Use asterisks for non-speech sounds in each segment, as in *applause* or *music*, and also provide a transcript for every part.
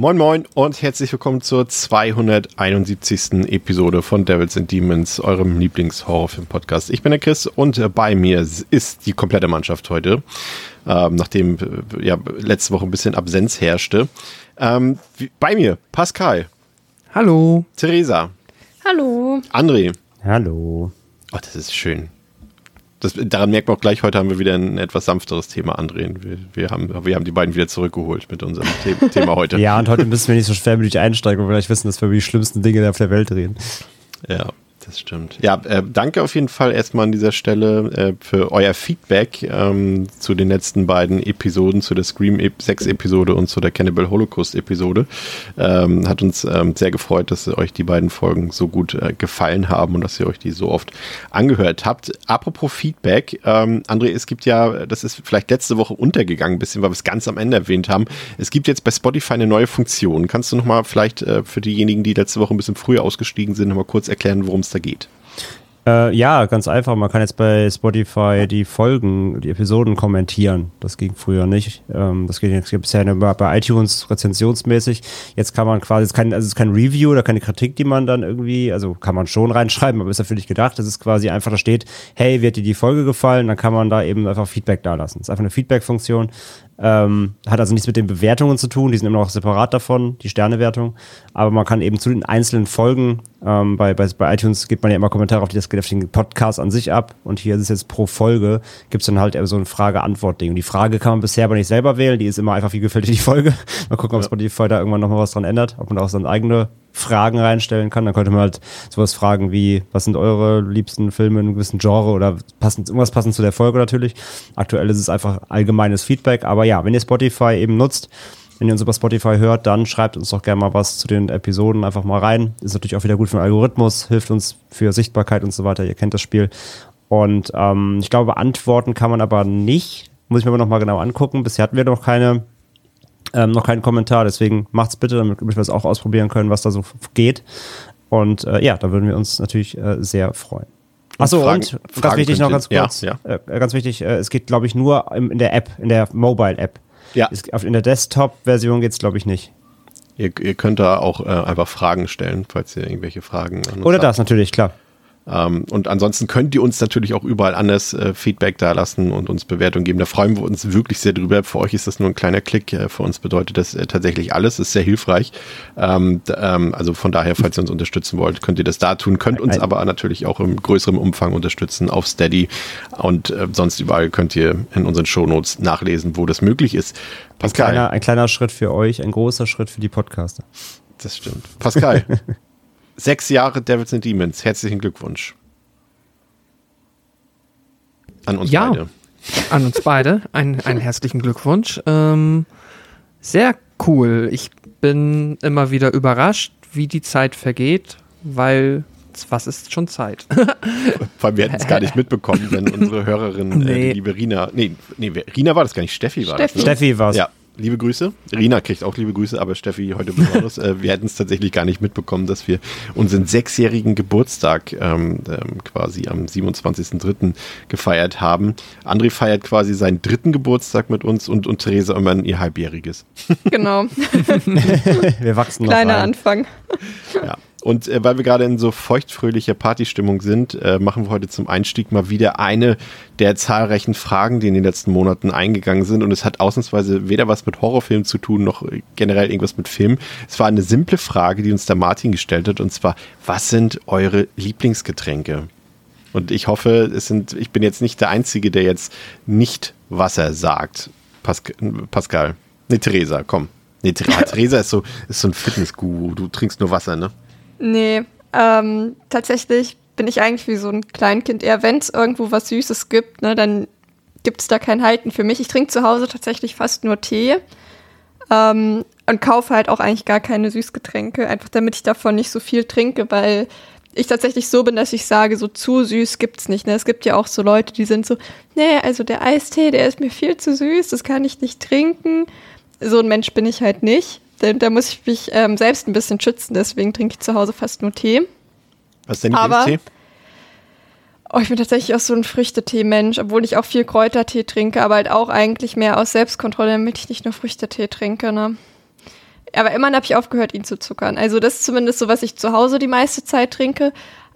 Moin Moin und herzlich willkommen zur 271. Episode von Devils and Demons, eurem Lieblings-Horrorfilm-Podcast. Ich bin der Chris und bei mir ist die komplette Mannschaft heute, ähm, nachdem äh, ja letzte Woche ein bisschen Absenz herrschte. Ähm, bei mir Pascal. Hallo. Theresa. Hallo. André. Hallo. Oh, das ist schön. Das, daran merkt man auch gleich, heute haben wir wieder ein etwas sanfteres Thema andrehen. Wir, wir, haben, wir haben die beiden wieder zurückgeholt mit unserem The *laughs* Thema heute. ja, und heute müssen wir nicht so schwermütig einsteigen, weil wir gleich wissen, dass wir über die schlimmsten Dinge auf der Welt reden. Ja, das stimmt. Ja, äh, danke auf jeden Fall erstmal an dieser Stelle äh, für euer Feedback ähm, zu den letzten beiden Episoden, zu der Scream 6 Episode und zu der Cannibal Holocaust Episode. Ähm, hat uns ähm, sehr gefreut, dass euch die beiden Folgen so gut äh, gefallen haben und dass ihr euch die so oft angehört habt. Apropos Feedback, ähm, André, es gibt ja, das ist vielleicht letzte Woche untergegangen, ein bisschen, weil wir es ganz am Ende erwähnt haben. Es gibt jetzt bei Spotify eine neue Funktion. Kannst du nochmal vielleicht äh, für diejenigen, die letzte Woche ein bisschen früher ausgestiegen sind, nochmal kurz erklären, worum es da geht? Äh, ja, ganz einfach. Man kann jetzt bei Spotify die Folgen, die Episoden kommentieren. Das ging früher nicht. Ähm, das geht jetzt bisher nur bei iTunes rezensionsmäßig. Jetzt kann man quasi, es ist kein, also es ist kein Review oder keine Kritik, die man dann irgendwie, also kann man schon reinschreiben, aber ist dafür nicht gedacht. Das ist quasi einfach, da steht, hey, wird dir die Folge gefallen? Dann kann man da eben einfach Feedback da lassen. Das ist einfach eine Feedback-Funktion. Ähm, hat also nichts mit den Bewertungen zu tun, die sind immer noch separat davon, die Sternewertung. Aber man kann eben zu den einzelnen Folgen, ähm, bei, bei, bei iTunes gibt man ja immer Kommentare auf, die das geht auf den Podcast an sich ab. Und hier ist es jetzt pro Folge, gibt es dann halt so ein Frage-Antwort-Ding. Die Frage kann man bisher aber nicht selber wählen, die ist immer einfach, wie gefällt dir die Folge? *laughs* Mal gucken, ob Spotify da irgendwann nochmal was dran ändert, ob man auch seine eigene Fragen reinstellen kann. Dann könnte man halt sowas fragen wie, was sind eure liebsten Filme in einem gewissen Genre oder passend, irgendwas passend zu der Folge natürlich. Aktuell ist es einfach allgemeines Feedback, aber ja, wenn ihr Spotify eben nutzt, wenn ihr uns über Spotify hört, dann schreibt uns doch gerne mal was zu den Episoden einfach mal rein. Ist natürlich auch wieder gut für den Algorithmus, hilft uns für Sichtbarkeit und so weiter. Ihr kennt das Spiel. Und ähm, ich glaube, beantworten kann man aber nicht. Muss ich mir aber nochmal genau angucken. Bisher hatten wir noch keine ähm, noch keinen Kommentar, deswegen macht's bitte, damit wir es auch ausprobieren können, was da so geht. Und äh, ja, da würden wir uns natürlich äh, sehr freuen. Achso, und, Fragen, und ganz wichtig noch ganz kurz, ja, ja. Äh, ganz wichtig, äh, es geht, glaube ich, nur im, in der App, in der Mobile-App. Ja. Es, in der Desktop-Version geht es, glaube ich, nicht. Ihr, ihr, könnt da auch äh, einfach Fragen stellen, falls ihr irgendwelche Fragen Oder das natürlich, klar. Ähm, und ansonsten könnt ihr uns natürlich auch überall anders äh, Feedback da lassen und uns Bewertung geben. Da freuen wir uns wirklich sehr drüber. Für euch ist das nur ein kleiner Klick. Äh, für uns bedeutet das äh, tatsächlich alles. Das ist sehr hilfreich. Ähm, ähm, also von daher, falls ihr uns unterstützen wollt, könnt ihr das da tun. Könnt uns aber natürlich auch im größeren Umfang unterstützen auf Steady. Und äh, sonst überall könnt ihr in unseren Shownotes nachlesen, wo das möglich ist. Pascal. Ein kleiner, ein kleiner Schritt für euch, ein großer Schritt für die Podcaster. Das stimmt. Pascal. *laughs* Sechs Jahre Devils and Demons. Herzlichen Glückwunsch. An uns ja, beide. An uns beide. Ein, einen herzlichen Glückwunsch. Ähm, sehr cool. Ich bin immer wieder überrascht, wie die Zeit vergeht, weil was ist schon Zeit? *laughs* Vor allem, wir hätten es gar nicht mitbekommen, wenn unsere Hörerin, nee. äh, die liebe Rina, nee, nee, Rina war das gar nicht, Steffi war Steffi. das. Ne? Steffi war es. Ja, liebe Grüße. Rina kriegt auch liebe Grüße, aber Steffi heute besonders. *laughs* äh, wir hätten es tatsächlich gar nicht mitbekommen, dass wir unseren sechsjährigen Geburtstag ähm, ähm, quasi am 27.03. gefeiert haben. André feiert quasi seinen dritten Geburtstag mit uns und, und Theresa immer ihr halbjähriges. Genau. *laughs* *laughs* wir wachsen noch Kleiner rein. Anfang. Ja. Und äh, weil wir gerade in so feuchtfröhlicher Partystimmung sind, äh, machen wir heute zum Einstieg mal wieder eine der zahlreichen Fragen, die in den letzten Monaten eingegangen sind. Und es hat ausnahmsweise weder was mit Horrorfilmen zu tun, noch generell irgendwas mit Film. Es war eine simple Frage, die uns der Martin gestellt hat. Und zwar, was sind eure Lieblingsgetränke? Und ich hoffe, es sind, ich bin jetzt nicht der Einzige, der jetzt nicht Wasser sagt. Pas Pascal. Nee, Theresa, komm. Nee, *laughs* Theresa ist so, ist so ein Fitnessguru. Du trinkst nur Wasser, ne? Nee, ähm, tatsächlich bin ich eigentlich wie so ein Kleinkind. Eher wenn es irgendwo was Süßes gibt, ne, dann gibt es da kein Halten für mich. Ich trinke zu Hause tatsächlich fast nur Tee ähm, und kaufe halt auch eigentlich gar keine Süßgetränke, einfach damit ich davon nicht so viel trinke, weil ich tatsächlich so bin, dass ich sage, so zu süß gibt's nicht. Ne? Es gibt ja auch so Leute, die sind so, nee, also der Eistee, der ist mir viel zu süß, das kann ich nicht trinken. So ein Mensch bin ich halt nicht. Da, da muss ich mich ähm, selbst ein bisschen schützen, deswegen trinke ich zu Hause fast nur Tee. Was ist denn Tee? Oh, ich bin tatsächlich auch so ein Früchtetee-Mensch, obwohl ich auch viel Kräutertee trinke, aber halt auch eigentlich mehr aus Selbstkontrolle, damit ich nicht nur Früchtetee trinke. Ne? Aber immerhin habe ich aufgehört, ihn zu zuckern. Also das ist zumindest so, was ich zu Hause die meiste Zeit trinke.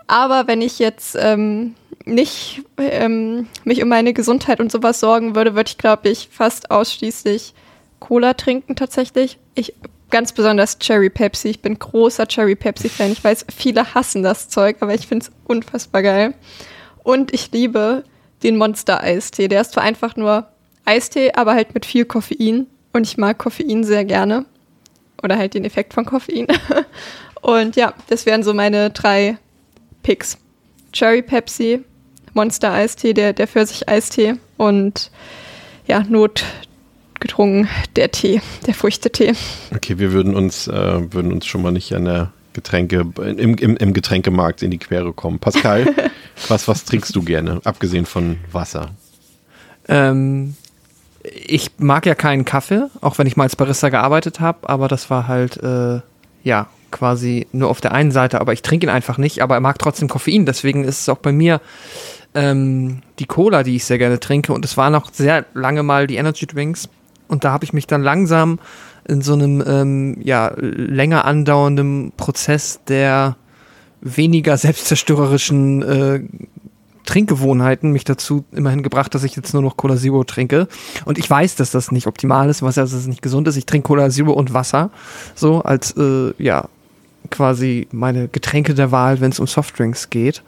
Aber wenn ich jetzt ähm, nicht ähm, mich um meine Gesundheit und sowas sorgen würde, würde ich, glaube ich, fast ausschließlich Cola trinken tatsächlich. Ich ganz besonders Cherry Pepsi. Ich bin großer Cherry Pepsi Fan. Ich weiß, viele hassen das Zeug, aber ich finde es unfassbar geil. Und ich liebe den Monster Eistee. Der ist zwar einfach nur Eistee, aber halt mit viel Koffein. Und ich mag Koffein sehr gerne. Oder halt den Effekt von Koffein. *laughs* Und ja, das wären so meine drei Picks. Cherry Pepsi, Monster Eistee, der, der Pfirsich-Eistee und ja, notgedrungen der Tee, der Früchtetee. Okay, wir würden uns, äh, würden uns schon mal nicht an der Getränke, im, im, im Getränkemarkt in die Quere kommen. Pascal, *laughs* was, was trinkst du gerne, abgesehen von Wasser? Ähm, ich mag ja keinen Kaffee, auch wenn ich mal als Barista gearbeitet habe, aber das war halt, äh, ja, quasi nur auf der einen Seite, aber ich trinke ihn einfach nicht, aber er mag trotzdem Koffein, deswegen ist es auch bei mir ähm, die Cola, die ich sehr gerne trinke und es waren auch sehr lange mal die Energy Drinks und da habe ich mich dann langsam in so einem ähm, ja, länger andauernden Prozess der weniger selbstzerstörerischen äh, Trinkgewohnheiten mich dazu immerhin gebracht, dass ich jetzt nur noch Cola Zero trinke. Und ich weiß, dass das nicht optimal ist, was also es nicht gesund ist. Ich trinke Cola Zero und Wasser, so als äh, ja quasi meine Getränke der Wahl, wenn es um Softdrinks geht.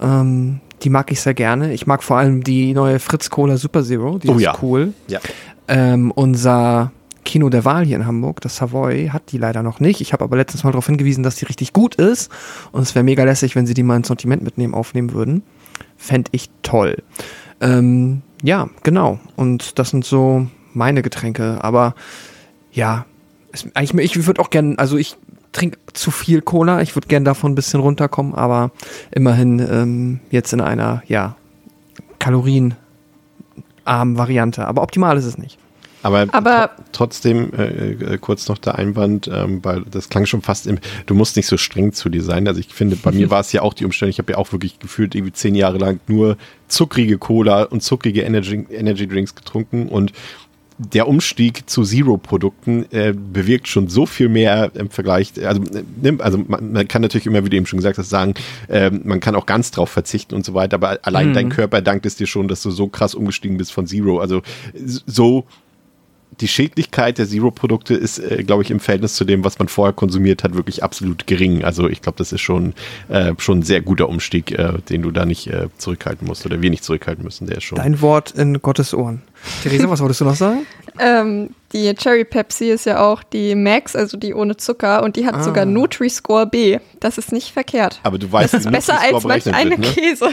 Ähm, die mag ich sehr gerne. Ich mag vor allem die neue Fritz Cola Super Zero. Die oh, ist ja. cool. Ja. Ähm, unser Kino der Wahl hier in Hamburg, das Savoy, hat die leider noch nicht. Ich habe aber letztens mal darauf hingewiesen, dass die richtig gut ist. Und es wäre mega lässig, wenn sie die mal ins Sortiment mitnehmen, aufnehmen würden. Fände ich toll. Ähm, ja, genau. Und das sind so meine Getränke. Aber ja, es, ich, ich würde auch gerne, also ich trinke zu viel Cola. Ich würde gerne davon ein bisschen runterkommen, aber immerhin ähm, jetzt in einer, ja, kalorienarmen Variante. Aber optimal ist es nicht. Aber, Aber tr trotzdem äh, äh, kurz noch der Einwand, ähm, weil das klang schon fast im, du musst nicht so streng zu dir sein. Also ich finde, bei mir *laughs* war es ja auch die Umstellung, ich habe ja auch wirklich gefühlt irgendwie zehn Jahre lang nur zuckrige Cola und zuckrige Energy, Energy Drinks getrunken und der Umstieg zu Zero-Produkten äh, bewirkt schon so viel mehr im Vergleich. Also, äh, also man, man, kann natürlich immer, wie du eben schon gesagt hast, sagen, äh, man kann auch ganz drauf verzichten und so weiter, aber allein mhm. dein Körper dankt es dir schon, dass du so krass umgestiegen bist von Zero. Also so die Schädlichkeit der Zero-Produkte ist, äh, glaube ich, im Verhältnis zu dem, was man vorher konsumiert hat, wirklich absolut gering. Also ich glaube, das ist schon, äh, schon ein sehr guter Umstieg, äh, den du da nicht äh, zurückhalten musst oder wir nicht zurückhalten müssen. Der ist schon. Dein Wort in Gottes Ohren. Theresa, was wolltest du noch sagen? *laughs* ähm, die Cherry Pepsi ist ja auch die Max, also die ohne Zucker, und die hat ah. sogar Nutri-Score B. Das ist nicht verkehrt. Aber du weißt, das ist besser als manch eine ne? Käse.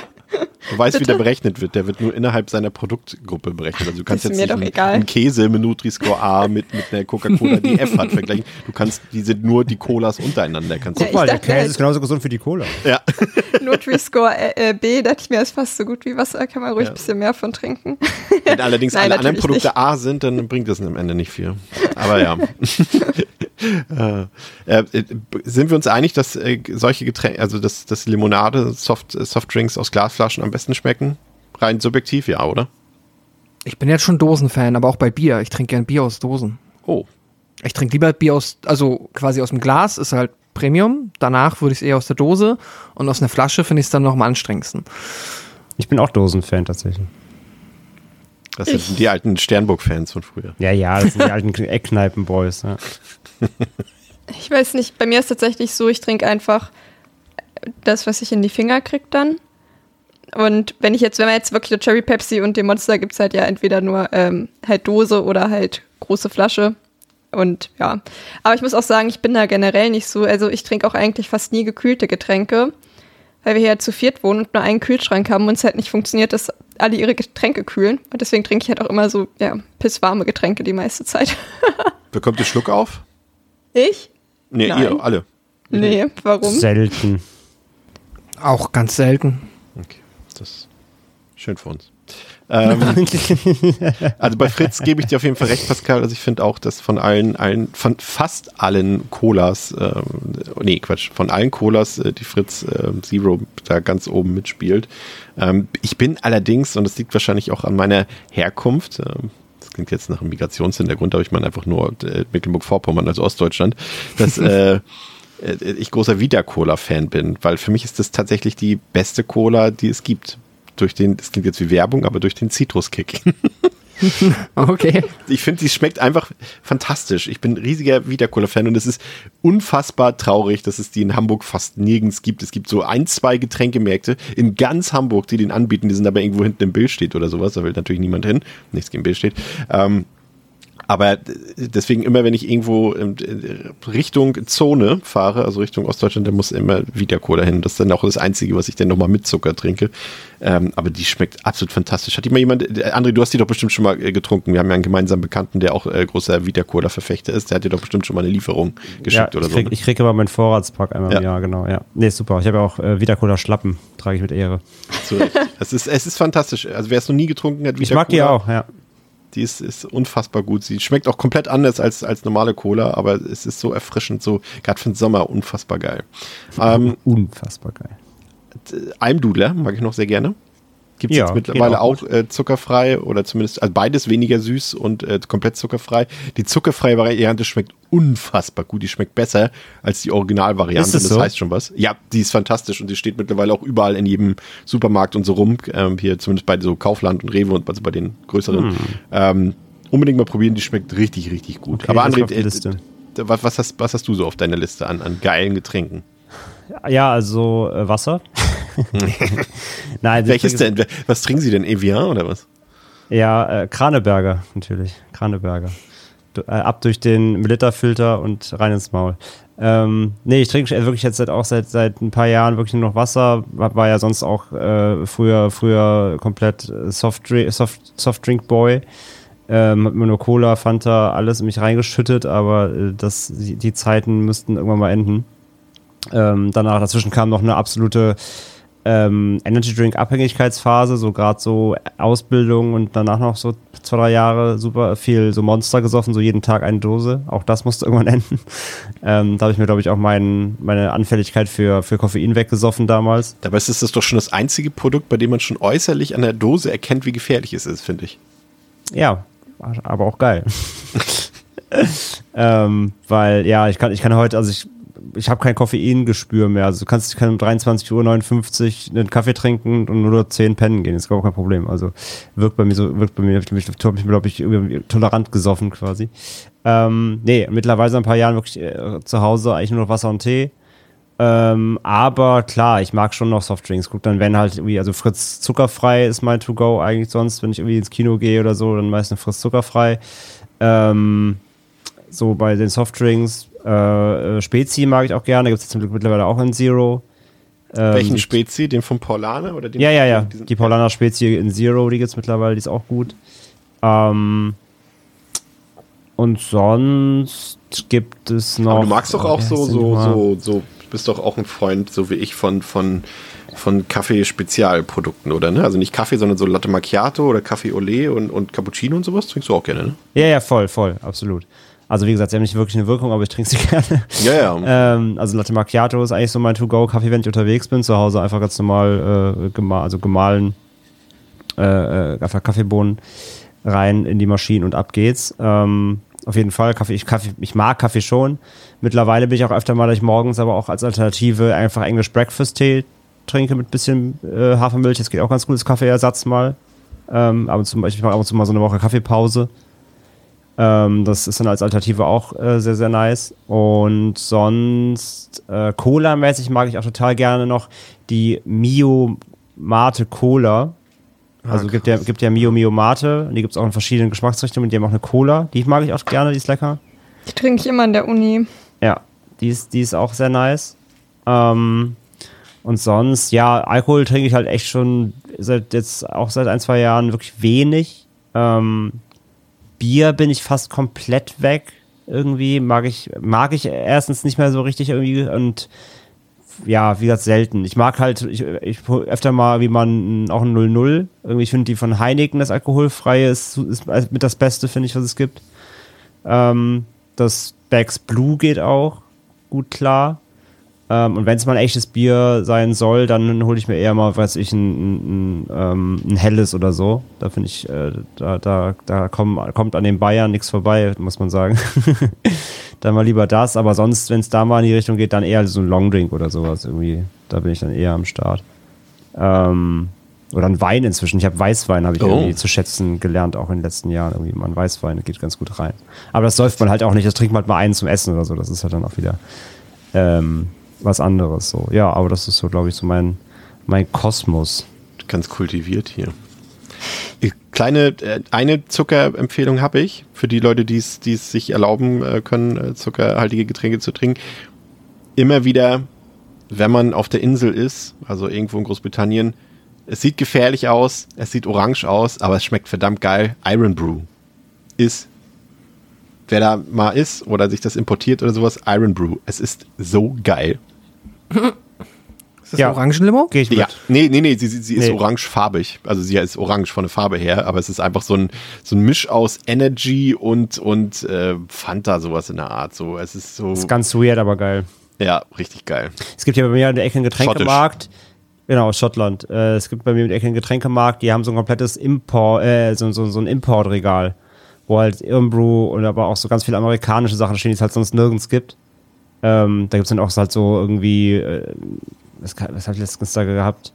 Du weißt, wie der berechnet wird. Der wird nur innerhalb seiner Produktgruppe berechnet. Also du kannst jetzt nicht einen, einen, Käse mit Nutri-Score A mit, mit einer Coca-Cola, die F hat, vergleichen. Du kannst, die sind nur die Colas untereinander. Kannst ja, Guck mal, der Käse halt ist genauso gesund wie die Cola. Ja. *laughs* Nutri-Score äh, äh, B, dachte ich mir, ist fast so gut wie Wasser, kann man ruhig ja. ein bisschen mehr von trinken. Wenn allerdings *laughs* Nein, alle anderen Produkte nicht. A sind, dann bringt das am Ende nicht viel. Aber ja. *laughs* Äh, äh, sind wir uns einig, dass äh, solche Getränke, also dass, dass Limonade, Soft, äh, Softdrinks aus Glasflaschen am besten schmecken? Rein subjektiv, ja, oder? Ich bin jetzt schon Dosenfan, aber auch bei Bier. Ich trinke gern Bier aus Dosen. Oh. Ich trinke lieber Bier aus, also quasi aus dem Glas, ist halt Premium. Danach würde ich es eher aus der Dose und aus einer Flasche finde ich es dann noch am anstrengendsten. Ich bin auch Dosenfan tatsächlich. Das sind ich. die alten Sternburg-Fans von früher. Ja, ja, das sind die alten Eckkneipen-Boys. Ja. *laughs* Ich weiß nicht, bei mir ist tatsächlich so, ich trinke einfach das, was ich in die Finger kriege dann. Und wenn ich jetzt, wenn man jetzt wirklich der Cherry Pepsi und den Monster gibt es halt ja entweder nur ähm, halt Dose oder halt große Flasche. Und ja. Aber ich muss auch sagen, ich bin da generell nicht so. Also ich trinke auch eigentlich fast nie gekühlte Getränke, weil wir hier zu viert wohnen und nur einen Kühlschrank haben und es halt nicht funktioniert, dass alle ihre Getränke kühlen. Und deswegen trinke ich halt auch immer so, ja, pisswarme Getränke die meiste Zeit. *laughs* Bekommt ihr Schluck auf? Ich? Nee, Nein. ihr, alle. Nee, warum? Selten. Auch ganz selten. Okay, das ist schön für uns. Ähm, *laughs* also bei Fritz gebe ich dir auf jeden Fall recht, Pascal. Also ich finde auch, dass von allen, allen, von fast allen Colas, ähm, nee, Quatsch, von allen Colas äh, die Fritz äh, Zero da ganz oben mitspielt. Ähm, ich bin allerdings, und das liegt wahrscheinlich auch an meiner Herkunft, äh, das klingt jetzt nach einem Migrationshintergrund, aber ich meine einfach nur äh, Mecklenburg-Vorpommern, also Ostdeutschland, dass äh, äh, ich großer Vita-Cola-Fan bin, weil für mich ist das tatsächlich die beste Cola, die es gibt durch den, das klingt jetzt wie Werbung, aber durch den Zitruskick. *laughs* okay. Ich finde, die schmeckt einfach fantastisch. Ich bin riesiger Vita-Cola-Fan und es ist unfassbar traurig, dass es die in Hamburg fast nirgends gibt. Es gibt so ein, zwei Getränkemärkte in ganz Hamburg, die den anbieten. Die sind aber irgendwo hinten im Bild steht oder sowas. Da will natürlich niemand hin. Nichts gegen Bild steht. Ähm, aber deswegen immer, wenn ich irgendwo Richtung Zone fahre, also Richtung Ostdeutschland, dann muss immer wieder Cola hin. Das ist dann auch das Einzige, was ich dann nochmal mit Zucker trinke. Ähm, aber die schmeckt absolut fantastisch. Hat die mal jemand, André, du hast die doch bestimmt schon mal äh, getrunken. Wir haben ja einen gemeinsamen Bekannten, der auch äh, großer Vita Cola Verfechter ist. Der hat dir doch bestimmt schon mal eine Lieferung geschickt ja, oder ich krieg, so. Ne? Ich kriege immer meinen Vorratspack einmal ja. im Jahr, genau. Ja. Nee, super. Ich habe ja auch äh, Vita Cola Schlappen, trage ich mit Ehre. So, es, ist, es ist fantastisch. Also wer es noch nie getrunken hat, Vita Ich mag die auch, ja. Die ist, ist unfassbar gut. Sie schmeckt auch komplett anders als, als normale Cola, aber es ist so erfrischend, so gerade für den Sommer unfassbar geil. Ähm, unfassbar geil. Almdudler mag ich noch sehr gerne. Gibt es ja, jetzt mittlerweile auch, auch äh, zuckerfrei oder zumindest also beides weniger süß und äh, komplett zuckerfrei. Die zuckerfreie Variante schmeckt unfassbar gut. Die schmeckt besser als die Originalvariante. Das so? heißt schon was. Ja, die ist fantastisch und die steht mittlerweile auch überall in jedem Supermarkt und so rum. Ähm, hier zumindest bei so Kaufland und Rewe und also bei den größeren. Hm. Ähm, unbedingt mal probieren, die schmeckt richtig, richtig gut. Okay, Aber André, äh, was, was, hast, was hast du so auf deiner Liste an, an geilen Getränken? Ja, also äh, Wasser. *laughs* Nein, Welches denn? Was trinken Sie denn? Evian oder was? Ja, äh, Kraneberger natürlich. Kraneberger. Äh, ab durch den Militerfilter und rein ins Maul. Ähm, nee, ich trinke wirklich jetzt seit, auch seit, seit ein paar Jahren wirklich nur noch Wasser. War ja sonst auch äh, früher, früher komplett Softdrink, Soft, Softdrink Boy. Ähm, hab mir nur Cola, Fanta, alles in mich reingeschüttet, aber äh, das, die, die Zeiten müssten irgendwann mal enden. Ähm, danach, dazwischen kam noch eine absolute ähm, Energy Drink Abhängigkeitsphase, so gerade so Ausbildung und danach noch so zwei, drei Jahre super viel so Monster gesoffen, so jeden Tag eine Dose. Auch das musste *laughs* irgendwann enden. Ähm, da habe ich mir, glaube ich, auch mein, meine Anfälligkeit für, für Koffein weggesoffen damals. Dabei ist das doch schon das einzige Produkt, bei dem man schon äußerlich an der Dose erkennt, wie gefährlich es ist, finde ich. Ja, aber auch geil. *laughs* ähm, weil, ja, ich kann, ich kann heute, also ich ich habe kein Koffeingespür mehr. Also du kannst, kann um 23.59 Uhr einen Kaffee trinken und nur 10 pennen gehen. Das ist gar kein Problem. Also wirkt bei mir so, wirkt bei mir, ich habe mich, glaube ich, tolerant gesoffen quasi. Ähm, nee, mittlerweile ein paar Jahren wirklich äh, zu Hause eigentlich nur noch Wasser und Tee. Ähm, aber klar, ich mag schon noch Softdrinks. Gut, dann wenn halt irgendwie, also Fritz zuckerfrei ist mein To-Go eigentlich sonst, wenn ich irgendwie ins Kino gehe oder so, dann meistens Fritz zuckerfrei. Ähm, so bei den Softdrinks äh, äh, Spezi mag ich auch gerne, gibt es zum Glück mittlerweile auch in Zero. Ähm, Welchen Spezi? Den vom Paulaner? Oder den ja, ja, ja. Die Paulaner Spezi in Zero, die gibt es mittlerweile, die ist auch gut. Ähm, und sonst gibt es noch. Aber du magst doch auch so, so, so, so, bist doch auch ein Freund, so wie ich, von, von, von Kaffee-Spezialprodukten, oder? Ne? Also nicht Kaffee, sondern so Latte Macchiato oder Kaffee Olé und, und Cappuccino und sowas trinkst du auch gerne, ne? Ja, ja, voll, voll, absolut. Also wie gesagt, sie haben nicht wirklich eine Wirkung, aber ich trinke sie *laughs* gerne. Ja, ja. ähm, also Latte Macchiato ist eigentlich so mein To-Go-Kaffee, wenn ich unterwegs bin. Zu Hause einfach ganz normal, äh, gema also gemahlen, äh, äh, einfach Kaffeebohnen rein in die Maschine und ab geht's. Ähm, auf jeden Fall, Kaffee ich, Kaffee, ich mag Kaffee schon. Mittlerweile bin ich auch öfter mal, dass ich morgens aber auch als Alternative einfach English Breakfast Tee trinke mit bisschen äh, Hafermilch. Das geht auch ganz gut als Kaffeeersatz mal. Ähm, aber zum Beispiel, ich mache ab und zu mal so eine Woche Kaffeepause. Ähm, das ist dann als Alternative auch äh, sehr, sehr nice. Und sonst äh, Cola-mäßig mag ich auch total gerne noch die Mio Mate Cola. Also ah, gibt ja, gibt ja Mio Mio Mate, die gibt es auch in verschiedenen Geschmacksrichtungen, die haben auch eine Cola, die mag ich auch gerne, die ist lecker. Die trinke ich immer in der Uni. Ja, die ist, die ist auch sehr nice. Ähm, und sonst, ja, Alkohol trinke ich halt echt schon seit jetzt auch seit ein, zwei Jahren wirklich wenig. Ähm, Bier bin ich fast komplett weg. Irgendwie mag ich, mag ich erstens nicht mehr so richtig irgendwie und ja, wie gesagt, selten. Ich mag halt, ich, ich öfter mal, wie man auch ein 00. Irgendwie, ich finde die von Heineken, das alkoholfreie, ist, ist mit das Beste, finde ich, was es gibt. Ähm, das Bags Blue geht auch gut klar. Ähm, und wenn es mal ein echtes Bier sein soll, dann hole ich mir eher mal, weiß ich, ein, ein, ein, ähm, ein helles oder so. Da finde ich, äh, da, da, da komm, kommt an den Bayern nichts vorbei, muss man sagen. *laughs* dann mal lieber das, aber sonst, wenn es da mal in die Richtung geht, dann eher so ein Longdrink oder sowas irgendwie. Da bin ich dann eher am Start. Ähm, oder ein Wein inzwischen. Ich habe Weißwein, habe ich oh. irgendwie zu schätzen gelernt, auch in den letzten Jahren. Irgendwie mal ein Weißwein, geht ganz gut rein. Aber das säuft man halt auch nicht. Das trinkt man halt mal einen zum Essen oder so. Das ist halt dann auch wieder ähm, was anderes. So. Ja, aber das ist so, glaube ich, so mein, mein Kosmos. Ganz kultiviert hier. Kleine, äh, eine Zuckerempfehlung habe ich für die Leute, die es sich erlauben äh, können, äh, zuckerhaltige Getränke zu trinken. Immer wieder, wenn man auf der Insel ist, also irgendwo in Großbritannien, es sieht gefährlich aus, es sieht orange aus, aber es schmeckt verdammt geil. Iron Brew ist, wer da mal ist oder sich das importiert oder sowas, Iron Brew. Es ist so geil. Ist das ja. Orangenlimo? Geh ich mit. Ja, nee, nee, nee, sie, sie, sie nee. ist orangefarbig. Also sie ist orange von der Farbe her, aber es ist einfach so ein, so ein Misch aus Energy und, und äh, Fanta, sowas in der Art. So, es ist so. Das ist ganz weird, aber geil. Ja, richtig geil. Es gibt ja bei mir an der Ecke einen Getränkemarkt. Schottisch. Genau, aus Schottland. Äh, es gibt bei mir in der Ecke einen Getränkemarkt, die haben so ein komplettes Import, äh, so, so, so ein Importregal, wo halt Irmbrew und aber auch so ganz viele amerikanische Sachen stehen, die es halt sonst nirgends gibt. Ähm, da gibt es dann auch halt so irgendwie, äh, was, was habe ich letztens da gehabt?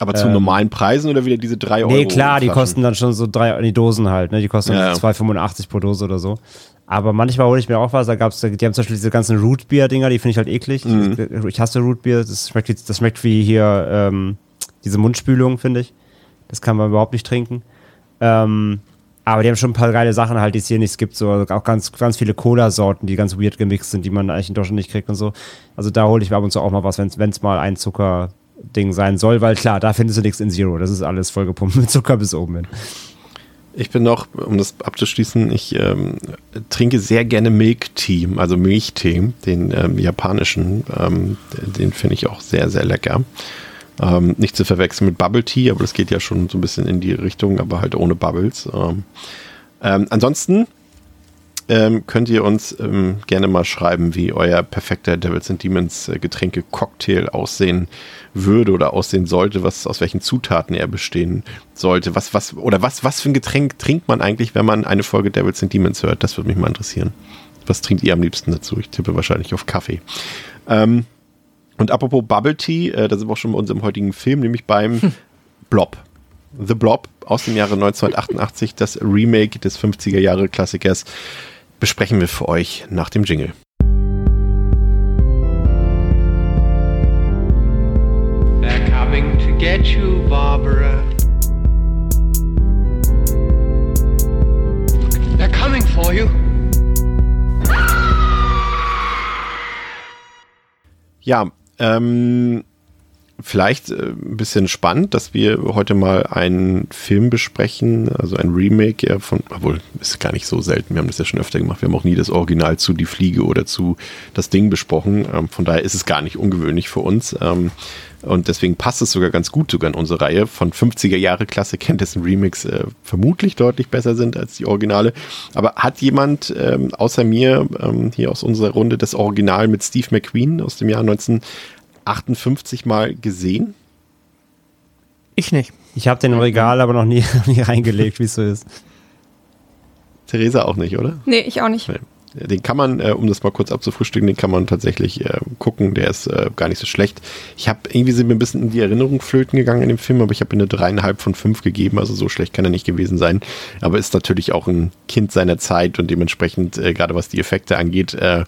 Aber zu ähm, normalen Preisen oder wieder diese 3 Euro? Nee, klar, die kosten dann schon so drei, die Dosen halt, ne? Die kosten ja, 2,85 pro Dose oder so. Aber manchmal hole ich mir auch was, da gab's, die haben zum Beispiel diese ganzen Rootbeer-Dinger, die finde ich halt eklig. Mhm. Ich, ich, hasse Rootbeer, das schmeckt, das schmeckt wie hier ähm, diese Mundspülung, finde ich. Das kann man überhaupt nicht trinken. Ähm, aber die haben schon ein paar geile Sachen halt, die es hier nicht gibt. So auch ganz, ganz viele Cola-Sorten, die ganz weird gemixt sind, die man eigentlich in Deutschland nicht kriegt und so. Also da hole ich mir ab und zu auch mal was, wenn es mal ein Zuckerding sein soll, weil klar, da findest du nichts in Zero. Das ist alles vollgepumpt mit Zucker bis oben hin. Ich bin noch, um das abzuschließen, ich ähm, trinke sehr gerne Milk Tea, also Milchtee, den ähm, japanischen. Ähm, den finde ich auch sehr, sehr lecker. Ähm, nicht zu verwechseln mit Bubble Tea, aber das geht ja schon so ein bisschen in die Richtung, aber halt ohne Bubbles. Ähm, ähm, ansonsten ähm, könnt ihr uns ähm, gerne mal schreiben, wie euer perfekter Devils and Demons äh, Getränke Cocktail aussehen würde oder aussehen sollte, was aus welchen Zutaten er bestehen sollte. Was, was, oder was, was für ein Getränk trinkt man eigentlich, wenn man eine Folge Devils and Demons hört? Das würde mich mal interessieren. Was trinkt ihr am liebsten dazu? Ich tippe wahrscheinlich auf Kaffee. Ähm, und apropos Bubble Tea, äh, da sind wir auch schon bei unserem heutigen Film, nämlich beim hm. Blob. The Blob aus dem Jahre 1988, das Remake des 50er Jahre Klassikers, besprechen wir für euch nach dem Jingle. They're coming to get you, Barbara. They're coming for you. Ja, ähm, vielleicht äh, ein bisschen spannend, dass wir heute mal einen Film besprechen, also ein Remake von, obwohl ist gar nicht so selten, wir haben das ja schon öfter gemacht, wir haben auch nie das Original zu Die Fliege oder zu Das Ding besprochen, ähm, von daher ist es gar nicht ungewöhnlich für uns. Ähm, und deswegen passt es sogar ganz gut sogar in unsere Reihe von 50er Jahre Klassikern, dessen Remix äh, vermutlich deutlich besser sind als die Originale. Aber hat jemand ähm, außer mir hier aus unserer Runde das Original mit Steve McQueen aus dem Jahr 1958 mal gesehen? Ich nicht. Ich habe den im Regal aber noch nie, *laughs* nie reingelegt, wie es so ist. Theresa auch nicht, oder? Nee, ich auch nicht. Nee. Den kann man, äh, um das mal kurz abzufrühstücken, den kann man tatsächlich äh, gucken. Der ist äh, gar nicht so schlecht. Ich habe irgendwie sind mir ein bisschen in die Erinnerung flöten gegangen in dem Film, aber ich habe eine dreieinhalb von fünf gegeben. Also so schlecht kann er nicht gewesen sein. Aber ist natürlich auch ein Kind seiner Zeit und dementsprechend, äh, gerade was die Effekte angeht, äh,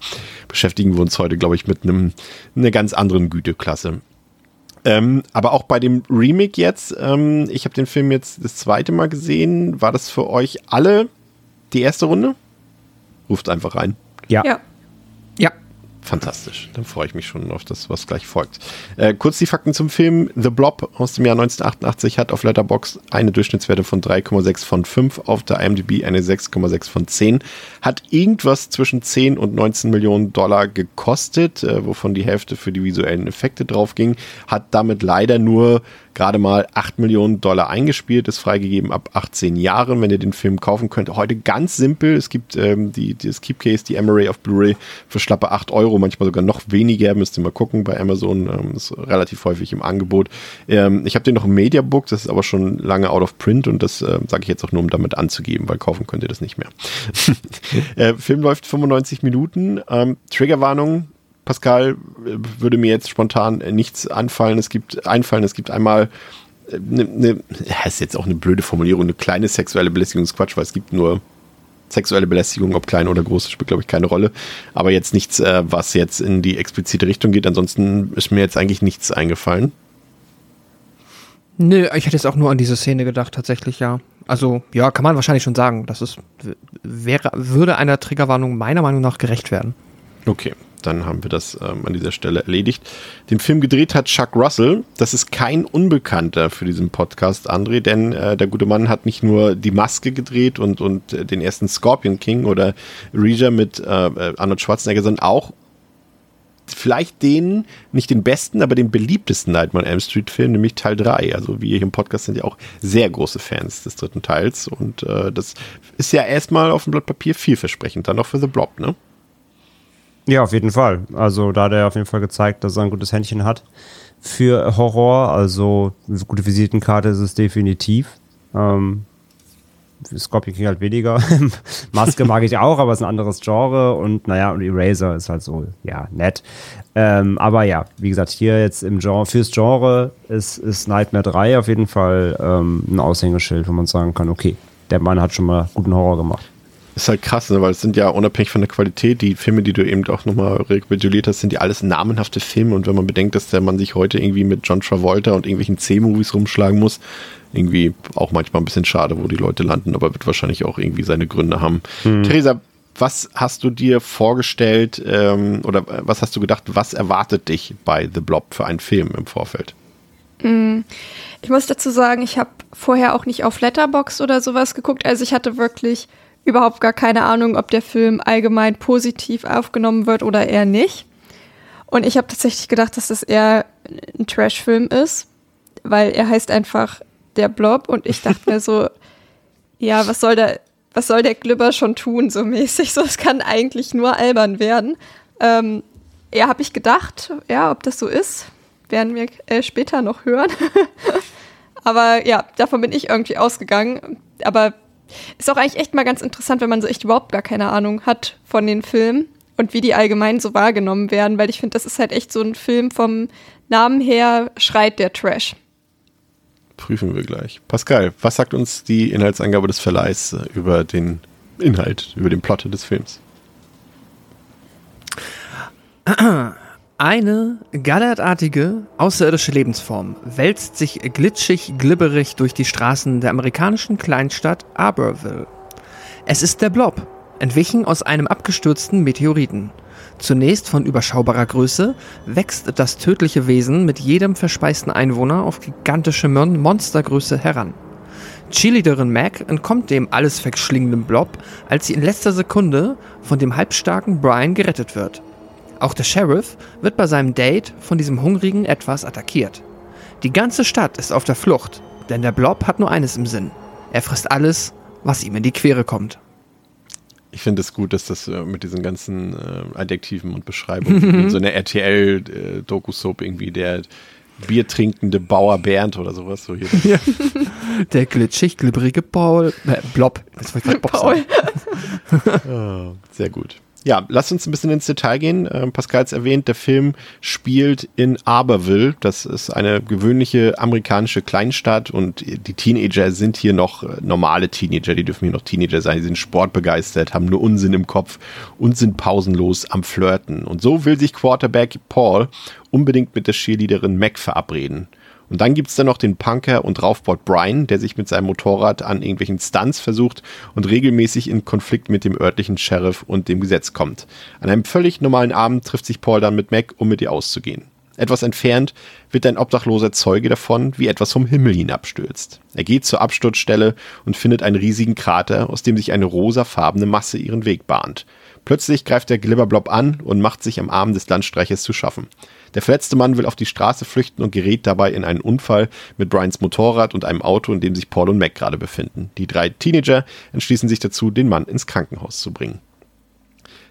beschäftigen wir uns heute, glaube ich, mit einem einer ganz anderen Güteklasse. Ähm, aber auch bei dem Remake jetzt, ähm, ich habe den Film jetzt das zweite Mal gesehen. War das für euch alle die erste Runde? Ruft einfach rein. Ja. Ja. ja. Fantastisch. Dann freue ich mich schon auf das, was gleich folgt. Äh, kurz die Fakten zum Film. The Blob aus dem Jahr 1988 hat auf Letterbox eine Durchschnittswerte von 3,6 von 5, auf der IMDb eine 6,6 von 10. Hat irgendwas zwischen 10 und 19 Millionen Dollar gekostet, äh, wovon die Hälfte für die visuellen Effekte drauf ging. Hat damit leider nur gerade mal 8 Millionen Dollar eingespielt, ist freigegeben ab 18 Jahren, wenn ihr den Film kaufen könnt. Heute ganz simpel, es gibt ähm, die, das Keepcase, die Emery auf Blu-ray für schlappe 8 Euro, manchmal sogar noch weniger, müsst ihr mal gucken bei Amazon, ähm, ist relativ häufig im Angebot. Ähm, ich habe den noch im Mediabook, das ist aber schon lange out of print und das äh, sage ich jetzt auch nur, um damit anzugeben, weil kaufen könnt ihr das nicht mehr. *laughs* äh, Film läuft 95 Minuten, ähm, Triggerwarnung, Pascal, würde mir jetzt spontan nichts anfallen. Es gibt einfallen, es gibt einmal eine, eine ja, ist jetzt auch eine blöde Formulierung, eine kleine sexuelle Belästigung ist Quatsch, weil es gibt nur sexuelle Belästigung, ob klein oder groß, spielt glaube ich keine Rolle. Aber jetzt nichts, äh, was jetzt in die explizite Richtung geht. Ansonsten ist mir jetzt eigentlich nichts eingefallen. Nö, ich hätte jetzt auch nur an diese Szene gedacht, tatsächlich, ja. Also, ja, kann man wahrscheinlich schon sagen. Das ist, wäre, würde einer Triggerwarnung meiner Meinung nach gerecht werden. Okay, dann haben wir das ähm, an dieser Stelle erledigt. Den Film gedreht hat Chuck Russell. Das ist kein Unbekannter für diesen Podcast, André, denn äh, der gute Mann hat nicht nur die Maske gedreht und, und äh, den ersten Scorpion King oder Reacher mit äh, äh, Arnold Schwarzenegger, sondern auch vielleicht den, nicht den besten, aber den beliebtesten Nightmare on Elm Street Film, nämlich Teil 3. Also wir hier im Podcast sind ja auch sehr große Fans des dritten Teils und äh, das ist ja erstmal auf dem Blatt Papier vielversprechend, dann auch für The Blob, ne? Ja, auf jeden Fall. Also da hat er auf jeden Fall gezeigt, dass er ein gutes Händchen hat für Horror. Also eine gute Visitenkarte ist es definitiv. Ähm, Scorpion King halt weniger. *laughs* Maske mag ich auch, aber es ist ein anderes Genre. Und naja, und Eraser ist halt so, ja, nett. Ähm, aber ja, wie gesagt, hier jetzt im Genre, fürs Genre ist, ist Nightmare 3 auf jeden Fall ähm, ein Aushängeschild, wo man sagen kann, okay, der Mann hat schon mal guten Horror gemacht ist halt krass, ne? weil es sind ja unabhängig von der Qualität, die Filme, die du eben auch nochmal rekapituliert hast, sind ja alles namenhafte Filme und wenn man bedenkt, dass der Mann sich heute irgendwie mit John Travolta und irgendwelchen C-Movies rumschlagen muss, irgendwie auch manchmal ein bisschen schade, wo die Leute landen, aber wird wahrscheinlich auch irgendwie seine Gründe haben. Hm. Theresa, was hast du dir vorgestellt ähm, oder was hast du gedacht, was erwartet dich bei The Blob für einen Film im Vorfeld? Hm. Ich muss dazu sagen, ich habe vorher auch nicht auf Letterbox oder sowas geguckt. Also ich hatte wirklich überhaupt gar keine Ahnung, ob der Film allgemein positiv aufgenommen wird oder eher nicht. Und ich habe tatsächlich gedacht, dass das eher ein Trash-Film ist, weil er heißt einfach der Blob und ich dachte mir so, *laughs* ja, was soll der, was soll der Glibber schon tun, so mäßig? *laughs* So, es kann eigentlich nur albern werden. Ähm, ja, habe ich gedacht, ja, ob das so ist, werden wir äh, später noch hören. *laughs* Aber ja, davon bin ich irgendwie ausgegangen. Aber ist auch eigentlich echt mal ganz interessant, wenn man so echt überhaupt gar keine Ahnung hat von den Filmen und wie die allgemein so wahrgenommen werden, weil ich finde, das ist halt echt so ein Film vom Namen her schreit der Trash. Prüfen wir gleich. Pascal, was sagt uns die Inhaltsangabe des Verleihs über den Inhalt, über den Plot des Films? *clears throat* *clears throat* Eine gallertartige, außerirdische Lebensform wälzt sich glitschig, glibberig durch die Straßen der amerikanischen Kleinstadt Arborville. Es ist der Blob, entwichen aus einem abgestürzten Meteoriten. Zunächst von überschaubarer Größe, wächst das tödliche Wesen mit jedem verspeisten Einwohner auf gigantische Mon Monstergröße heran. Cheerleaderin Mac entkommt dem alles verschlingenden Blob, als sie in letzter Sekunde von dem halbstarken Brian gerettet wird. Auch der Sheriff wird bei seinem Date von diesem hungrigen Etwas attackiert. Die ganze Stadt ist auf der Flucht, denn der Blob hat nur eines im Sinn. Er frisst alles, was ihm in die Quere kommt. Ich finde es gut, dass das äh, mit diesen ganzen äh, Adjektiven und Beschreibungen *laughs* so eine RTL-Doku-Soap äh, irgendwie der biertrinkende Bauer Bernd oder sowas so hier. *laughs* Ja. Der glitschig glibberige Paul, äh, Blob. Das war *laughs* Bob Paul. oh, sehr gut. Ja, lass uns ein bisschen ins Detail gehen. Ähm, Pascal hat erwähnt, der Film spielt in Aberville. Das ist eine gewöhnliche amerikanische Kleinstadt und die Teenager sind hier noch äh, normale Teenager. Die dürfen hier noch Teenager sein. Die sind sportbegeistert, haben nur Unsinn im Kopf und sind pausenlos am Flirten. Und so will sich Quarterback Paul unbedingt mit der Cheerleaderin Mac verabreden. Und dann gibt es dann noch den Punker und Raufbot Brian, der sich mit seinem Motorrad an irgendwelchen Stunts versucht und regelmäßig in Konflikt mit dem örtlichen Sheriff und dem Gesetz kommt. An einem völlig normalen Abend trifft sich Paul dann mit Mac, um mit ihr auszugehen. Etwas entfernt wird ein obdachloser Zeuge davon, wie etwas vom Himmel hinabstürzt. Er geht zur Absturzstelle und findet einen riesigen Krater, aus dem sich eine rosafarbene Masse ihren Weg bahnt. Plötzlich greift der Glibberblob an und macht sich am Arm des Landstreichers zu schaffen. Der verletzte Mann will auf die Straße flüchten und gerät dabei in einen Unfall mit Brians Motorrad und einem Auto, in dem sich Paul und Mac gerade befinden. Die drei Teenager entschließen sich dazu, den Mann ins Krankenhaus zu bringen.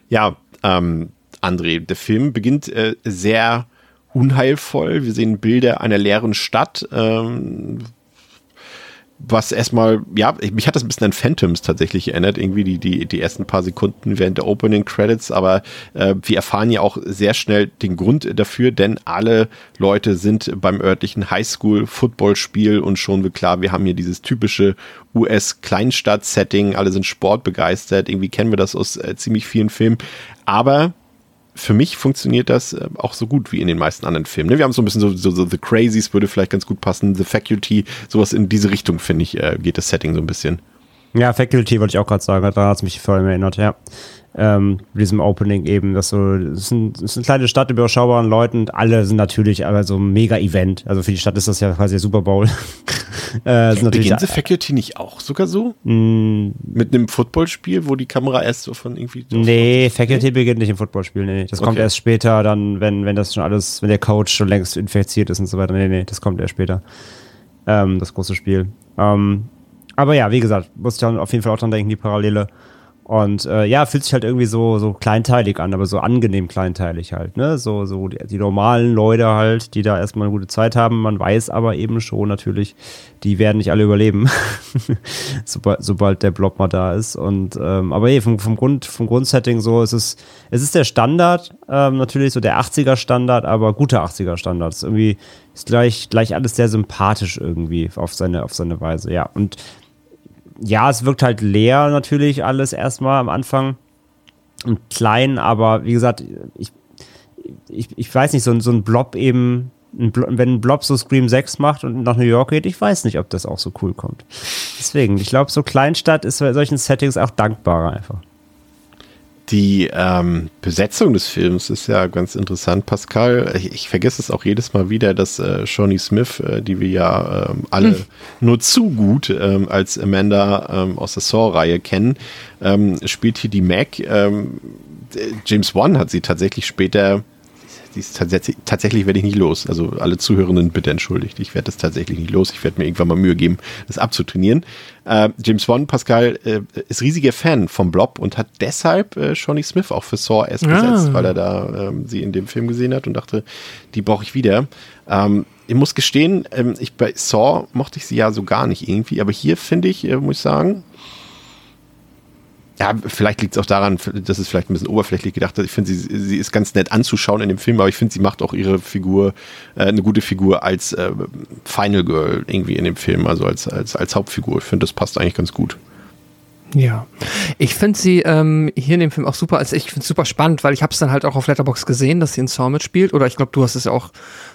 Ja, ähm, André, der Film beginnt äh, sehr unheilvoll. Wir sehen Bilder einer leeren Stadt, ähm, was erstmal, ja, mich hat das ein bisschen an Phantoms tatsächlich erinnert, irgendwie die, die, die ersten paar Sekunden während der Opening Credits, aber äh, wir erfahren ja auch sehr schnell den Grund dafür, denn alle Leute sind beim örtlichen Highschool-Football-Spiel und schon wird klar, wir haben hier dieses typische US-Kleinstadt-Setting, alle sind sportbegeistert, irgendwie kennen wir das aus äh, ziemlich vielen Filmen, aber für mich funktioniert das äh, auch so gut wie in den meisten anderen Filmen. Ne? Wir haben so ein bisschen so, so, so, The Crazies würde vielleicht ganz gut passen, The Faculty, sowas in diese Richtung, finde ich, äh, geht das Setting so ein bisschen. Ja, Faculty wollte ich auch gerade sagen, da hat es mich vor allem erinnert, ja ähm, diesem Opening eben. Das, so, das, ist ein, das ist eine kleine Stadt mit überschaubaren Leuten und alle sind natürlich aber so ein Mega-Event. Also für die Stadt ist das ja quasi der Super Bowl. *laughs* äh, Beginnt The Faculty nicht auch sogar so? Mm, mit einem Footballspiel, wo die Kamera erst so von irgendwie. Nee, Faculty nee? beginnt nicht im Footballspiel, nee. Das okay. kommt erst später, dann, wenn, wenn das schon alles, wenn der Coach schon längst infiziert ist und so weiter. Nee, nee, das kommt erst später. Ähm, das große Spiel. Ähm, aber ja, wie gesagt, muss ich dann auf jeden Fall auch dran denken, die Parallele. Und äh, ja, fühlt sich halt irgendwie so, so kleinteilig an, aber so angenehm kleinteilig halt, ne? So, so die, die, normalen Leute halt, die da erstmal eine gute Zeit haben. Man weiß aber eben schon natürlich, die werden nicht alle überleben, *laughs* sobald, sobald der Blob mal da ist. Und ähm, aber eh, vom, vom, Grund, vom Grundsetting so, es ist, es ist der Standard, ähm, natürlich so der 80er Standard, aber guter 80er Standard. Ist irgendwie ist gleich, gleich alles sehr sympathisch irgendwie auf seine, auf seine Weise, ja. Und ja, es wirkt halt leer natürlich alles erstmal am Anfang und klein, aber wie gesagt, ich, ich, ich weiß nicht, so, so ein Blob eben, ein Blob, wenn ein Blob so Scream 6 macht und nach New York geht, ich weiß nicht, ob das auch so cool kommt. Deswegen, ich glaube, so Kleinstadt ist bei solchen Settings auch dankbarer einfach. Die ähm, Besetzung des Films ist ja ganz interessant, Pascal. Ich, ich vergesse es auch jedes Mal wieder, dass äh, Shawnee Smith, äh, die wir ja ähm, alle hm. nur zu gut ähm, als Amanda ähm, aus der Saw-Reihe kennen, ähm, spielt hier die Mac. Ähm, James Wan hat sie tatsächlich später die ist tatsächlich, tatsächlich werde ich nicht los. Also alle Zuhörenden bitte entschuldigt. Ich werde das tatsächlich nicht los. Ich werde mir irgendwann mal Mühe geben, das abzutrainieren. Äh, James Wan, Pascal, äh, ist riesiger Fan vom Blob und hat deshalb äh, Shawnee Smith auch für Saw erst ah. besetzt, weil er da ähm, sie in dem Film gesehen hat und dachte, die brauche ich wieder. Ähm, ich muss gestehen, ähm, ich bei Saw mochte ich sie ja so gar nicht irgendwie, aber hier finde ich, äh, muss ich sagen, ja, vielleicht liegt es auch daran, dass es vielleicht ein bisschen oberflächlich gedacht hat. Ich finde, sie, sie ist ganz nett anzuschauen in dem Film, aber ich finde, sie macht auch ihre Figur, äh, eine gute Figur als äh, Final Girl irgendwie in dem Film, also als, als, als Hauptfigur. Ich finde, das passt eigentlich ganz gut. Ja, ich finde sie ähm, hier in dem Film auch super, also ich finde es super spannend, weil ich habe es dann halt auch auf Letterbox gesehen, dass sie in Saw mitspielt oder ich glaube, du hast es ja auch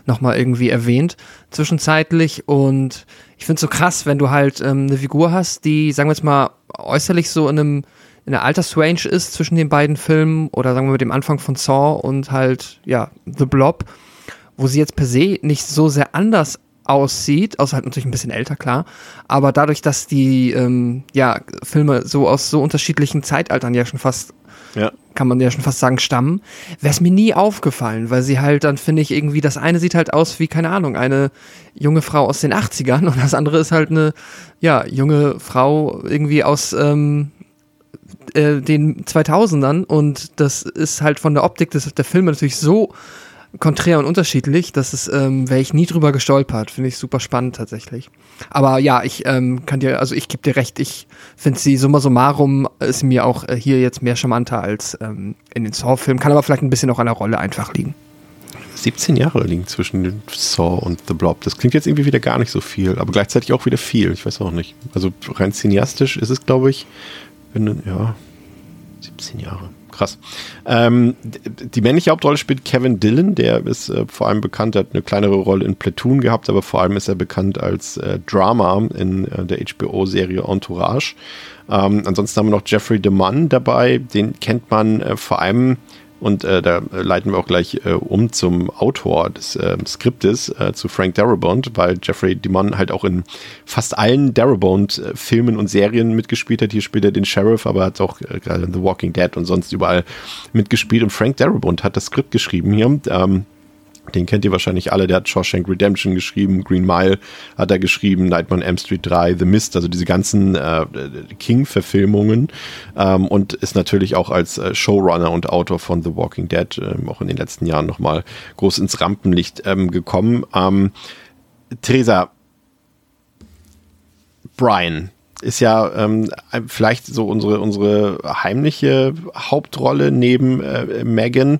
nochmal irgendwie erwähnt zwischenzeitlich und ich finde es so krass, wenn du halt ähm, eine Figur hast, die, sagen wir jetzt mal, äußerlich so in einem in der Altersrange ist zwischen den beiden Filmen oder sagen wir mit dem Anfang von Saw und halt, ja, The Blob, wo sie jetzt per se nicht so sehr anders aussieht, außer halt natürlich ein bisschen älter, klar. Aber dadurch, dass die ähm, ja, Filme so aus so unterschiedlichen Zeitaltern ja schon fast, ja. kann man ja schon fast sagen, stammen, wäre es mir nie aufgefallen, weil sie halt dann, finde ich, irgendwie, das eine sieht halt aus wie, keine Ahnung, eine junge Frau aus den 80ern *laughs* und das andere ist halt eine, ja, junge Frau irgendwie aus, ähm, äh, den 2000ern und das ist halt von der Optik des, der Filme natürlich so konträr und unterschiedlich, dass es, ähm, wäre ich nie drüber gestolpert. Finde ich super spannend tatsächlich. Aber ja, ich ähm, kann dir, also ich gebe dir recht, ich finde sie summa summarum ist mir auch äh, hier jetzt mehr charmanter als ähm, in den Saw-Filmen. Kann aber vielleicht ein bisschen auch an der Rolle einfach liegen. 17 Jahre liegen zwischen Saw und The Blob. Das klingt jetzt irgendwie wieder gar nicht so viel, aber gleichzeitig auch wieder viel. Ich weiß auch nicht. Also rein cineastisch ist es, glaube ich, wenn, ja, 17 Jahre. krass. Ähm, die männliche Hauptrolle spielt Kevin Dillon, der ist äh, vor allem bekannt, hat eine kleinere Rolle in Platoon gehabt, aber vor allem ist er bekannt als äh, Drama in äh, der HBO-Serie Entourage. Ähm, ansonsten haben wir noch Jeffrey DeMunn dabei, den kennt man äh, vor allem und äh, da leiten wir auch gleich äh, um zum Autor des äh, Skriptes, äh, zu Frank Darabont, weil Jeffrey DeMonn halt auch in fast allen Darabont-Filmen und Serien mitgespielt hat. Hier spielt er den Sheriff, aber hat auch äh, gerade in The Walking Dead und sonst überall mitgespielt. Und Frank Darabont hat das Skript geschrieben hier. Ähm, den kennt ihr wahrscheinlich alle, der hat Shawshank Redemption geschrieben, Green Mile hat er geschrieben, Nightmare on M Street 3, The Mist, also diese ganzen äh, King-Verfilmungen ähm, und ist natürlich auch als äh, Showrunner und Autor von The Walking Dead ähm, auch in den letzten Jahren nochmal groß ins Rampenlicht ähm, gekommen. Ähm, Theresa, Brian, ist ja ähm, vielleicht so unsere, unsere heimliche Hauptrolle neben äh, Megan,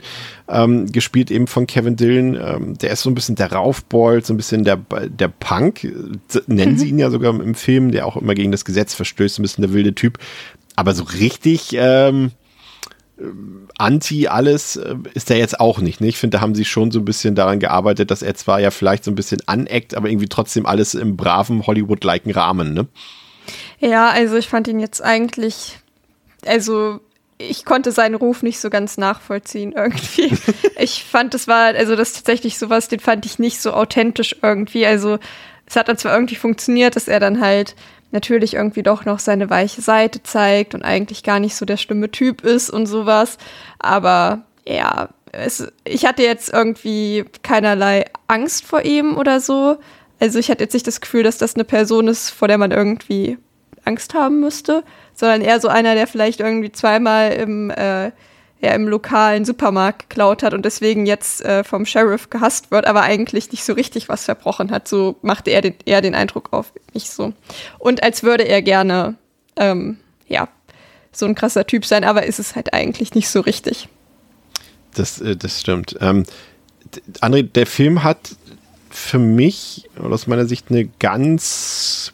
ähm, gespielt eben von Kevin Dillon. Ähm, der ist so ein bisschen der Raufbold, so ein bisschen der, der Punk, nennen mhm. sie ihn ja sogar im Film, der auch immer gegen das Gesetz verstößt, ein bisschen der wilde Typ. Aber so richtig ähm, anti alles äh, ist er jetzt auch nicht. Ne? Ich finde, da haben sie schon so ein bisschen daran gearbeitet, dass er zwar ja vielleicht so ein bisschen aneckt, aber irgendwie trotzdem alles im braven Hollywood-liken Rahmen. Ne? Ja, also ich fand ihn jetzt eigentlich, also ich konnte seinen Ruf nicht so ganz nachvollziehen irgendwie. *laughs* ich fand, das war, also das ist tatsächlich sowas, den fand ich nicht so authentisch irgendwie. Also es hat dann zwar irgendwie funktioniert, dass er dann halt natürlich irgendwie doch noch seine weiche Seite zeigt und eigentlich gar nicht so der schlimme Typ ist und sowas. Aber ja, es, ich hatte jetzt irgendwie keinerlei Angst vor ihm oder so. Also ich hatte jetzt nicht das Gefühl, dass das eine Person ist, vor der man irgendwie Angst haben müsste, sondern eher so einer, der vielleicht irgendwie zweimal im, äh, ja, im lokalen Supermarkt geklaut hat und deswegen jetzt äh, vom Sheriff gehasst wird, aber eigentlich nicht so richtig was verbrochen hat. So machte er den, eher den Eindruck auf mich so. Und als würde er gerne, ähm, ja, so ein krasser Typ sein, aber ist es halt eigentlich nicht so richtig. Das, äh, das stimmt. Ähm, André, der Film hat für mich aus meiner Sicht eine ganz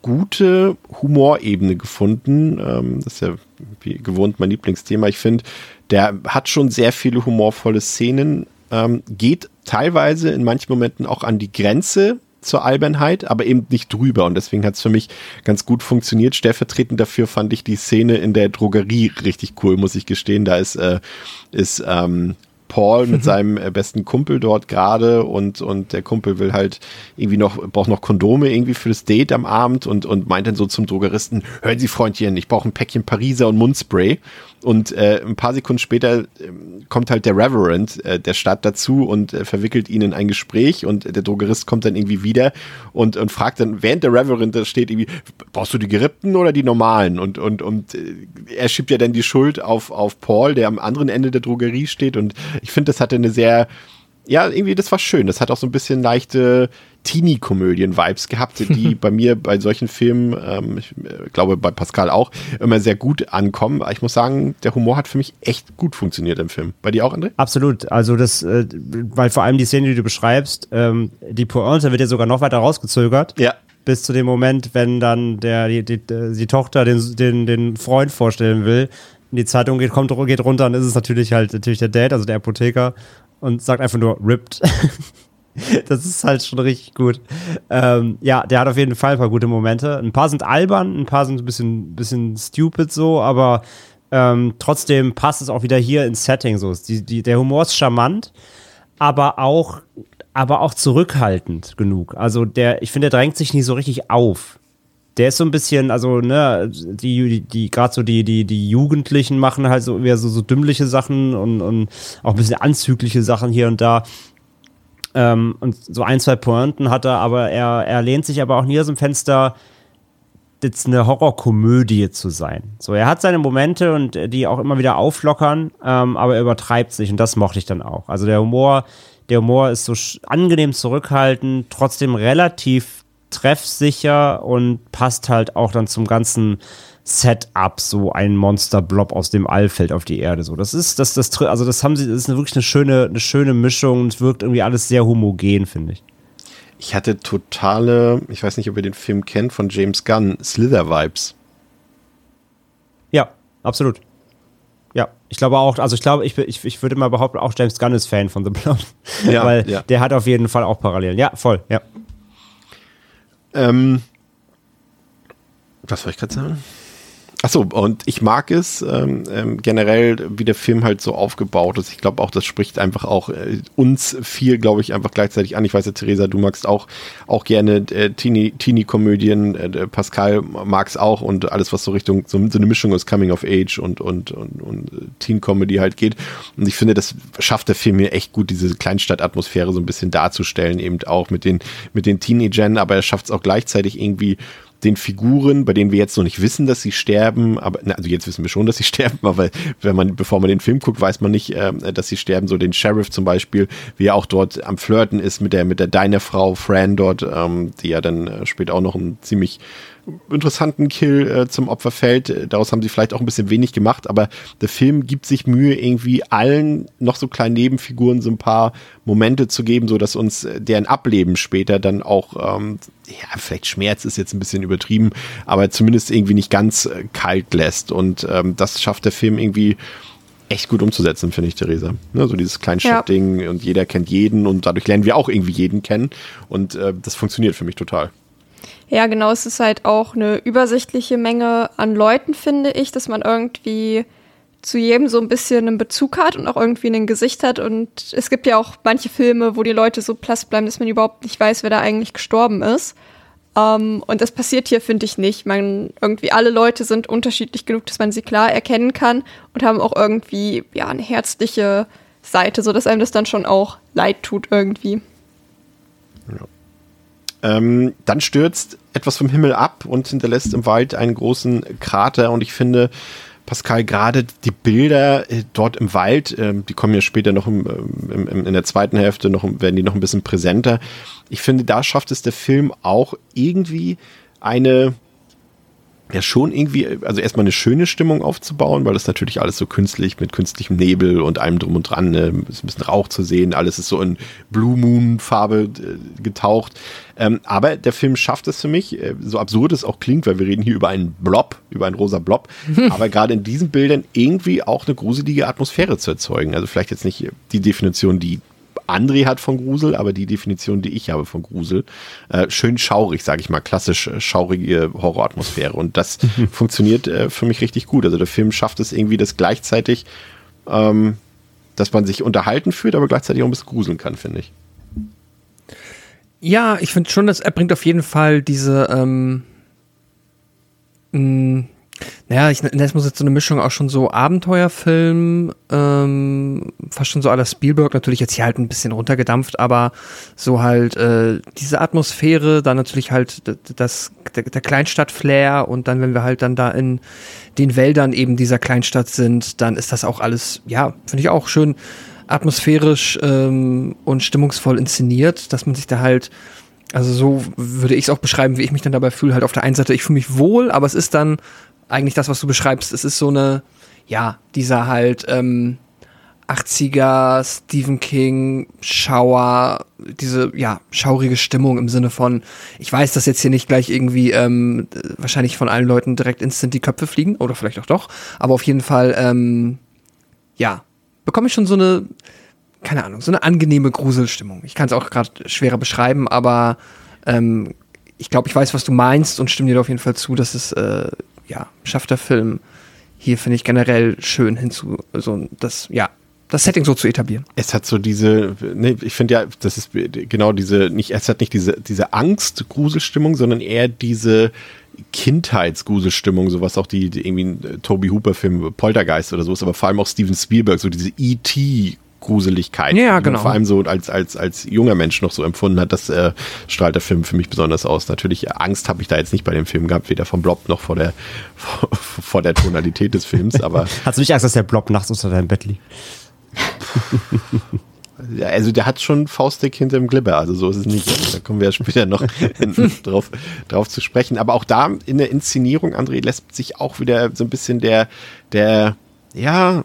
gute Humorebene gefunden. Ähm, das ist ja wie gewohnt mein Lieblingsthema. Ich finde, der hat schon sehr viele humorvolle Szenen, ähm, geht teilweise in manchen Momenten auch an die Grenze zur Albernheit, aber eben nicht drüber. Und deswegen hat es für mich ganz gut funktioniert. Stellvertretend dafür fand ich die Szene in der Drogerie richtig cool, muss ich gestehen. Da ist, äh, ist ähm, Paul mit seinem äh, besten Kumpel dort gerade und, und der Kumpel will halt irgendwie noch, braucht noch Kondome irgendwie für das Date am Abend und, und meint dann so zum Drogeristen, hören Sie Freundchen, ich brauche ein Päckchen Pariser und Mundspray. Und äh, ein paar Sekunden später äh, kommt halt der Reverend äh, der Stadt dazu und äh, verwickelt ihn in ein Gespräch und der Drogerist kommt dann irgendwie wieder und, und fragt dann, während der Reverend da steht, irgendwie, brauchst du die Gerippten oder die normalen? Und, und, und äh, er schiebt ja dann die Schuld auf, auf Paul, der am anderen Ende der Drogerie steht. Und ich finde, das hatte eine sehr ja, irgendwie, das war schön. Das hat auch so ein bisschen leichte Teenie-Komödien-Vibes gehabt, die *laughs* bei mir bei solchen Filmen, ähm, ich äh, glaube bei Pascal auch, immer sehr gut ankommen. Ich muss sagen, der Humor hat für mich echt gut funktioniert im Film. Bei dir auch, André? Absolut. Also das, äh, weil vor allem die Szene, die du beschreibst, ähm, die Pointe wird ja sogar noch weiter rausgezögert. Ja. Bis zu dem Moment, wenn dann der, die, die, die Tochter den, den, den Freund vorstellen will, die Zeitung geht, kommt, geht runter, dann ist es natürlich halt natürlich der Dad, also der Apotheker, und sagt einfach nur ripped. *laughs* das ist halt schon richtig gut. Ähm, ja, der hat auf jeden Fall ein paar gute Momente. Ein paar sind albern, ein paar sind ein bisschen, bisschen stupid so, aber ähm, trotzdem passt es auch wieder hier ins Setting so. Die, die, der Humor ist charmant, aber auch, aber auch zurückhaltend genug. Also der, ich finde, der drängt sich nicht so richtig auf der ist so ein bisschen, also, ne, die, die, die gerade so die, die, die Jugendlichen machen halt so eher so, so dümmliche Sachen und, und auch ein bisschen anzügliche Sachen hier und da. Ähm, und so ein, zwei Pointen hat er, aber er, er lehnt sich aber auch nie aus dem Fenster, jetzt eine Horrorkomödie zu sein. So, er hat seine Momente und die auch immer wieder auflockern, ähm, aber er übertreibt sich und das mochte ich dann auch. Also der Humor, der Humor ist so angenehm zurückhaltend, trotzdem relativ treffsicher und passt halt auch dann zum ganzen Setup, so ein Monsterblob aus dem All fällt auf die Erde. So, das ist, das, das, also das haben sie, das ist eine, wirklich eine schöne, eine schöne Mischung und wirkt irgendwie alles sehr homogen, finde ich. Ich hatte totale, ich weiß nicht, ob ihr den Film kennt, von James Gunn, Slither-Vibes. Ja, absolut. Ja, ich glaube auch, also ich glaube, ich, ich, ich würde mal behaupten, auch James Gunn ist Fan von The Blob. Ja, *laughs* Weil ja. der hat auf jeden Fall auch Parallelen. Ja, voll, ja. Ähm, was soll ich gerade sagen? Achso, und ich mag es ähm, ähm, generell, wie der Film halt so aufgebaut ist. Ich glaube auch, das spricht einfach auch äh, uns viel, glaube ich, einfach gleichzeitig an. Ich weiß ja, Theresa, du magst auch, auch gerne äh, Teenie-Komödien. Äh, Pascal mag es auch und alles, was so Richtung so, so, eine Mischung aus Coming of Age und, und, und, und äh, Teen-Comedy halt geht. Und ich finde, das schafft der Film mir echt gut, diese Kleinstadtatmosphäre so ein bisschen darzustellen, eben auch mit den, mit den Teenagern, aber er schafft es auch gleichzeitig irgendwie den Figuren, bei denen wir jetzt noch nicht wissen, dass sie sterben, aber also jetzt wissen wir schon, dass sie *laughs* sterben, aber wenn man, bevor man den Film guckt, weiß man nicht, äh, dass sie sterben. So den Sheriff zum Beispiel, wie er auch dort am Flirten ist mit der mit der deiner Frau Fran dort, ähm, die ja dann äh, später auch noch ein ziemlich interessanten Kill äh, zum Opfer fällt. Daraus haben sie vielleicht auch ein bisschen wenig gemacht, aber der Film gibt sich Mühe, irgendwie allen noch so kleinen Nebenfiguren so ein paar Momente zu geben, so dass uns äh, deren Ableben später dann auch, ähm, ja, vielleicht Schmerz ist jetzt ein bisschen übertrieben, aber zumindest irgendwie nicht ganz äh, kalt lässt. Und ähm, das schafft der Film irgendwie echt gut umzusetzen, finde ich, Theresa. Ne, so dieses Kleinstadt-Ding ja. und jeder kennt jeden und dadurch lernen wir auch irgendwie jeden kennen und äh, das funktioniert für mich total. Ja, genau. Es ist halt auch eine übersichtliche Menge an Leuten, finde ich, dass man irgendwie zu jedem so ein bisschen einen Bezug hat und auch irgendwie ein Gesicht hat. Und es gibt ja auch manche Filme, wo die Leute so platt bleiben, dass man überhaupt nicht weiß, wer da eigentlich gestorben ist. Um, ähm, und das passiert hier, finde ich, nicht. Man, irgendwie alle Leute sind unterschiedlich genug, dass man sie klar erkennen kann und haben auch irgendwie, ja, eine herzliche Seite, sodass einem das dann schon auch leid tut irgendwie. Ähm, dann stürzt etwas vom Himmel ab und hinterlässt im Wald einen großen Krater. Und ich finde, Pascal, gerade die Bilder äh, dort im Wald, äh, die kommen ja später noch im, im, im, in der zweiten Hälfte, noch, werden die noch ein bisschen präsenter. Ich finde, da schafft es der Film auch irgendwie eine ja schon irgendwie, also erstmal eine schöne Stimmung aufzubauen, weil das natürlich alles so künstlich mit künstlichem Nebel und allem drum und dran, ne, ist ein bisschen Rauch zu sehen, alles ist so in Blue Moon Farbe äh, getaucht. Ähm, aber der Film schafft es für mich, äh, so absurd es auch klingt, weil wir reden hier über einen Blob, über einen rosa Blob, *laughs* aber gerade in diesen Bildern irgendwie auch eine gruselige Atmosphäre zu erzeugen. Also vielleicht jetzt nicht die Definition, die André hat von Grusel, aber die Definition, die ich habe von Grusel, äh, schön schaurig, sage ich mal, klassisch äh, schaurige Horroratmosphäre. Und das funktioniert äh, für mich richtig gut. Also der Film schafft es irgendwie, das gleichzeitig, ähm, dass man sich unterhalten fühlt, aber gleichzeitig auch ein bisschen gruseln kann, finde ich. Ja, ich finde schon, dass er bringt auf jeden Fall diese ähm, mh, naja, ich nenne es jetzt so eine Mischung auch schon so Abenteuerfilm, ähm, fast schon so aller Spielberg, natürlich jetzt hier halt ein bisschen runtergedampft, aber so halt äh, diese Atmosphäre, dann natürlich halt das, der, der Kleinstadt-Flair und dann, wenn wir halt dann da in den Wäldern eben dieser Kleinstadt sind, dann ist das auch alles, ja, finde ich auch schön atmosphärisch ähm, und stimmungsvoll inszeniert, dass man sich da halt also so würde ich es auch beschreiben, wie ich mich dann dabei fühle. Halt auf der einen Seite, ich fühle mich wohl, aber es ist dann eigentlich das, was du beschreibst. Es ist so eine, ja, dieser halt ähm, 80er Stephen King Schauer, diese ja schaurige Stimmung im Sinne von, ich weiß, dass jetzt hier nicht gleich irgendwie ähm, wahrscheinlich von allen Leuten direkt instant die Köpfe fliegen oder vielleicht auch doch, aber auf jeden Fall ähm, ja bekomme ich schon so eine keine Ahnung so eine angenehme Gruselstimmung. Ich kann es auch gerade schwerer beschreiben, aber ähm, ich glaube, ich weiß, was du meinst und stimme dir auf jeden Fall zu, dass es äh, ja, schafft der Film hier, finde ich, generell schön hinzu, so das, ja, das Setting so zu etablieren. Es hat so diese, ne, ich finde ja, das ist genau diese, nicht, es hat nicht diese, diese Angst-Gruselstimmung, sondern eher diese Kindheitsgruselstimmung, sowas auch die, die irgendwie ein Toby Hooper-Film Poltergeist oder so ist, aber vor allem auch Steven Spielberg, so diese E.T. Gruseligkeit, ja, genau. vor allem so als, als, als junger Mensch noch so empfunden hat, das äh, strahlt der Film für mich besonders aus. Natürlich, Angst habe ich da jetzt nicht bei dem Film gehabt, weder vom Blob noch vor der, vor, *laughs* vor der Tonalität des Films, aber. *laughs* Hast du nicht Angst, dass der Blob nachts unter deinem Bett liegt? *laughs* Also der hat schon Faustdick hinter dem Glibber, also so ist es nicht. Da kommen wir ja später noch drauf, drauf zu sprechen. Aber auch da in der Inszenierung, André, lässt sich auch wieder so ein bisschen der, der, ja,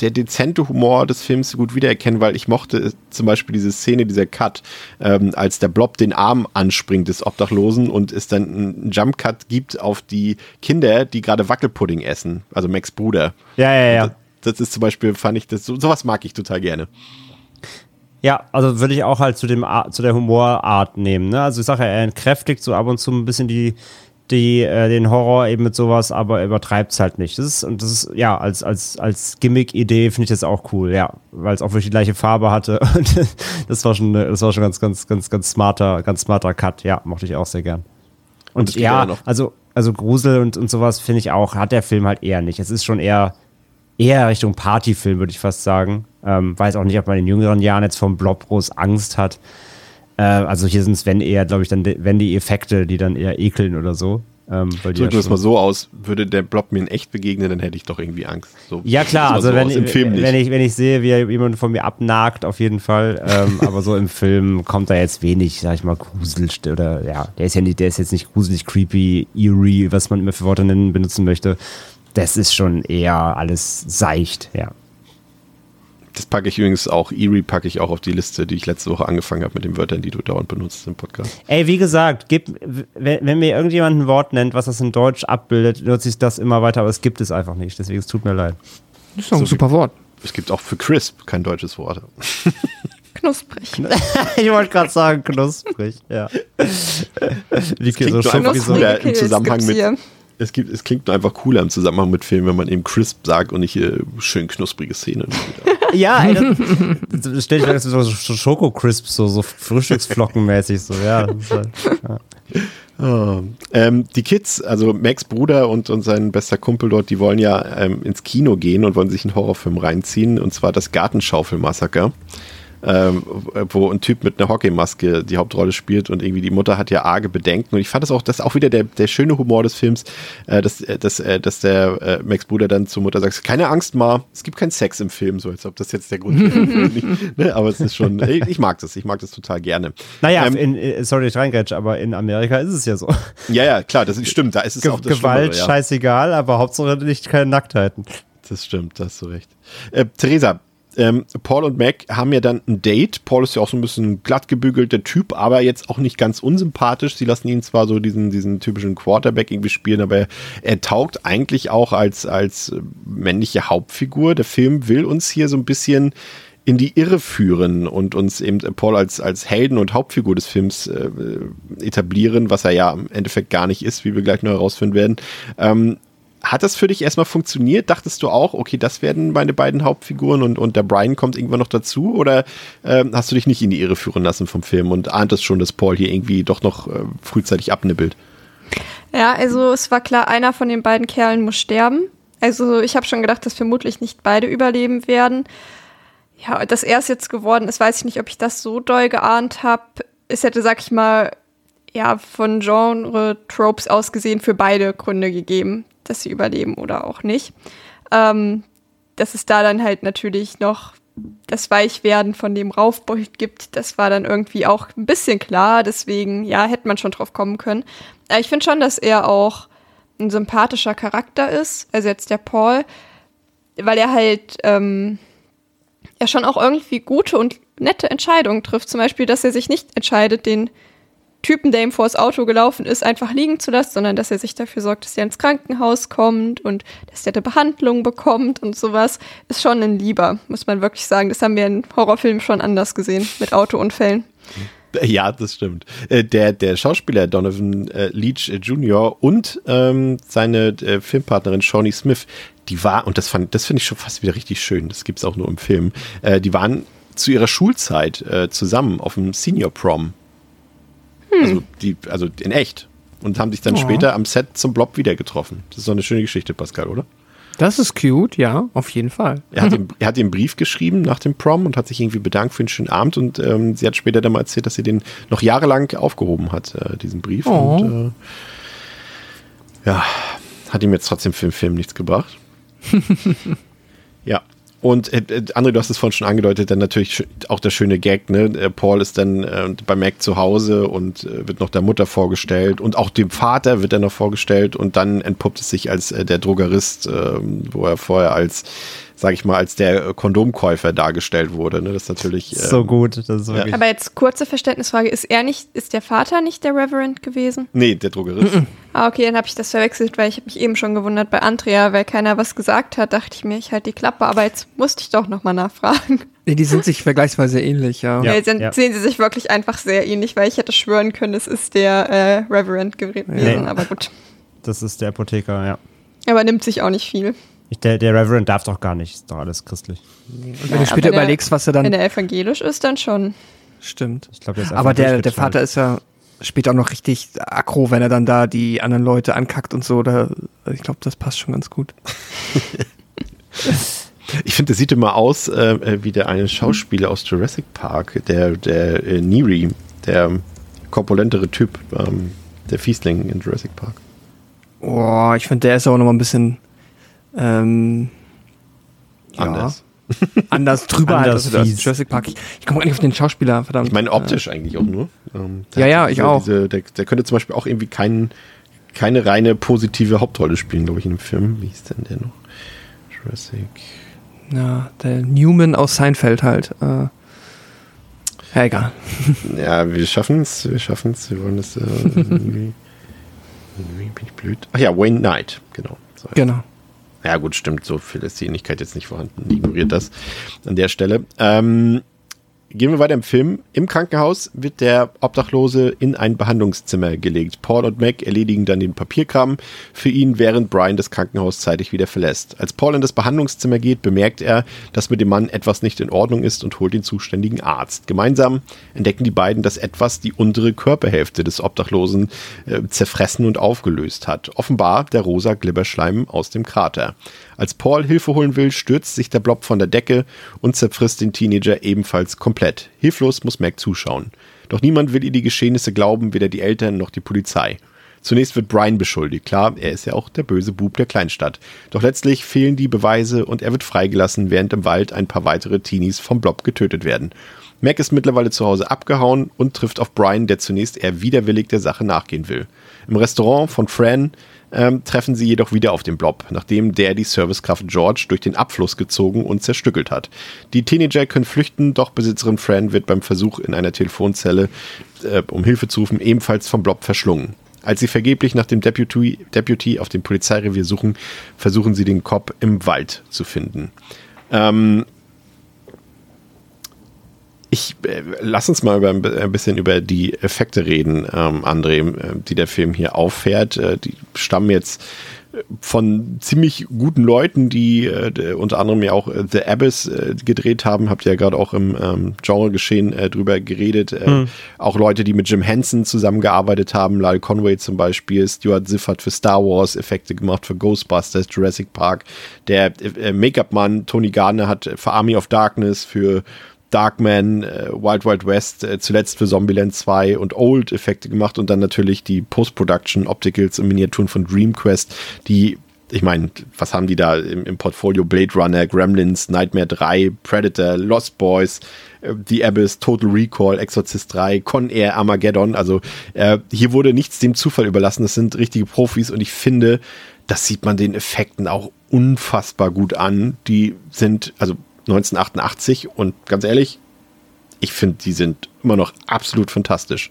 der dezente Humor des Films gut wiedererkennen, weil ich mochte zum Beispiel diese Szene, dieser Cut, ähm, als der Blob den Arm anspringt des Obdachlosen und es dann einen Jump-Cut gibt auf die Kinder, die gerade Wackelpudding essen, also Max Bruder. Ja, ja, ja. Das, das, ist zum Beispiel, fand ich, das, sowas mag ich total gerne. Ja, also würde ich auch halt zu dem zu der Humorart nehmen. Ne? Also ich sage ja, er entkräftigt so ab und zu ein bisschen die, die, äh, den Horror eben mit sowas, aber übertreibt es halt nicht. Das ist, und das ist, ja, als, als, als Gimmick-Idee finde ich das auch cool, ja. Weil es auch wirklich die gleiche Farbe hatte. *laughs* Und das war schon, das war schon ganz, ganz, ganz, ganz smarter, ganz smarter Cut. Ja, mochte ich auch sehr gern. Und, und ja, also, also Grusel und, und sowas finde ich auch, hat der Film halt eher nicht. Es ist schon eher, eher Richtung Partyfilm, würde ich fast sagen. Ähm, weiß auch nicht, ob man in jüngeren Jahren jetzt vom Blob groß Angst hat. Äh, also hier sind es, wenn eher, glaube ich, dann, wenn die Effekte, die dann eher ekeln oder so. Ähm, Drücken wir es mal so aus, würde der Blob mir in echt begegnen, dann hätte ich doch irgendwie Angst. So, ja klar, also so wenn, ich, wenn, ich, wenn ich sehe, wie jemand von mir abnagt, auf jeden Fall. Ähm, *laughs* aber so im Film kommt da jetzt wenig, sag ich mal, Grusel oder ja, der ist ja nicht, der ist jetzt nicht gruselig, creepy, eerie, was man immer für Worte nennen, benutzen möchte. Das ist schon eher alles seicht, ja. Das packe ich übrigens auch, Eerie packe ich auch auf die Liste, die ich letzte Woche angefangen habe mit den Wörtern, die du dauernd benutzt im Podcast. Ey, wie gesagt, gib, wenn, mir irgendjemand ein Wort nennt, was das in Deutsch abbildet, nutze ich das immer weiter, aber es gibt es einfach nicht. Deswegen, es tut mir leid. Das ist doch ein so super Wort. Es gibt auch für crisp kein deutsches Wort. *laughs* Knusprig. *laughs* ich wollte gerade sagen, knusprig, ja. Wie so einfach cooler im Zusammenhang mit, es, gibt, es klingt einfach cooler im Zusammenhang mit Filmen, wenn man eben crisp sagt und nicht äh, schön knusprige Szenen. *laughs* ja, ey, das, *laughs* das stelle ich mir so, so Schoko-Crisps, so, so Frühstücksflockenmäßig, so, ja. Halt, ja. Oh. Ähm, die Kids, also Max Bruder und, und sein bester Kumpel dort, die wollen ja ähm, ins Kino gehen und wollen sich einen Horrorfilm reinziehen, und zwar das Gartenschaufelmassaker ähm, wo ein Typ mit einer Hockeymaske die Hauptrolle spielt und irgendwie die Mutter hat ja arge Bedenken. Und ich fand das auch, das ist auch wieder der, der schöne Humor des Films, äh, dass, äh, dass, äh, dass der äh, Max Bruder dann zur Mutter sagt, keine Angst mal, es gibt keinen Sex im Film, so als ob das jetzt der Grund wäre. *laughs* ne? Aber es ist schon, ich, ich, mag das, ich mag das total gerne. Naja, ähm, in, äh, sorry, ich reingrätsche, aber in Amerika ist es ja so. Ja, ja, klar, das stimmt, da ist es Ge auch das Gewalt, ja. scheißegal, aber Hauptsache nicht keine Nacktheiten. Das stimmt, da hast du recht. Äh, Theresa, ähm, Paul und Mac haben ja dann ein Date. Paul ist ja auch so ein bisschen glatt gebügelter Typ, aber jetzt auch nicht ganz unsympathisch. Sie lassen ihn zwar so diesen, diesen typischen Quarterback irgendwie spielen, aber er, taugt eigentlich auch als, als männliche Hauptfigur. Der Film will uns hier so ein bisschen in die Irre führen und uns eben Paul als, als Helden und Hauptfigur des Films äh, etablieren, was er ja im Endeffekt gar nicht ist, wie wir gleich noch herausfinden werden. Ähm, hat das für dich erstmal funktioniert? Dachtest du auch, okay, das werden meine beiden Hauptfiguren und, und der Brian kommt irgendwann noch dazu? Oder ähm, hast du dich nicht in die Irre führen lassen vom Film und ahntest schon, dass Paul hier irgendwie doch noch äh, frühzeitig abnippelt? Ja, also es war klar, einer von den beiden Kerlen muss sterben. Also ich habe schon gedacht, dass vermutlich nicht beide überleben werden. Ja, dass er es jetzt geworden ist, weiß ich nicht, ob ich das so doll geahnt habe. Es hätte, sag ich mal, ja, von Genre-Tropes aus gesehen für beide Gründe gegeben dass sie überleben oder auch nicht. Ähm, dass es da dann halt natürlich noch das Weichwerden von dem Raufbeut gibt, das war dann irgendwie auch ein bisschen klar. Deswegen, ja, hätte man schon drauf kommen können. Aber ich finde schon, dass er auch ein sympathischer Charakter ist. Also jetzt der Paul, weil er halt ähm, ja schon auch irgendwie gute und nette Entscheidungen trifft. Zum Beispiel, dass er sich nicht entscheidet, den Typen, der ihm vors Auto gelaufen ist, einfach liegen zu lassen, sondern dass er sich dafür sorgt, dass er ins Krankenhaus kommt und dass er eine Behandlung bekommt und sowas, ist schon ein Lieber, muss man wirklich sagen. Das haben wir in Horrorfilmen schon anders gesehen, mit Autounfällen. Ja, das stimmt. Äh, der, der Schauspieler Donovan äh, Leach Jr. und ähm, seine äh, Filmpartnerin Shawnee Smith, die war, und das das finde ich schon fast wieder richtig schön, das gibt es auch nur im Film, äh, die waren zu ihrer Schulzeit äh, zusammen auf dem Senior Prom hm. Also, die, also in echt. Und haben sich dann oh. später am Set zum Blob wieder getroffen. Das ist doch eine schöne Geschichte, Pascal, oder? Das ist cute, ja, auf jeden Fall. Er hat, ihm, er hat ihm einen Brief geschrieben nach dem Prom und hat sich irgendwie bedankt für einen schönen Abend und ähm, sie hat später dann mal erzählt, dass sie den noch jahrelang aufgehoben hat, äh, diesen Brief. Oh. Und äh, ja, hat ihm jetzt trotzdem für den Film nichts gebracht. *laughs* und äh, äh, André, du hast es vorhin schon angedeutet, dann natürlich auch der schöne Gag, ne? Äh, Paul ist dann äh, bei Mac zu Hause und äh, wird noch der Mutter vorgestellt und auch dem Vater wird er noch vorgestellt und dann entpuppt es sich als äh, der Drogerist, äh, wo er vorher als sag ich mal, als der Kondomkäufer dargestellt wurde. Ne? Das ist natürlich. Ähm, so gut. Das ist ja. Aber jetzt kurze Verständnisfrage: Ist er nicht, ist der Vater nicht der Reverend gewesen? Nee, der Drogerist. Mm -mm. Ah, okay, dann habe ich das verwechselt, weil ich habe mich eben schon gewundert bei Andrea, weil keiner was gesagt hat, dachte ich mir, ich halte die Klappe, aber jetzt musste ich doch nochmal nachfragen. Nee, die sind sich *laughs* vergleichsweise ähnlich, ja. Ja, dann ja. sehen sie sich wirklich einfach sehr ähnlich, weil ich hätte schwören können, es ist der äh, Reverend gewesen, nee. aber gut. Das ist der Apotheker, ja. Aber nimmt sich auch nicht viel. Der, der Reverend darf doch gar nicht, ist doch alles christlich. Nee. Und wenn ja, du später überlegst, was er dann. Wenn er evangelisch ist, dann schon. Stimmt. Ich glaub, der Aber der, der Vater ist ja später auch noch richtig aggro, wenn er dann da die anderen Leute ankackt und so. Da, ich glaube, das passt schon ganz gut. *laughs* ich finde, der sieht immer aus äh, wie der eine Schauspieler aus Jurassic Park, der, der äh, Neri, der korpulentere Typ, ähm, der Fiesling in Jurassic Park. Boah, ich finde, der ist auch noch mal ein bisschen ähm, anders. Ja, anders *laughs* drüber anders halt, als Jurassic Park. Ich, ich komme gar nicht auf den Schauspieler, verdammt. Ich meine optisch äh, eigentlich auch nur. Ähm, ja, ja, ich auch. Diese, der, der, könnte zum Beispiel auch irgendwie kein, keine reine positive Hauptrolle spielen, glaube ich, in dem Film. Wie hieß denn der noch? Jurassic. Ja, der Newman aus Seinfeld halt. Äh, ja, egal. *laughs* Ja, wir schaffen es, wir schaffen es, wir wollen das äh, *laughs* irgendwie, irgendwie bin ich blöd. Ach ja, Wayne Knight, genau. So. Genau. Ja, gut, stimmt. So viel ist die Ähnlichkeit jetzt nicht vorhanden. Ignoriert das an der Stelle. Ähm, Gehen wir weiter im Film. Im Krankenhaus wird der Obdachlose in ein Behandlungszimmer gelegt. Paul und Mac erledigen dann den Papierkram für ihn, während Brian das Krankenhaus zeitig wieder verlässt. Als Paul in das Behandlungszimmer geht, bemerkt er, dass mit dem Mann etwas nicht in Ordnung ist und holt den zuständigen Arzt. Gemeinsam entdecken die beiden, dass etwas die untere Körperhälfte des Obdachlosen äh, zerfressen und aufgelöst hat. Offenbar der rosa Glibberschleim aus dem Krater. Als Paul Hilfe holen will, stürzt sich der Blob von der Decke und zerfrisst den Teenager ebenfalls komplett. Hilflos muss Mac zuschauen. Doch niemand will ihr die Geschehnisse glauben, weder die Eltern noch die Polizei. Zunächst wird Brian beschuldigt. Klar, er ist ja auch der böse Bub der Kleinstadt. Doch letztlich fehlen die Beweise und er wird freigelassen, während im Wald ein paar weitere Teenies vom Blob getötet werden. Mac ist mittlerweile zu Hause abgehauen und trifft auf Brian, der zunächst eher widerwillig der Sache nachgehen will. Im Restaurant von Fran ähm, treffen sie jedoch wieder auf den Blob, nachdem der die Servicekraft George durch den Abfluss gezogen und zerstückelt hat. Die Teenager können flüchten, doch Besitzerin Fran wird beim Versuch in einer Telefonzelle, äh, um Hilfe zu rufen, ebenfalls vom Blob verschlungen. Als sie vergeblich nach dem Deputy, Deputy auf dem Polizeirevier suchen, versuchen sie den Cop im Wald zu finden. Ähm, ich äh, lass uns mal über, ein bisschen über die Effekte reden, ähm, André, äh, die der Film hier auffährt. Äh, die stammen jetzt äh, von ziemlich guten Leuten, die äh, unter anderem ja auch äh, The Abyss äh, gedreht haben, habt ihr ja gerade auch im ähm, Genre-Geschehen äh, drüber geredet. Mhm. Auch Leute, die mit Jim Henson zusammengearbeitet haben, Lyle Conway zum Beispiel, Stuart Ziff hat für Star Wars Effekte gemacht, für Ghostbusters, Jurassic Park. Der Make-up-Mann Tony Gardner hat für Army of Darkness, für Darkman, äh, Wild Wild West, äh, zuletzt für Zombieland 2 und Old Effekte gemacht und dann natürlich die Post-Production Opticals und Miniaturen von DreamQuest, die ich meine, was haben die da im, im, Portfolio? Blade Runner, Gremlins, Nightmare 3, Predator, Lost Boys, äh, The Abyss, Total Recall, Exorcist 3, Con Air, Armageddon. Also äh, hier wurde nichts dem Zufall überlassen. Das sind richtige Profis und ich finde, das sieht man den Effekten auch unfassbar gut an. Die sind, also 1988 und ganz ehrlich, ich finde, die sind immer noch absolut fantastisch.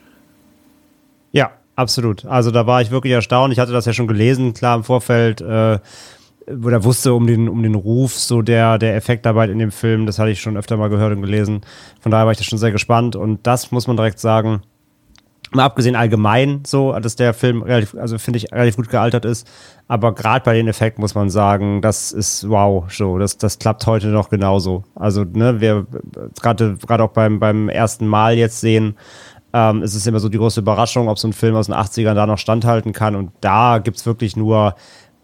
Ja, absolut. Also da war ich wirklich erstaunt. Ich hatte das ja schon gelesen, klar im Vorfeld, äh, wo er wusste um den, um den Ruf so der, der Effektarbeit in dem Film. Das hatte ich schon öfter mal gehört und gelesen. Von daher war ich da schon sehr gespannt. Und das muss man direkt sagen, Mal abgesehen allgemein so, dass der Film relativ, also finde ich, relativ gut gealtert ist. Aber gerade bei den Effekten muss man sagen, das ist wow, so, das, das klappt heute noch genauso. Also, ne, wir gerade gerade auch beim, beim ersten Mal jetzt sehen, ähm, ist es immer so die große Überraschung, ob so ein Film aus den 80ern da noch standhalten kann. Und da gibt's wirklich nur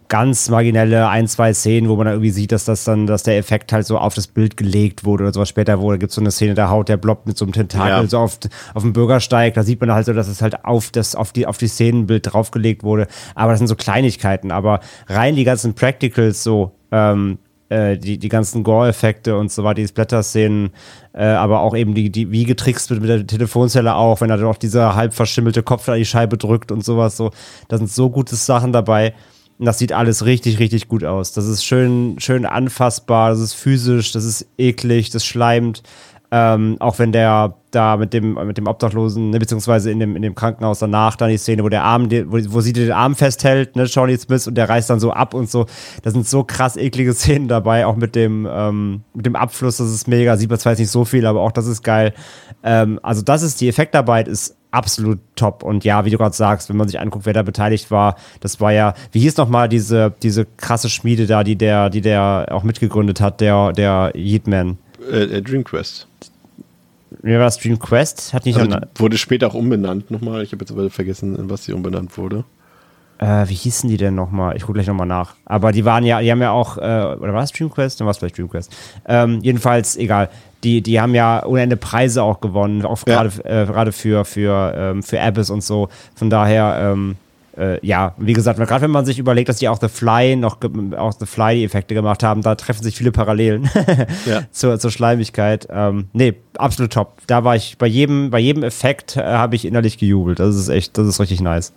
ganz marginelle ein, zwei Szenen, wo man dann irgendwie sieht, dass das dann, dass der Effekt halt so auf das Bild gelegt wurde oder sowas. Später wurde, gibt es so eine Szene, da haut der Blob mit so einem Tentakel ja. so auf, auf den Bürgersteig. Da sieht man halt so, dass es halt auf das, auf die, auf die Szenenbild draufgelegt wurde. Aber das sind so Kleinigkeiten. Aber rein die ganzen Practicals so, ähm, äh, die, die ganzen Gore-Effekte und so weiter, die Splatter-Szenen, äh, aber auch eben die, die, wie getrickst wird mit der Telefonzelle auch, wenn er dann auch dieser halb verschimmelte Kopf an die Scheibe drückt und sowas so. Da sind so gute Sachen dabei das sieht alles richtig, richtig gut aus. Das ist schön, schön anfassbar, das ist physisch, das ist eklig, das schleimt. Ähm, auch wenn der da mit dem, mit dem Obdachlosen, ne, beziehungsweise in dem, in dem Krankenhaus danach, dann die Szene, wo der Arm, wo, wo sie den Arm festhält, ne, Shawnee Smith, und der reißt dann so ab und so. Da sind so krass eklige Szenen dabei, auch mit dem, ähm, mit dem Abfluss, das ist mega. Sieht man zwar jetzt nicht so viel, aber auch das ist geil. Ähm, also, das ist, die Effektarbeit ist absolut top. Und ja, wie du gerade sagst, wenn man sich anguckt, wer da beteiligt war, das war ja, wie hieß nochmal diese, diese krasse Schmiede da, die der, die der auch mitgegründet hat, der, der Yeatman. Äh, äh Dream Quest. Mir war das Dream Quest, hat nicht also Wurde später auch umbenannt nochmal. Ich habe jetzt aber vergessen, was sie umbenannt wurde. Äh, wie hießen die denn nochmal? Ich gucke gleich nochmal nach. Aber die waren ja, die haben ja auch, äh, oder war es Dream Quest? Dann war es vielleicht Dream Quest. Ähm, jedenfalls, egal. Die, die haben ja ohne Ende Preise auch gewonnen, auch gerade ja. äh, für, für, ähm, für Abyss und so. Von daher, ähm, äh, ja, wie gesagt, gerade wenn man sich überlegt, dass die auch The Fly noch auch The Fly die Effekte gemacht haben, da treffen sich viele Parallelen *laughs* ja. zur, zur Schleimigkeit. Ähm, nee, absolut top. Da war ich bei jedem, bei jedem Effekt äh, habe ich innerlich gejubelt. Das ist echt, das ist richtig nice.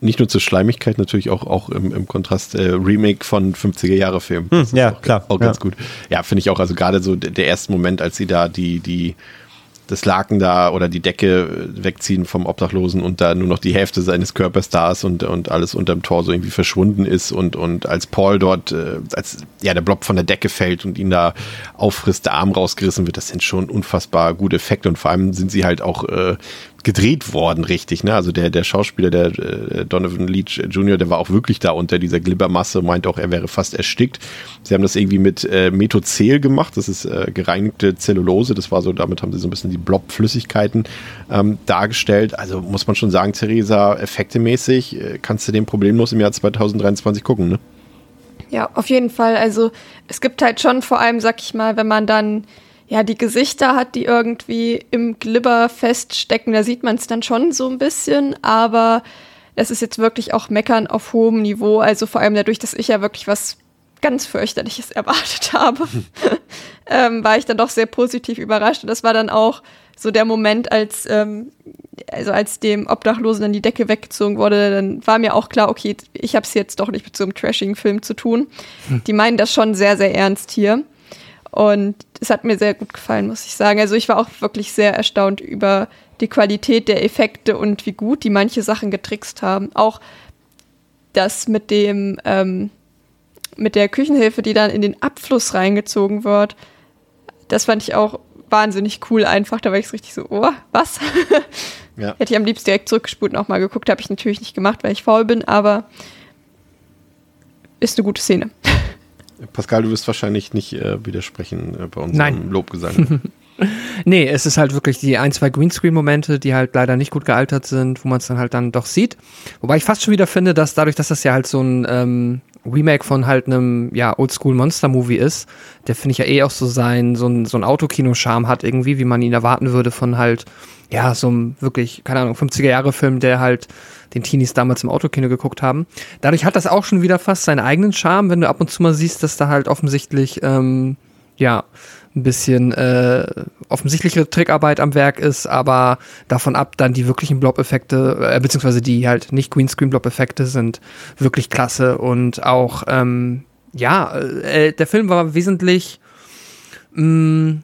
Nicht nur zur Schleimigkeit, natürlich auch, auch im, im Kontrast äh, Remake von 50er Jahre Film. Hm, ja, auch, klar. Auch ganz ja. gut. Ja, finde ich auch. Also gerade so der erste Moment, als sie da die, die das Laken da oder die Decke wegziehen vom Obdachlosen und da nur noch die Hälfte seines Körpers da ist und, und alles unterm Tor so irgendwie verschwunden ist und, und als Paul dort, äh, als ja der Blob von der Decke fällt und ihn da auffrisst, der Arm rausgerissen wird, das sind schon unfassbar gute Effekte und vor allem sind sie halt auch äh, gedreht worden, richtig. Ne? Also der, der Schauspieler, der äh, Donovan Leach Jr., der war auch wirklich da unter dieser Glibbermasse, meint auch, er wäre fast erstickt. Sie haben das irgendwie mit äh, Methozel gemacht, das ist äh, gereinigte Zellulose, das war so, damit haben sie so ein bisschen die Blobflüssigkeiten ähm, dargestellt. Also muss man schon sagen, Theresa, effektemäßig äh, kannst du den problemlos im Jahr 2023 gucken, ne? Ja, auf jeden Fall. Also es gibt halt schon vor allem, sag ich mal, wenn man dann ja, die Gesichter hat, die irgendwie im Glibber feststecken. Da sieht man es dann schon so ein bisschen, aber es ist jetzt wirklich auch Meckern auf hohem Niveau. Also vor allem dadurch, dass ich ja wirklich was ganz fürchterliches *laughs* erwartet habe, *laughs* ähm, war ich dann doch sehr positiv überrascht. Und das war dann auch so der Moment, als, ähm, also als dem Obdachlosen dann die Decke weggezogen wurde, dann war mir auch klar, okay, ich habe es jetzt doch nicht mit so einem Trashing-Film zu tun. Hm. Die meinen das schon sehr, sehr ernst hier. Und es hat mir sehr gut gefallen, muss ich sagen. Also ich war auch wirklich sehr erstaunt über die Qualität der Effekte und wie gut die manche Sachen getrickst haben. Auch das mit dem, ähm, mit der Küchenhilfe, die dann in den Abfluss reingezogen wird, das fand ich auch wahnsinnig cool einfach. Da war ich so richtig so, oh, was? *laughs* Ja. Hätte ich am liebsten direkt zurückgespult und auch mal geguckt. Habe ich natürlich nicht gemacht, weil ich faul bin, aber ist eine gute Szene. Pascal, du wirst wahrscheinlich nicht äh, widersprechen äh, bei unserem Nein. Lobgesang. *laughs* nee, es ist halt wirklich die ein, zwei Greenscreen-Momente, die halt leider nicht gut gealtert sind, wo man es dann halt dann doch sieht. Wobei ich fast schon wieder finde, dass dadurch, dass das ja halt so ein ähm, Remake von halt einem ja, Oldschool-Monster-Movie ist, der finde ich ja eh auch so sein, so ein, so ein Autokino-Charme hat irgendwie, wie man ihn erwarten würde von halt, ja, so einem wirklich, keine Ahnung, 50er-Jahre-Film, der halt den Teenies damals im Autokino geguckt haben. Dadurch hat das auch schon wieder fast seinen eigenen Charme, wenn du ab und zu mal siehst, dass da halt offensichtlich, ähm, ja, ein bisschen äh, offensichtlichere Trickarbeit am Werk ist, aber davon ab dann die wirklichen Blob-Effekte, äh, beziehungsweise die halt nicht Greenscreen-Blob-Effekte sind wirklich klasse und auch, ähm, ja, äh, der Film war wesentlich mh, mm,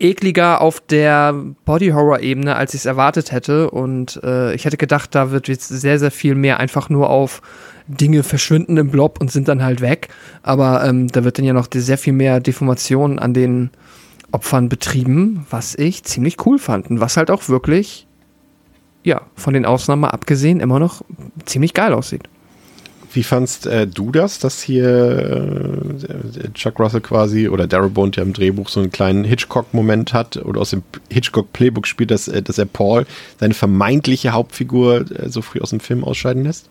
ekliger auf der Body-Horror-Ebene, als ich es erwartet hätte. Und äh, ich hätte gedacht, da wird jetzt sehr, sehr viel mehr einfach nur auf Dinge verschwinden im Blob und sind dann halt weg. Aber ähm, da wird dann ja noch sehr viel mehr Deformation an den Opfern betrieben, was ich ziemlich cool fand und was halt auch wirklich, ja, von den Ausnahmen abgesehen, immer noch ziemlich geil aussieht. Wie fandst äh, du das, dass hier äh, Chuck Russell quasi oder Darabont ja im Drehbuch so einen kleinen Hitchcock-Moment hat oder aus dem Hitchcock-Playbook spielt, dass, äh, dass er Paul, seine vermeintliche Hauptfigur, äh, so früh aus dem Film ausscheiden lässt?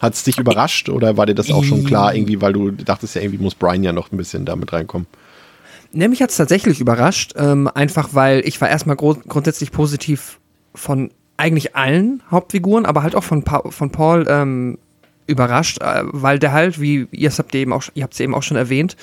Hat es dich überrascht oder war dir das auch schon klar, irgendwie, weil du dachtest ja, irgendwie muss Brian ja noch ein bisschen damit reinkommen? Ne, mich hat es tatsächlich überrascht, ähm, einfach weil ich war erstmal grundsätzlich positiv von eigentlich allen Hauptfiguren, aber halt auch von, pa von Paul ähm, überrascht, äh, weil der halt, wie ihr habt eben auch, ihr habt es eben auch schon erwähnt,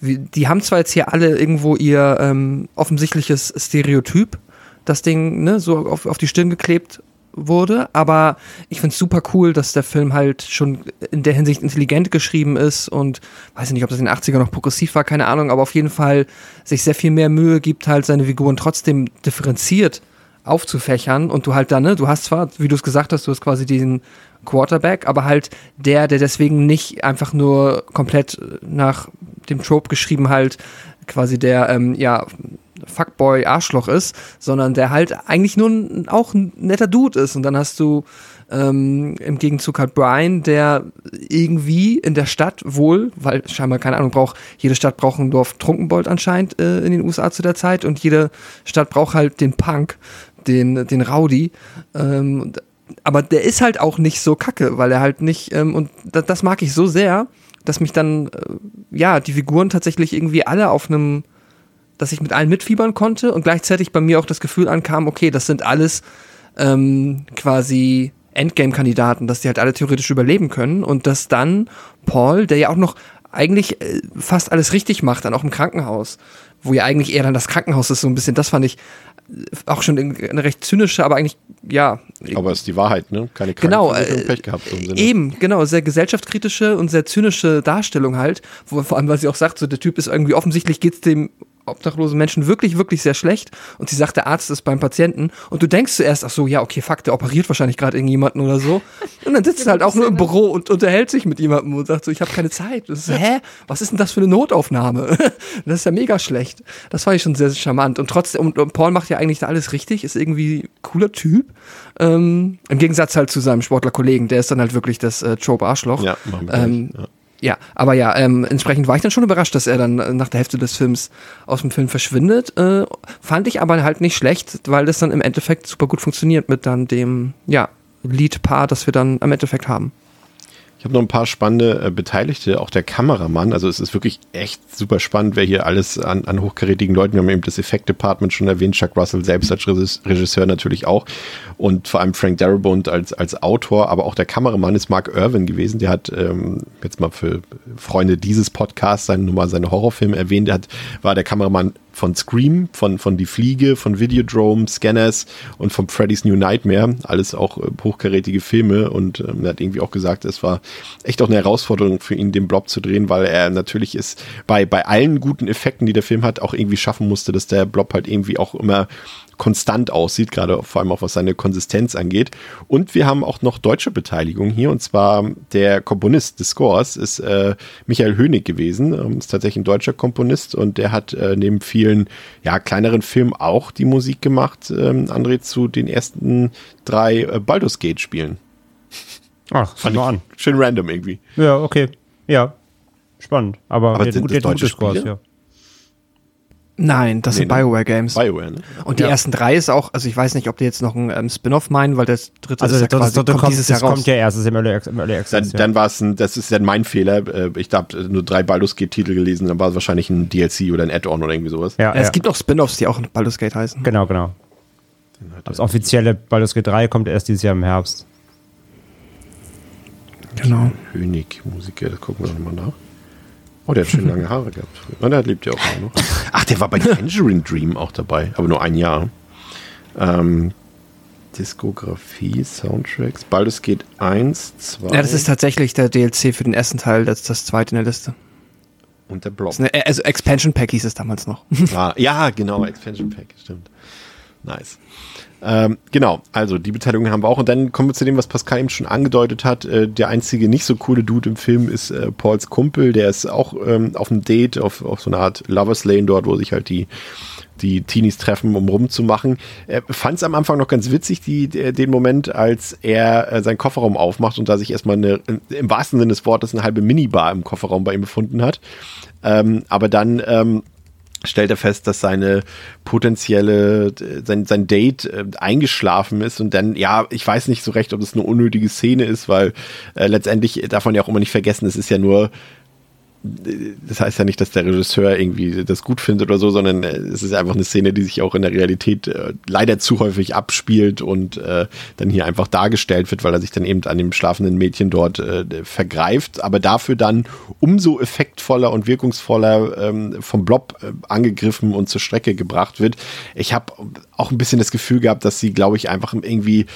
wie, die haben zwar jetzt hier alle irgendwo ihr ähm, offensichtliches Stereotyp, das Ding, ne, so auf, auf die Stirn geklebt, wurde, aber ich finde es super cool, dass der Film halt schon in der Hinsicht intelligent geschrieben ist und weiß nicht, ob das in den 80er noch progressiv war, keine Ahnung, aber auf jeden Fall sich sehr viel mehr Mühe gibt, halt seine Figuren trotzdem differenziert aufzufächern und du halt dann, ne, du hast zwar, wie du es gesagt hast, du hast quasi diesen Quarterback, aber halt der, der deswegen nicht einfach nur komplett nach dem Trope geschrieben halt quasi der, ähm, ja, Fuckboy Arschloch ist, sondern der halt eigentlich nur ein, auch ein netter Dude ist. Und dann hast du ähm, im Gegenzug halt Brian, der irgendwie in der Stadt wohl, weil scheinbar, keine Ahnung, braucht, jede Stadt braucht ein Dorf Trunkenbold anscheinend äh, in den USA zu der Zeit und jede Stadt braucht halt den Punk, den, den Rowdy. Ähm, aber der ist halt auch nicht so kacke, weil er halt nicht, ähm, und das, das mag ich so sehr, dass mich dann, äh, ja, die Figuren tatsächlich irgendwie alle auf einem, dass ich mit allen mitfiebern konnte und gleichzeitig bei mir auch das Gefühl ankam, okay, das sind alles ähm, quasi Endgame-Kandidaten, dass die halt alle theoretisch überleben können und dass dann Paul, der ja auch noch eigentlich äh, fast alles richtig macht, dann auch im Krankenhaus, wo ja eigentlich eher dann das Krankenhaus ist, so ein bisschen, das fand ich auch schon eine recht zynische, aber eigentlich, ja. Aber es ist die Wahrheit, ne? Keine genau, äh, Pech gehabt. Im Eben, genau, sehr gesellschaftskritische und sehr zynische Darstellung halt, wo, vor allem, weil sie auch sagt, so der Typ ist irgendwie offensichtlich geht's dem obdachlosen Menschen wirklich, wirklich sehr schlecht. Und sie sagt, der Arzt ist beim Patienten. Und du denkst zuerst, ach so, ja, okay, fuck, der operiert wahrscheinlich gerade irgendjemanden oder so. Und dann sitzt er halt auch nur im Büro und unterhält sich mit jemandem und sagt so, ich habe keine Zeit. Das ist, hä? Was ist denn das für eine Notaufnahme? *laughs* das ist ja mega schlecht. Das fand ich schon sehr, sehr charmant. Und trotzdem, und, und Paul macht ja eigentlich da alles richtig, ist irgendwie cooler Typ. Ähm, Im Gegensatz halt zu seinem Sportlerkollegen, der ist dann halt wirklich das äh, Trope Arschloch. Ja, ähm, ja. Ja, aber ja, ähm, entsprechend war ich dann schon überrascht, dass er dann äh, nach der Hälfte des Films aus dem Film verschwindet. Äh, fand ich aber halt nicht schlecht, weil das dann im Endeffekt super gut funktioniert mit dann dem, ja, Lead-Paar, das wir dann im Endeffekt haben. Ich habe noch ein paar spannende äh, Beteiligte, auch der Kameramann. Also es ist wirklich echt super spannend, wer hier alles an, an hochkarätigen Leuten, wir haben eben das Effekt-Department schon erwähnt, Chuck Russell selbst als Regisseur natürlich auch und vor allem Frank Darabont als, als Autor, aber auch der Kameramann ist Mark Irwin gewesen. Der hat ähm, jetzt mal für Freunde dieses Podcasts seine Nummer, seine Horrorfilme erwähnt. Der hat, war der Kameramann von Scream, von, von Die Fliege, von Videodrome, Scanners und von Freddy's New Nightmare. Alles auch äh, hochkarätige Filme und ähm, er hat irgendwie auch gesagt, es war echt auch eine Herausforderung für ihn, den Blob zu drehen, weil er natürlich ist bei, bei allen guten Effekten, die der Film hat, auch irgendwie schaffen musste, dass der Blob halt irgendwie auch immer konstant aussieht, gerade vor allem auch was seine Konsistenz angeht. Und wir haben auch noch deutsche Beteiligung hier, und zwar der Komponist des Scores ist äh, Michael Hönig gewesen, ähm, ist tatsächlich ein deutscher Komponist und der hat äh, neben vielen ja, kleineren Filmen auch die Musik gemacht, ähm, André, zu den ersten drei äh, Baldur's Gate Spielen. *laughs* Ach, fand ich an. Schön random irgendwie. Ja, okay. Ja, spannend. Aber, Aber sind das deutsche Scores, ja. Nein, das nee, sind Bioware Games. Bioware, ne? Und die ja. ersten drei ist auch, also ich weiß nicht, ob die jetzt noch ein ähm, Spin-off meinen, weil das dritte also ist ja das, quasi, das, das, kommt dieses Jahr raus. kommt ja erst, das ist im Early, im Early Access. Dann, ja. dann war es ein, das ist dann mein Fehler. Äh, ich habe nur drei Baldur's Gate Titel gelesen, dann war es wahrscheinlich ein DLC oder ein Add-on oder irgendwie sowas. Ja, ja, es gibt auch Spin-offs, die auch Baldur's Gate heißen. Genau, genau. Das offizielle Baldur's Gate 3 kommt erst dieses Jahr im Herbst. Genau. Hönig, Musiker, gucken wir nochmal nach. Oh, der hat schön lange Haare gehabt. Na, der lebt ja auch noch. Ach, der war bei Tangerine Dream auch dabei, aber nur ein Jahr. Ähm, Diskografie, Soundtracks, Baldur's Geht 1, 2. Ja, das ist tatsächlich der DLC für den ersten Teil, das ist das zweite in der Liste. Und der Block. Eine, also Expansion Pack hieß es damals noch. Ah, ja, genau, Expansion Pack, stimmt. Nice. Ähm, genau, also die Beteiligung haben wir auch. Und dann kommen wir zu dem, was Pascal eben schon angedeutet hat. Äh, der einzige nicht so coole Dude im Film ist äh, Pauls Kumpel. Der ist auch ähm, auf einem Date, auf, auf so einer Art Lovers Lane dort, wo sich halt die die Teenies treffen, um rumzumachen. Er fand es am Anfang noch ganz witzig, die, den Moment, als er äh, seinen Kofferraum aufmacht und da sich erstmal eine, im wahrsten Sinne des Wortes eine halbe Minibar im Kofferraum bei ihm befunden hat. Ähm, aber dann ähm, stellt er fest, dass seine potenzielle, sein, sein Date äh, eingeschlafen ist und dann, ja, ich weiß nicht so recht, ob es eine unnötige Szene ist, weil äh, letztendlich darf man ja auch immer nicht vergessen, es ist ja nur das heißt ja nicht, dass der Regisseur irgendwie das gut findet oder so, sondern äh, es ist einfach eine Szene, die sich auch in der Realität äh, leider zu häufig abspielt und äh, dann hier einfach dargestellt wird, weil er sich dann eben an dem schlafenden Mädchen dort äh, vergreift, aber dafür dann umso effektvoller und wirkungsvoller ähm, vom Blob äh, angegriffen und zur Strecke gebracht wird. Ich habe auch ein bisschen das Gefühl gehabt, dass sie, glaube ich, einfach irgendwie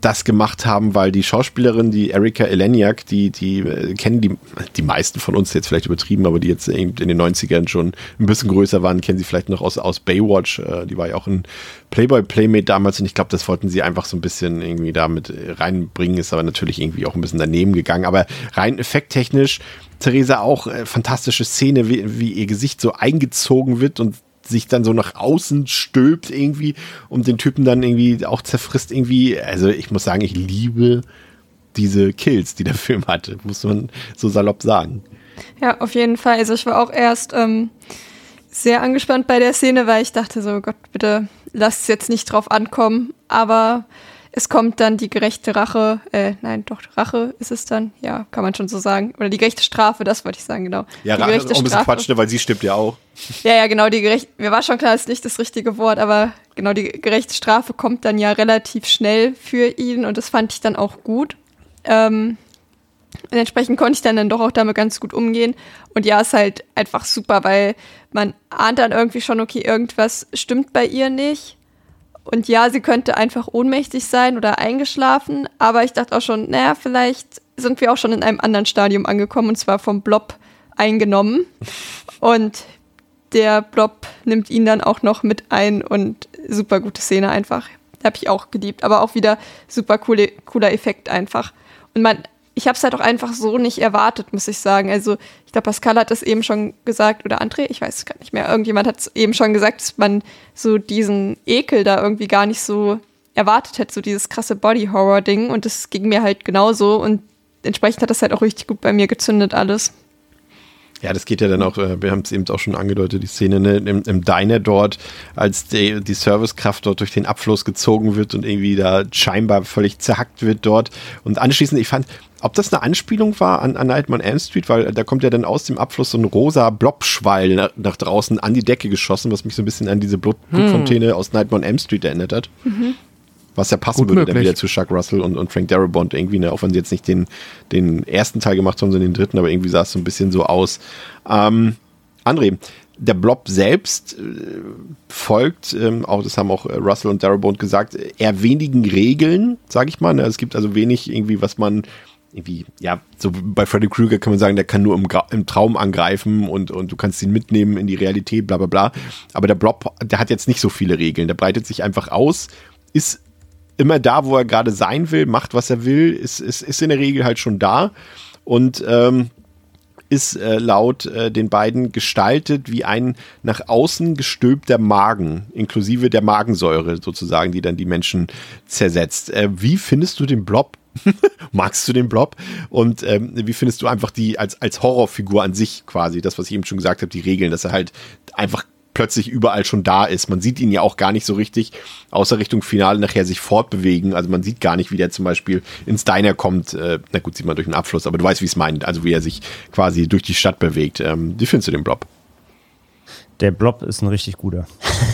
das gemacht haben, weil die Schauspielerin, die Erika Eleniak, die, die äh, kennen die, die meisten von uns jetzt vielleicht übertrieben, aber die jetzt in den 90ern schon ein bisschen größer waren, kennen sie vielleicht noch aus, aus Baywatch. Äh, die war ja auch ein Playboy Playmate damals und ich glaube, das wollten sie einfach so ein bisschen irgendwie damit reinbringen, ist aber natürlich irgendwie auch ein bisschen daneben gegangen. Aber rein effekttechnisch, Theresa auch äh, fantastische Szene, wie, wie ihr Gesicht so eingezogen wird und sich dann so nach außen stülpt irgendwie und den Typen dann irgendwie auch zerfrisst irgendwie. Also ich muss sagen, ich liebe diese Kills, die der *laughs* Film hatte, muss man so salopp sagen. Ja, auf jeden Fall. Also ich war auch erst ähm, sehr angespannt bei der Szene, weil ich dachte so, Gott, bitte lasst es jetzt nicht drauf ankommen. Aber es kommt dann die gerechte Rache, äh, nein, doch, Rache ist es dann, ja, kann man schon so sagen. Oder die gerechte Strafe, das wollte ich sagen, genau. Ja, die Rache ist auch ein bisschen Quatsch, ne, weil sie stirbt ja auch. *laughs* Ja, ja, genau, die gerechte, mir war schon klar, das ist nicht das richtige Wort, aber genau, die gerechte Strafe kommt dann ja relativ schnell für ihn und das fand ich dann auch gut. Ähm, und entsprechend konnte ich dann, dann doch auch damit ganz gut umgehen. Und ja, ist halt einfach super, weil man ahnt dann irgendwie schon, okay, irgendwas stimmt bei ihr nicht. Und ja, sie könnte einfach ohnmächtig sein oder eingeschlafen, aber ich dachte auch schon, naja, vielleicht sind wir auch schon in einem anderen Stadium angekommen und zwar vom Blob eingenommen. Und der Blob nimmt ihn dann auch noch mit ein und super gute Szene einfach. Habe ich auch geliebt, aber auch wieder super coole, cooler Effekt einfach. Und man ich habe es halt auch einfach so nicht erwartet, muss ich sagen. Also ich glaube, Pascal hat es eben schon gesagt, oder André, ich weiß es gar nicht mehr. Irgendjemand hat es eben schon gesagt, dass man so diesen Ekel da irgendwie gar nicht so erwartet hätte, so dieses krasse Body-Horror-Ding. Und das ging mir halt genauso. Und entsprechend hat das halt auch richtig gut bei mir gezündet alles. Ja, das geht ja dann auch, äh, wir haben es eben auch schon angedeutet, die Szene ne, im, im Diner dort, als die, die Servicekraft dort durch den Abfluss gezogen wird und irgendwie da scheinbar völlig zerhackt wird dort. Und anschließend, ich fand, ob das eine Anspielung war an, an Nightmare Elm Street, weil da kommt ja dann aus dem Abfluss so ein rosa Blobschweil nach, nach draußen an die Decke geschossen, was mich so ein bisschen an diese Blut, Blutfontäne hm. aus Nightmare Elm Street erinnert hat. Mhm. Was ja passen Gut würde möglich. dann wieder zu Chuck Russell und, und Frank Darabont irgendwie, ne? auch wenn sie jetzt nicht den, den ersten Teil gemacht haben, sondern den dritten, aber irgendwie sah es so ein bisschen so aus. Ähm, André, der Blob selbst äh, folgt, ähm, auch das haben auch äh, Russell und Darabont gesagt, eher wenigen Regeln, sage ich mal. Ne? Es gibt also wenig irgendwie, was man irgendwie, ja, so bei Freddy Krueger kann man sagen, der kann nur im, im, Traum angreifen und, und du kannst ihn mitnehmen in die Realität, bla bla bla. Aber der Blob, der hat jetzt nicht so viele Regeln. Der breitet sich einfach aus, ist immer da, wo er gerade sein will, macht, was er will, ist, ist, ist in der Regel halt schon da und ähm, ist äh, laut äh, den beiden gestaltet wie ein nach außen gestülpter Magen, inklusive der Magensäure sozusagen, die dann die Menschen zersetzt. Äh, wie findest du den Blob *laughs* Magst du den Blob? Und ähm, wie findest du einfach die als, als Horrorfigur an sich quasi, das, was ich eben schon gesagt habe, die Regeln, dass er halt einfach plötzlich überall schon da ist. Man sieht ihn ja auch gar nicht so richtig, außer Richtung Finale nachher sich fortbewegen. Also man sieht gar nicht, wie der zum Beispiel ins Diner kommt. Äh, na gut, sieht man durch den Abfluss, aber du weißt, wie es meint. Also wie er sich quasi durch die Stadt bewegt. Ähm, wie findest du den Blob? Der Blob ist ein richtig guter.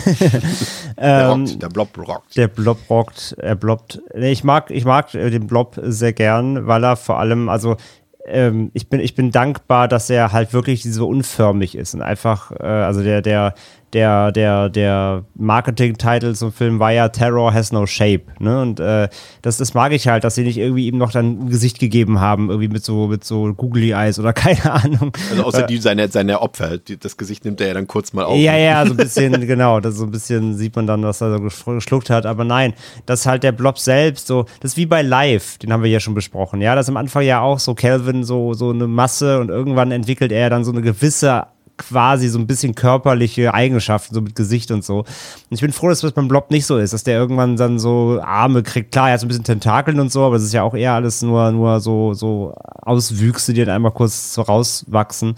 *laughs* der, rockt, ähm, der Blob rockt. Der Blob rockt, er blobbt. Ich mag, ich mag den Blob sehr gern, weil er vor allem, also ähm, ich, bin, ich bin dankbar, dass er halt wirklich so unförmig ist und einfach, äh, also der, der, der, der, der Marketing-Titel zum Film war ja Terror has no shape. Ne? Und äh, das, das mag ich halt, dass sie nicht irgendwie ihm noch dann ein Gesicht gegeben haben, irgendwie mit so, mit so Googly Eyes oder *laughs* keine Ahnung. Also außer äh, die seine, seine Opfer, das Gesicht nimmt er ja dann kurz mal auf. Ja, ja, so ein bisschen, *laughs* genau, das so ein bisschen sieht man dann, was er so geschluckt hat. Aber nein, das ist halt der Blob selbst, so, das ist wie bei Live, den haben wir ja schon besprochen. Ja, das ist am Anfang ja auch so Calvin so, so eine Masse und irgendwann entwickelt er dann so eine gewisse quasi so ein bisschen körperliche Eigenschaften, so mit Gesicht und so. Und ich bin froh, dass das beim Blob nicht so ist, dass der irgendwann dann so Arme kriegt. Klar, er hat so ein bisschen Tentakeln und so, aber es ist ja auch eher alles nur, nur so, so Auswüchse, die dann einmal kurz so rauswachsen,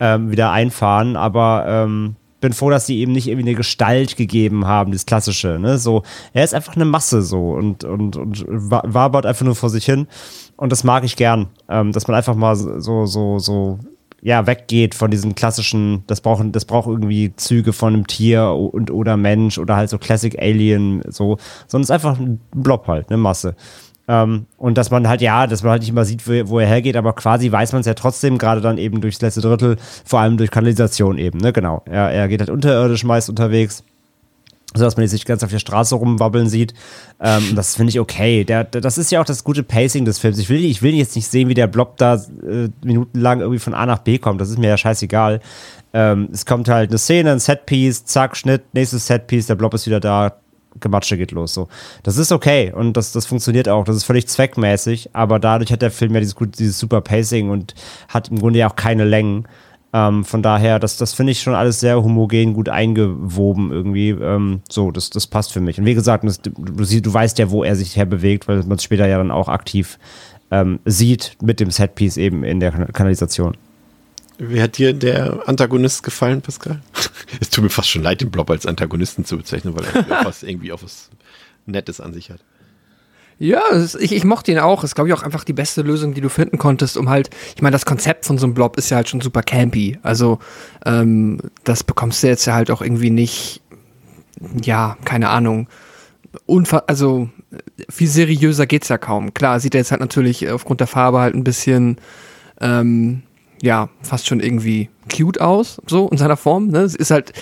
ähm, wieder einfahren. Aber ähm, bin froh, dass sie ihm nicht irgendwie eine Gestalt gegeben haben, das Klassische. Ne? So, er ist einfach eine Masse so und, und, und wabert einfach nur vor sich hin. Und das mag ich gern, ähm, dass man einfach mal so, so, so ja, weggeht von diesen klassischen, das braucht, das braucht irgendwie Züge von einem Tier und oder Mensch oder halt so Classic Alien, so, sondern es ist einfach ein Blob halt, eine Masse. Ähm, und dass man halt, ja, dass man halt nicht immer sieht, wo, wo er hergeht, aber quasi weiß man es ja trotzdem, gerade dann eben durchs letzte Drittel, vor allem durch Kanalisation eben, ne, genau. Er, er geht halt unterirdisch meist unterwegs so dass man die sich ganz auf der Straße rumwabbeln sieht. Ähm, das finde ich okay. Der, der, das ist ja auch das gute Pacing des Films. Ich will, ich will jetzt nicht sehen, wie der Blob da äh, minutenlang irgendwie von A nach B kommt. Das ist mir ja scheißegal. Ähm, es kommt halt eine Szene, ein Setpiece, zack, Schnitt, nächstes Setpiece, der Blob ist wieder da, Gematsche geht los. So. Das ist okay und das, das funktioniert auch. Das ist völlig zweckmäßig, aber dadurch hat der Film ja dieses, dieses super Pacing und hat im Grunde ja auch keine Längen. Ähm, von daher, das, das finde ich schon alles sehr homogen, gut eingewoben irgendwie. Ähm, so, das, das passt für mich. Und wie gesagt, das, du, du weißt ja, wo er sich herbewegt, weil man es später ja dann auch aktiv ähm, sieht mit dem Setpiece eben in der Kanalisation. Wie hat dir der Antagonist gefallen, Pascal? *laughs* Es tut mir fast schon leid, den Blob als Antagonisten zu bezeichnen, weil er *laughs* fast irgendwie auch was Nettes an sich hat. Ja, ich, ich mochte ihn auch. Ist, glaube ich, auch einfach die beste Lösung, die du finden konntest, um halt, ich meine, das Konzept von so einem Blob ist ja halt schon super campy. Also, ähm, das bekommst du jetzt ja halt auch irgendwie nicht, ja, keine Ahnung, unver also viel seriöser geht's ja kaum. Klar, sieht er jetzt halt natürlich aufgrund der Farbe halt ein bisschen, ähm, ja, fast schon irgendwie cute aus, so in seiner Form. Ne? Es ist halt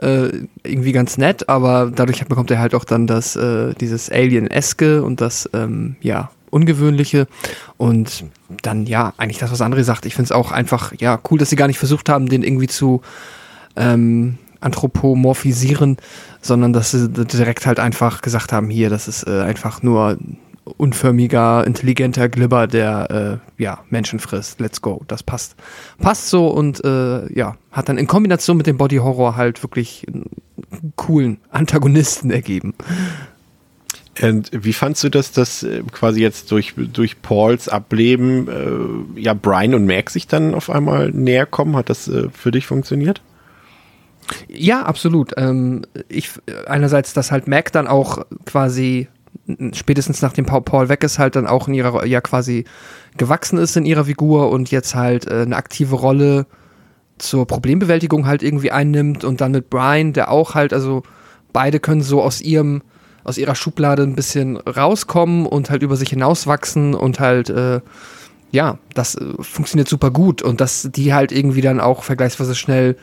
äh, irgendwie ganz nett, aber dadurch bekommt er halt auch dann das, äh, dieses Alien-eske und das, ähm, ja, Ungewöhnliche. Und dann, ja, eigentlich das, was André sagt. Ich finde es auch einfach, ja, cool, dass sie gar nicht versucht haben, den irgendwie zu ähm, anthropomorphisieren, sondern dass sie direkt halt einfach gesagt haben, hier, das ist äh, einfach nur unförmiger, intelligenter Glibber, der äh, ja, Menschen frisst. Let's go. Das passt. Passt so und äh, ja, hat dann in Kombination mit dem Body Horror halt wirklich einen coolen Antagonisten ergeben. Und wie fandst du das, dass äh, quasi jetzt durch, durch Pauls Ableben äh, ja Brian und Mac sich dann auf einmal näher kommen? Hat das äh, für dich funktioniert? Ja, absolut. Ähm, ich einerseits, dass halt Mac dann auch quasi spätestens nachdem Paul weg ist, halt dann auch in ihrer, ja quasi gewachsen ist in ihrer Figur und jetzt halt äh, eine aktive Rolle zur Problembewältigung halt irgendwie einnimmt und dann mit Brian, der auch halt, also beide können so aus ihrem, aus ihrer Schublade ein bisschen rauskommen und halt über sich hinauswachsen und halt, äh, ja, das äh, funktioniert super gut und dass die halt irgendwie dann auch vergleichsweise schnell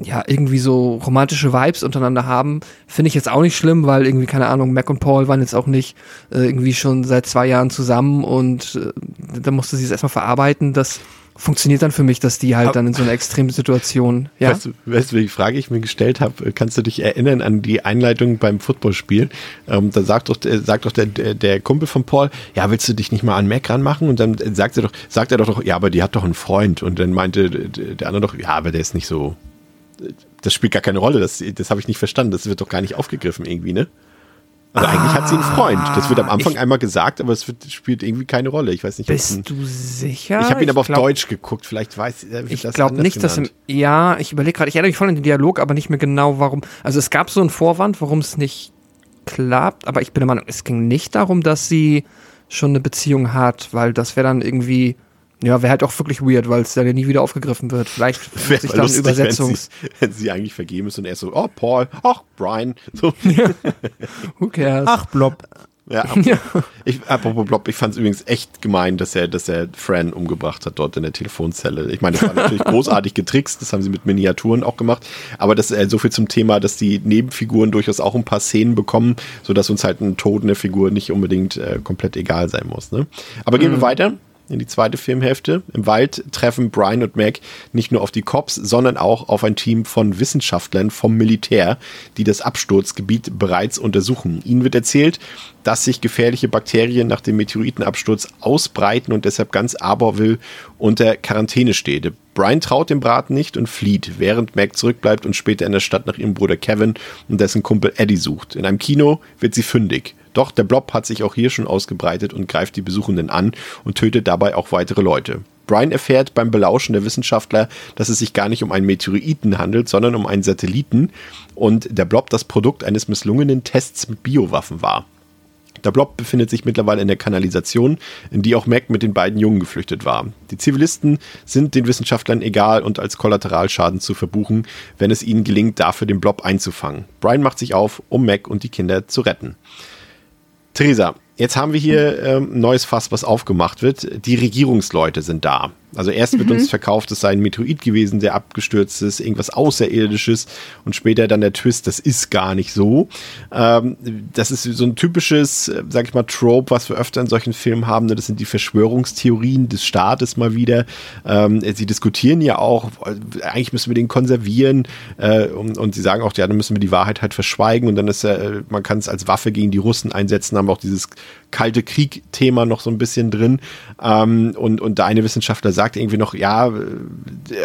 ja, irgendwie so romantische Vibes untereinander haben, finde ich jetzt auch nicht schlimm, weil irgendwie, keine Ahnung, Mac und Paul waren jetzt auch nicht äh, irgendwie schon seit zwei Jahren zusammen und äh, da musste sie es erstmal verarbeiten. Das funktioniert dann für mich, dass die halt dann in so einer extremen Situation, ja. Weißt du, weißt du welche Frage ich mir gestellt habe? Kannst du dich erinnern an die Einleitung beim Footballspiel? Ähm, da sagt doch, äh, sagt doch der, der Kumpel von Paul, ja, willst du dich nicht mal an Mac ranmachen? Und dann sagt er doch, sagt er doch, ja, aber die hat doch einen Freund. Und dann meinte der andere doch, ja, aber der ist nicht so das spielt gar keine Rolle. Das, das habe ich nicht verstanden. Das wird doch gar nicht aufgegriffen irgendwie, ne? Also ah, eigentlich hat sie einen Freund. Das wird am Anfang ich, einmal gesagt, aber es wird, spielt irgendwie keine Rolle. Ich weiß nicht. Bist ein, du sicher? Ich habe ihn aber ich auf Deutsch geguckt. Vielleicht weiß ich Ich glaube nicht, genannt. dass im, ja, ich überlege gerade. Ich erinnere mich voll an den Dialog, aber nicht mehr genau, warum. Also es gab so einen Vorwand, warum es nicht klappt. Aber ich bin der Meinung, es ging nicht darum, dass sie schon eine Beziehung hat, weil das wäre dann irgendwie ja, wäre halt auch wirklich weird, weil es dann ja nie wieder aufgegriffen wird. Vielleicht *laughs* wäre sich dann lustig, Übersetzungs. *laughs* Wenn sie, wenn sie, eigentlich vergeben ist und er so, oh, Paul, ach, Brian. So. *laughs* Ja. Who cares? Ach, Blob. Ja, ja. Ich, apropos Blob, ich fand es übrigens echt gemein, dass er, dass er Fran umgebracht hat dort in der Telefonzelle. Ich meine, das war natürlich großartig getrickst, das haben sie mit Miniaturen auch gemacht, aber das äh, so viel zum Thema, dass die Nebenfiguren durchaus auch ein paar Szenen bekommen, sodass uns halt ein Tod in der Figur nicht unbedingt äh, komplett egal sein muss. Ne? Aber gehen mhm. wir weiter in die zweite Filmhälfte. Im Wald treffen Brian und Mac nicht nur auf die Cops, sondern auch auf ein Team von Wissenschaftlern vom Militär, die das Absturzgebiet bereits untersuchen. Ihnen wird erzählt, dass sich gefährliche Bakterien nach dem Meteoritenabsturz ausbreiten und deshalb ganz Aberwill unter Quarantäne steht. Brian traut dem Braten nicht und flieht, während Mac zurückbleibt und später in der Stadt nach ihrem Bruder Kevin und dessen Kumpel Eddie sucht. In einem Kino wird sie fündig. Doch der Blob hat sich auch hier schon ausgebreitet und greift die Besuchenden an und tötet dabei auch weitere Leute. Brian erfährt beim Belauschen der Wissenschaftler, dass es sich gar nicht um einen Meteoriten handelt, sondern um einen Satelliten und der Blob das Produkt eines misslungenen Tests mit Biowaffen war. Der Blob befindet sich mittlerweile in der Kanalisation, in die auch Mac mit den beiden Jungen geflüchtet war. Die Zivilisten sind den Wissenschaftlern egal und als Kollateralschaden zu verbuchen, wenn es ihnen gelingt, dafür den Blob einzufangen. Brian macht sich auf, um Mac und die Kinder zu retten. Theresa, jetzt haben wir hier ähm, ein neues Fass, was aufgemacht wird. Die Regierungsleute sind da. Also erst wird mhm. uns verkauft, es sei ein Meteorit gewesen, der abgestürzt ist, irgendwas Außerirdisches und später dann der Twist, das ist gar nicht so. Ähm, das ist so ein typisches, äh, sag ich mal, Trope, was wir öfter in solchen Filmen haben. Ne? Das sind die Verschwörungstheorien des Staates mal wieder. Ähm, sie diskutieren ja auch, äh, eigentlich müssen wir den konservieren äh, und, und, sie sagen auch, ja, dann müssen wir die Wahrheit halt verschweigen und dann ist äh, man kann es als Waffe gegen die Russen einsetzen, haben wir auch dieses kalte Krieg-Thema noch so ein bisschen drin. Ähm, und, und der eine Wissenschaftler sagt irgendwie noch, ja,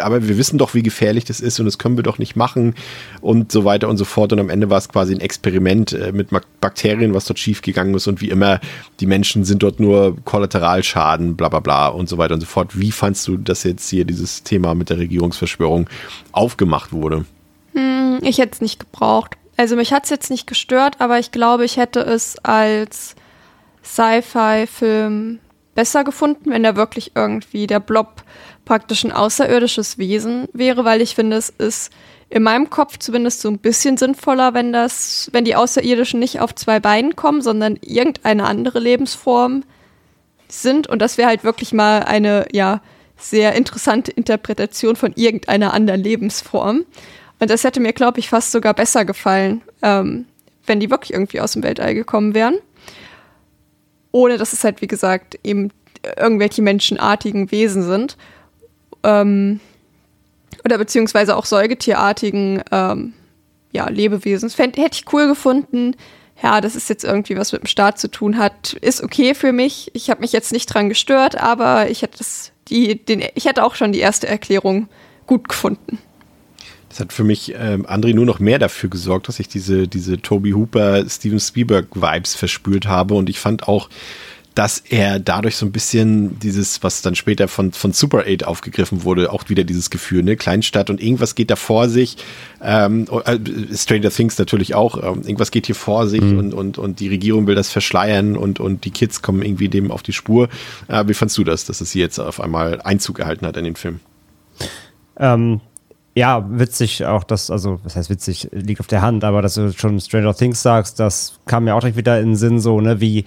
aber wir wissen doch, wie gefährlich das ist und das können wir doch nicht machen und so weiter und so fort. Und am Ende war es quasi ein Experiment äh, mit Bakterien, was dort schiefgegangen ist und wie immer, die Menschen sind dort nur Kollateralschaden, bla bla bla und so weiter und so fort. Wie fandst du, dass jetzt hier dieses Thema mit der Regierungsverschwörung aufgemacht wurde? Hm, ich hätte es nicht gebraucht. Also mich hat es jetzt nicht gestört, aber ich glaube, ich hätte es als Sci-Fi-Film besser gefunden, wenn er wirklich irgendwie der Blob praktisch ein außerirdisches Wesen wäre, weil ich finde, es ist in meinem Kopf zumindest so ein bisschen sinnvoller, wenn das, wenn die Außerirdischen nicht auf zwei Beinen kommen, sondern irgendeine andere Lebensform sind und das wäre halt wirklich mal eine, ja, sehr interessante Interpretation von irgendeiner anderen Lebensform. Und das hätte mir, glaube ich, fast sogar besser gefallen, ähm, wenn die wirklich irgendwie aus dem Weltall gekommen wären ohne dass es halt, wie gesagt, eben irgendwelche menschenartigen Wesen sind. Ähm, oder beziehungsweise auch säugetierartigen ähm, ja, Lebewesen. Fänd, hätte ich cool gefunden. Ja, das ist jetzt irgendwie was mit dem Staat zu tun hat. Ist okay für mich. Ich habe mich jetzt nicht dran gestört, aber ich hätte das, die, den, ich hätte auch schon die erste Erklärung gut gefunden. Das hat für mich, ähm, André, nur noch mehr dafür gesorgt, dass ich diese, diese Toby Hooper, Steven Spielberg-Vibes verspürt habe. Und ich fand auch, dass er dadurch so ein bisschen dieses, was dann später von, von Super 8 aufgegriffen wurde, auch wieder dieses Gefühl, ne, Kleinstadt und irgendwas geht da vor sich, ähm, äh, Stranger Things natürlich auch, ähm, irgendwas geht hier vor sich mhm. und, und, und die Regierung will das verschleiern und, und die Kids kommen irgendwie dem auf die Spur. Äh, wie fandst du das, dass es hier jetzt auf einmal Einzug erhalten hat in den Film? Ähm, ja, witzig auch, dass, also, was heißt witzig, liegt auf der Hand, aber dass du schon Stranger Things sagst, das kam mir auch direkt wieder in den Sinn, so, ne, wie,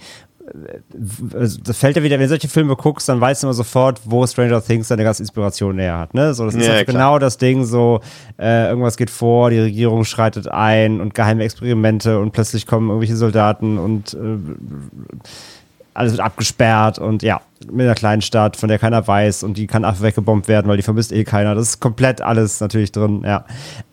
also, das fällt ja wieder, wenn du solche Filme guckst, dann weißt du immer sofort, wo Stranger Things seine ganze Inspiration näher hat. Ne? So, das ist ja, also genau das Ding, so äh, irgendwas geht vor, die Regierung schreitet ein und geheime Experimente und plötzlich kommen irgendwelche Soldaten und äh, alles wird abgesperrt und ja, mit einer kleinen Stadt, von der keiner weiß und die kann einfach weggebombt werden, weil die vermisst eh keiner. Das ist komplett alles natürlich drin, ja.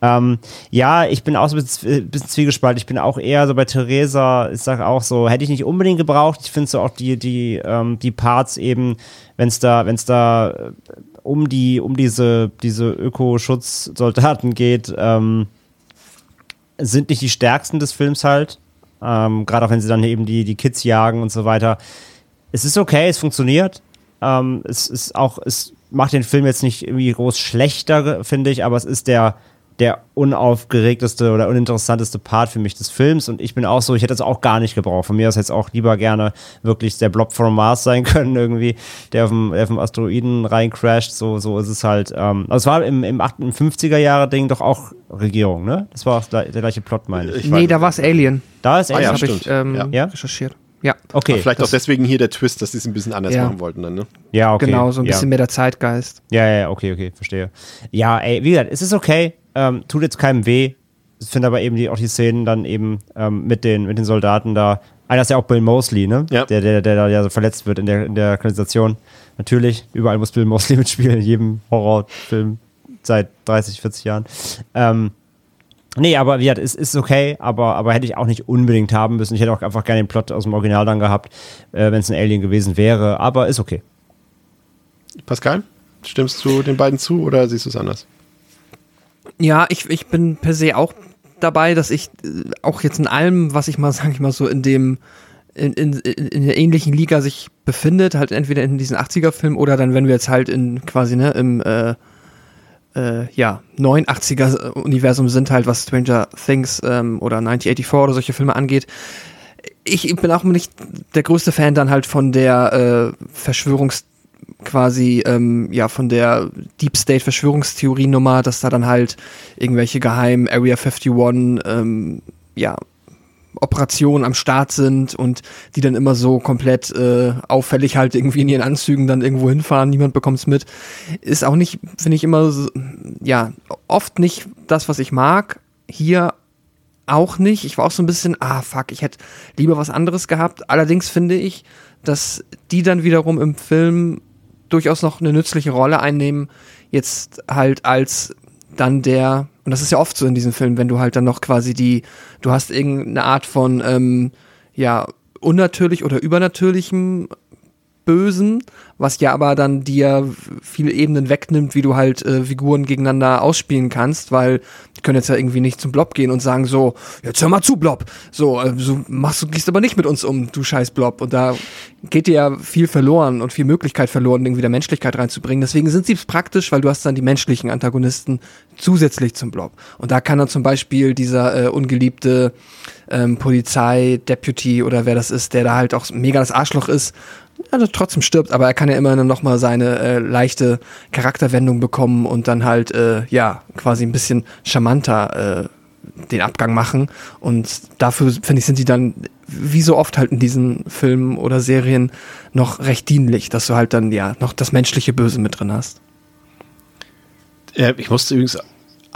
Ähm, ja, ich bin auch so ein bisschen, bisschen zwiegespalten. Ich bin auch eher so bei Theresa, ich sage auch so, hätte ich nicht unbedingt gebraucht. Ich finde so auch die, die, ähm, die Parts eben, wenn es da, wenn es da äh, um die, um diese, diese Ökoschutzsoldaten geht, ähm, sind nicht die stärksten des Films halt. Ähm, Gerade auch wenn sie dann eben die, die Kids jagen und so weiter. Es ist okay, es funktioniert. Ähm, es ist auch, es macht den Film jetzt nicht irgendwie groß schlechter, finde ich, aber es ist der, der unaufgeregteste oder uninteressanteste Part für mich des Films. Und ich bin auch so, ich hätte es auch gar nicht gebraucht. Von mir aus hätte es auch lieber gerne wirklich der Blob from Mars sein *laughs* können, irgendwie, der auf dem, der auf dem Asteroiden reincrasht. So, so ist es halt. Ähm, also es war im, im, 50er Jahre Ding doch auch Regierung, ne? Das war auch der gleiche Plot, meine ich. ich nee, da war es Alien. Da ist Alien. Ah, ja, habe ich ähm, ja? recherchiert. Ja. Okay. Aber vielleicht auch deswegen hier der Twist, dass sie es ein bisschen anders ja. machen wollten dann, ne? Ja, okay. Genau, so ein bisschen ja. mehr der Zeitgeist. Ja, ja, okay, okay, verstehe. Ja, ey, wie gesagt, es ist okay. Ähm, tut jetzt keinem weh. Ich finde aber eben die, auch die Szenen dann eben ähm, mit, den, mit den Soldaten da. Einer ist ja auch Bill Mosley, ne? Ja. Der, der, der da ja so verletzt wird in der, in der Kanalisation. Natürlich, überall muss Bill Mosley *laughs* mitspielen, in jedem Horrorfilm seit 30, 40 Jahren. Ähm, Nee, aber wie gesagt, ist, ist okay, aber, aber hätte ich auch nicht unbedingt haben müssen. Ich hätte auch einfach gerne den Plot aus dem Original dann gehabt, äh, wenn es ein Alien gewesen wäre, aber ist okay. Pascal, stimmst du den beiden zu oder siehst du es anders? Ja, ich, ich bin per se auch dabei, dass ich äh, auch jetzt in allem, was ich mal, *laughs* sag ich mal so, in dem, in, in, in der ähnlichen Liga sich befindet, halt entweder in diesen 80er-Film oder dann, wenn wir jetzt halt in quasi, ne, im, äh, äh, ja, 89er-Universum sind halt, was Stranger Things ähm, oder 1984 oder solche Filme angeht. Ich bin auch nicht der größte Fan dann halt von der äh, Verschwörungs- quasi ähm, ja von der Deep State Verschwörungstheorie Nummer, dass da dann halt irgendwelche geheimen Area 51 ähm, ja Operationen am Start sind und die dann immer so komplett äh, auffällig halt irgendwie in ihren Anzügen dann irgendwo hinfahren, niemand bekommt's mit. Ist auch nicht, finde ich immer, so, ja, oft nicht das, was ich mag. Hier auch nicht. Ich war auch so ein bisschen, ah fuck, ich hätte lieber was anderes gehabt. Allerdings finde ich, dass die dann wiederum im Film durchaus noch eine nützliche Rolle einnehmen. Jetzt halt als dann der, und das ist ja oft so in diesen Filmen, wenn du halt dann noch quasi die, du hast irgendeine Art von, ähm, ja, unnatürlich oder übernatürlichem Bösen, was ja aber dann dir viele Ebenen wegnimmt, wie du halt äh, Figuren gegeneinander ausspielen kannst, weil die können jetzt ja irgendwie nicht zum Blob gehen und sagen so, jetzt hör mal zu, Blob. So, äh, so machst du, gehst aber nicht mit uns um, du scheiß Blob. Und da geht dir ja viel verloren und viel Möglichkeit verloren, irgendwie der Menschlichkeit reinzubringen. Deswegen sind sie praktisch, weil du hast dann die menschlichen Antagonisten zusätzlich zum Blob. Und da kann dann zum Beispiel dieser äh, ungeliebte ähm, Polizei-Deputy oder wer das ist, der da halt auch mega das Arschloch ist also trotzdem stirbt, aber er kann ja immer noch mal seine äh, leichte Charakterwendung bekommen und dann halt äh, ja quasi ein bisschen charmanter äh, den Abgang machen und dafür finde ich sind die dann wie so oft halt in diesen Filmen oder Serien noch recht dienlich, dass du halt dann ja noch das menschliche Böse mit drin hast. Ich musste übrigens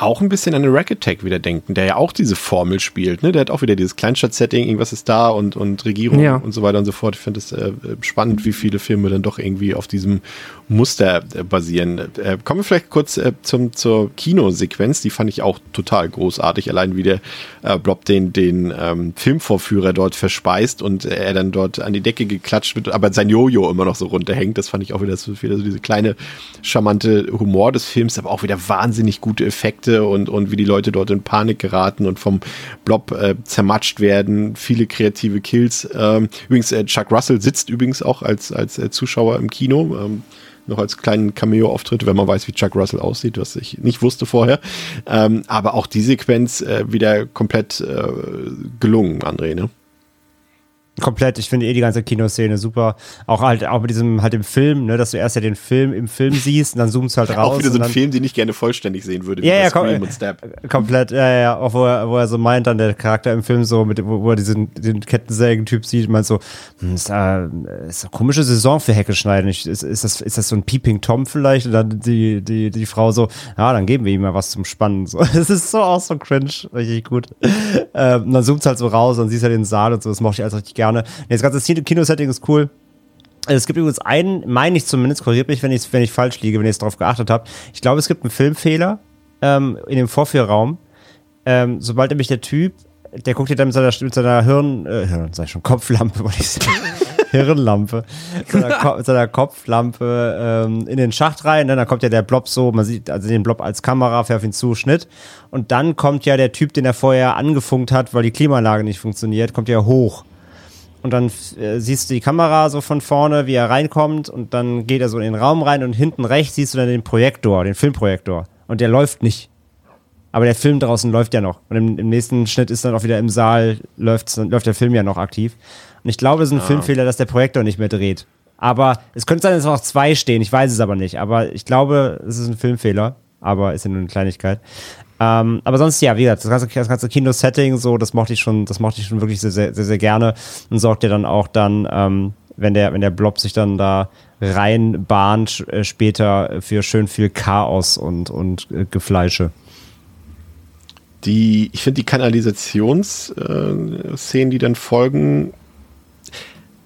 auch ein bisschen an den Rack Attack wieder denken, der ja auch diese Formel spielt. Ne? Der hat auch wieder dieses Kleinstadt-Setting, irgendwas ist da und, und Regierung ja. und so weiter und so fort. Ich finde es äh, spannend, wie viele Filme dann doch irgendwie auf diesem Muster äh, basieren. Äh, kommen wir vielleicht kurz äh, zum, zur Kinosequenz. Die fand ich auch total großartig. Allein wie der äh, Blob den, den ähm, Filmvorführer dort verspeist und er dann dort an die Decke geklatscht wird, aber sein Jojo immer noch so runterhängt. Das fand ich auch wieder so, wieder so diese kleine charmante Humor des Films, aber auch wieder wahnsinnig gute Effekte Effekte und, und wie die Leute dort in Panik geraten und vom Blob äh, zermatscht werden. Viele kreative Kills. Ähm, übrigens, äh, Chuck Russell sitzt übrigens auch als, als äh, Zuschauer im Kino. Ähm, noch als kleinen Cameo-Auftritt, wenn man weiß, wie Chuck Russell aussieht, was ich nicht wusste vorher. Ähm, aber auch die Sequenz äh, wieder komplett äh, gelungen, André, ne? Komplett. Ich finde eh die ganze Kinoszene super. Auch halt auch mit diesem halt im Film, ne, dass du erst ja den Film im Film *laughs* siehst und dann zoomst halt raus. Auch wieder so ein Film, den ich gerne vollständig sehen würde. Ja, ja, kom äh, komplett. Ja, ja, auch wo er, wo er so meint, dann der Charakter im Film so, mit, wo, wo er diesen den Kettensägen-Typ sieht, meint so, hm, ist, äh, ist eine komische Saison für Hecke schneiden. ist, ist, das, ist das so ein Peeping Tom vielleicht? Und dann die, die, die Frau so, ja, dann geben wir ihm mal was zum Spannen. So, *laughs* es ist so auch so cringe, richtig gut. Ähm, und dann zoomt halt so raus und siehst halt den Saal und so, das mochte ich alles richtig gerne. Das ganze Kinosetting ist cool. Es gibt übrigens einen, meine ich zumindest, korrigiert mich, wenn ich, wenn ich falsch liege, wenn ihr jetzt darauf geachtet habt. Ich glaube, es gibt einen Filmfehler ähm, in dem Vorführraum. Ähm, sobald nämlich der Typ, der guckt dir dann mit seiner, mit seiner Hirn, äh, Hirn, sag ich schon, Kopflampe, *laughs* wollte ich sagen. Hirnlampe, seiner, Ko seiner Kopflampe ähm, in den Schacht rein. Dann kommt ja der Blob so, man sieht also den Blob als Kamera, fährt ihn zu, Schnitt. Und dann kommt ja der Typ, den er vorher angefunkt hat, weil die Klimaanlage nicht funktioniert, kommt ja hoch. Und dann äh, siehst du die Kamera so von vorne, wie er reinkommt und dann geht er so in den Raum rein und hinten rechts siehst du dann den Projektor, den Filmprojektor. Und der läuft nicht. Aber der Film draußen läuft ja noch. Und im, im nächsten Schnitt ist dann auch wieder im Saal, läuft, läuft der Film ja noch aktiv. Und ich glaube, es ist ein ah. Filmfehler, dass der Projektor nicht mehr dreht. Aber es könnte sein, dass auch zwei stehen. Ich weiß es aber nicht. Aber ich glaube, es ist ein Filmfehler. Aber ist ja nur eine Kleinigkeit. Ähm, aber sonst, ja, wie gesagt, das ganze, das ganze Kino-Setting, so, das mochte ich schon, das mochte ich schon wirklich sehr, sehr, sehr, sehr gerne und sorgt ja dann auch dann, ähm, wenn der, wenn der Blob sich dann da reinbahnt, äh, später für schön viel Chaos und, und äh, Gefleische. Die, ich finde die Kanalisationsszenen, äh, die dann folgen,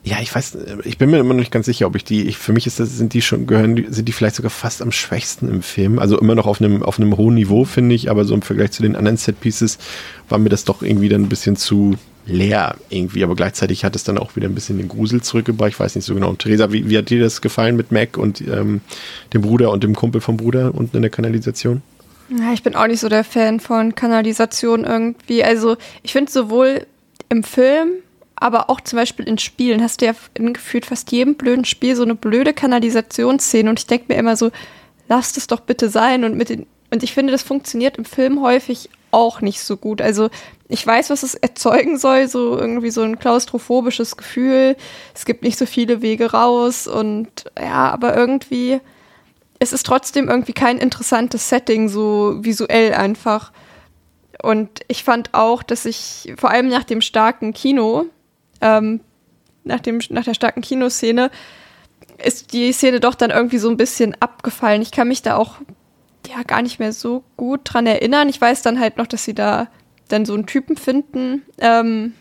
ja, ich weiß, ich bin mir immer noch nicht ganz sicher, ob ich die, ich, für mich ist das, sind die schon, gehören, sind die vielleicht sogar fast am schwächsten im Film. Also immer noch auf einem, auf einem hohen Niveau, finde ich, aber so im Vergleich zu den anderen Setpieces war mir das doch irgendwie dann ein bisschen zu leer irgendwie, aber gleichzeitig hat es dann auch wieder ein bisschen den Grusel zurückgebracht. Ich weiß nicht so genau. Theresa, wie, wie hat dir das gefallen mit Mac und ähm, dem Bruder und dem Kumpel vom Bruder unten in der Kanalisation? Ja, ich bin auch nicht so der Fan von Kanalisation irgendwie. Also ich finde sowohl im Film aber auch zum Beispiel in Spielen hast du ja in gefühlt fast jedem blöden Spiel so eine blöde Kanalisationsszene und ich denke mir immer so, lasst es doch bitte sein und mit den und ich finde, das funktioniert im Film häufig auch nicht so gut. Also ich weiß, was es erzeugen soll, so irgendwie so ein klaustrophobisches Gefühl. Es gibt nicht so viele Wege raus und ja, aber irgendwie es ist trotzdem irgendwie kein interessantes Setting, so visuell einfach. Und ich fand auch, dass ich vor allem nach dem starken Kino, ähm, nach, dem, nach der starken Kinoszene, ist die Szene doch dann irgendwie so ein bisschen abgefallen. Ich kann mich da auch ja gar nicht mehr so gut dran erinnern. Ich weiß dann halt noch, dass sie da dann so einen Typen finden. Ähm,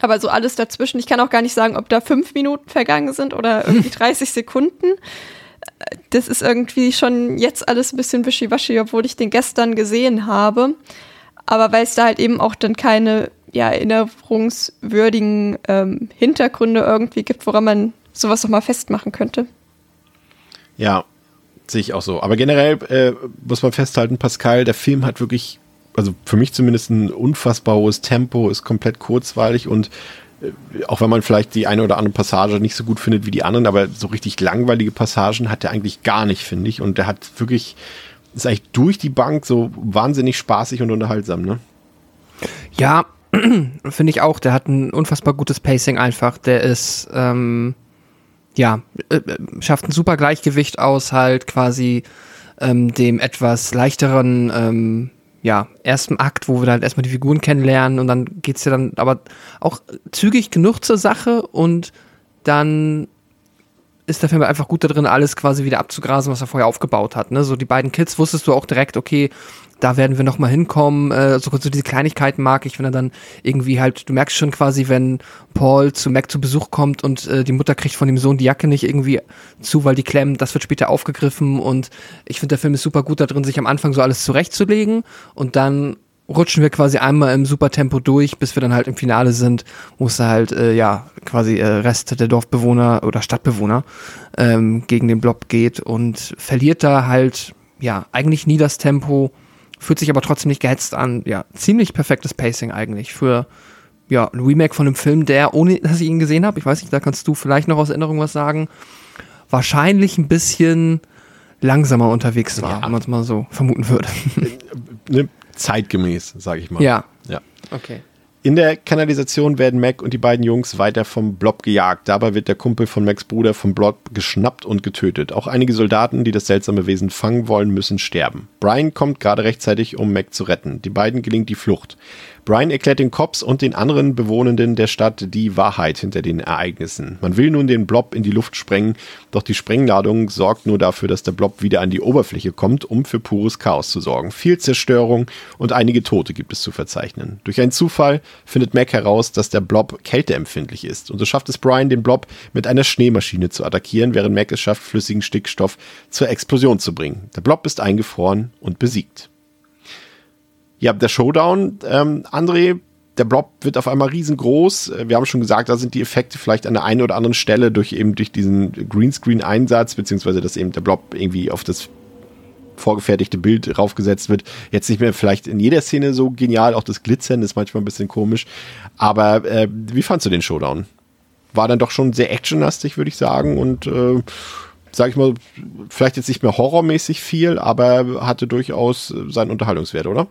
aber so alles dazwischen. Ich kann auch gar nicht sagen, ob da fünf Minuten vergangen sind oder irgendwie *laughs* 30 Sekunden. Das ist irgendwie schon jetzt alles ein bisschen wischiwaschi, obwohl ich den gestern gesehen habe. Aber weil es da halt eben auch dann keine ja, erinnerungswürdigen ähm, Hintergründe irgendwie gibt, woran man sowas nochmal festmachen könnte. Ja, sehe ich auch so. Aber generell äh, muss man festhalten, Pascal, der Film hat wirklich, also für mich zumindest ein unfassbar hohes Tempo, ist komplett kurzweilig und äh, auch wenn man vielleicht die eine oder andere Passage nicht so gut findet wie die anderen, aber so richtig langweilige Passagen hat er eigentlich gar nicht, finde ich. Und der hat wirklich, ist eigentlich durch die Bank so wahnsinnig spaßig und unterhaltsam, ne? Ja, *clears throat* finde ich auch. Der hat ein unfassbar gutes Pacing einfach. Der ist, ähm, ja, äh, äh, schafft ein super Gleichgewicht aus, halt quasi ähm, dem etwas leichteren, ähm, ja, ersten Akt, wo wir dann erstmal die Figuren kennenlernen und dann geht's ja dann aber auch zügig genug zur Sache und dann ist der Film einfach gut da drin, alles quasi wieder abzugrasen, was er vorher aufgebaut hat. Ne? So die beiden Kids wusstest du auch direkt, okay, da werden wir noch mal hinkommen. Äh, so, so diese Kleinigkeiten mag ich, wenn er dann irgendwie halt, du merkst schon quasi, wenn Paul zu Mac zu Besuch kommt und äh, die Mutter kriegt von dem Sohn die Jacke nicht irgendwie zu, weil die klemmen, das wird später aufgegriffen und ich finde, der Film ist super gut da drin, sich am Anfang so alles zurechtzulegen und dann rutschen wir quasi einmal im Supertempo durch, bis wir dann halt im Finale sind, wo es halt, äh, ja, quasi äh, Rest der Dorfbewohner oder Stadtbewohner ähm, gegen den Blob geht und verliert da halt, ja, eigentlich nie das Tempo, fühlt sich aber trotzdem nicht gehetzt an. Ja, ziemlich perfektes Pacing eigentlich für ja, ein Remake von einem Film, der, ohne dass ich ihn gesehen habe, ich weiß nicht, da kannst du vielleicht noch aus Erinnerung was sagen, wahrscheinlich ein bisschen langsamer unterwegs war, ja. wenn man es mal so vermuten würde. Zeitgemäß, sage ich mal. Ja. Ja. Okay. In der Kanalisation werden Mac und die beiden Jungs weiter vom Blob gejagt. Dabei wird der Kumpel von Macs Bruder vom Blob geschnappt und getötet. Auch einige Soldaten, die das seltsame Wesen fangen wollen, müssen sterben. Brian kommt gerade rechtzeitig, um Mac zu retten. Die beiden gelingt die Flucht. Brian erklärt den Cops und den anderen Bewohnenden der Stadt die Wahrheit hinter den Ereignissen. Man will nun den Blob in die Luft sprengen, doch die Sprengladung sorgt nur dafür, dass der Blob wieder an die Oberfläche kommt, um für pures Chaos zu sorgen. Viel Zerstörung und einige Tote gibt es zu verzeichnen. Durch einen Zufall findet Mac heraus, dass der Blob kälteempfindlich ist. Und so schafft es Brian, den Blob mit einer Schneemaschine zu attackieren, während Mac es schafft, flüssigen Stickstoff zur Explosion zu bringen. Der Blob ist eingefroren und besiegt. Ja, der Showdown, ähm, André, der Blob wird auf einmal riesengroß. Äh, wir haben schon gesagt, da sind die Effekte vielleicht an der einen oder anderen Stelle durch eben durch diesen Greenscreen-Einsatz, beziehungsweise dass eben der Blob irgendwie auf das vorgefertigte Bild raufgesetzt wird. Jetzt nicht mehr vielleicht in jeder Szene so genial, auch das Glitzern ist manchmal ein bisschen komisch. Aber äh, wie fandst du den Showdown? War dann doch schon sehr actionlastig, würde ich sagen, und äh, sag ich mal, vielleicht jetzt nicht mehr horrormäßig viel, aber hatte durchaus seinen Unterhaltungswert, oder?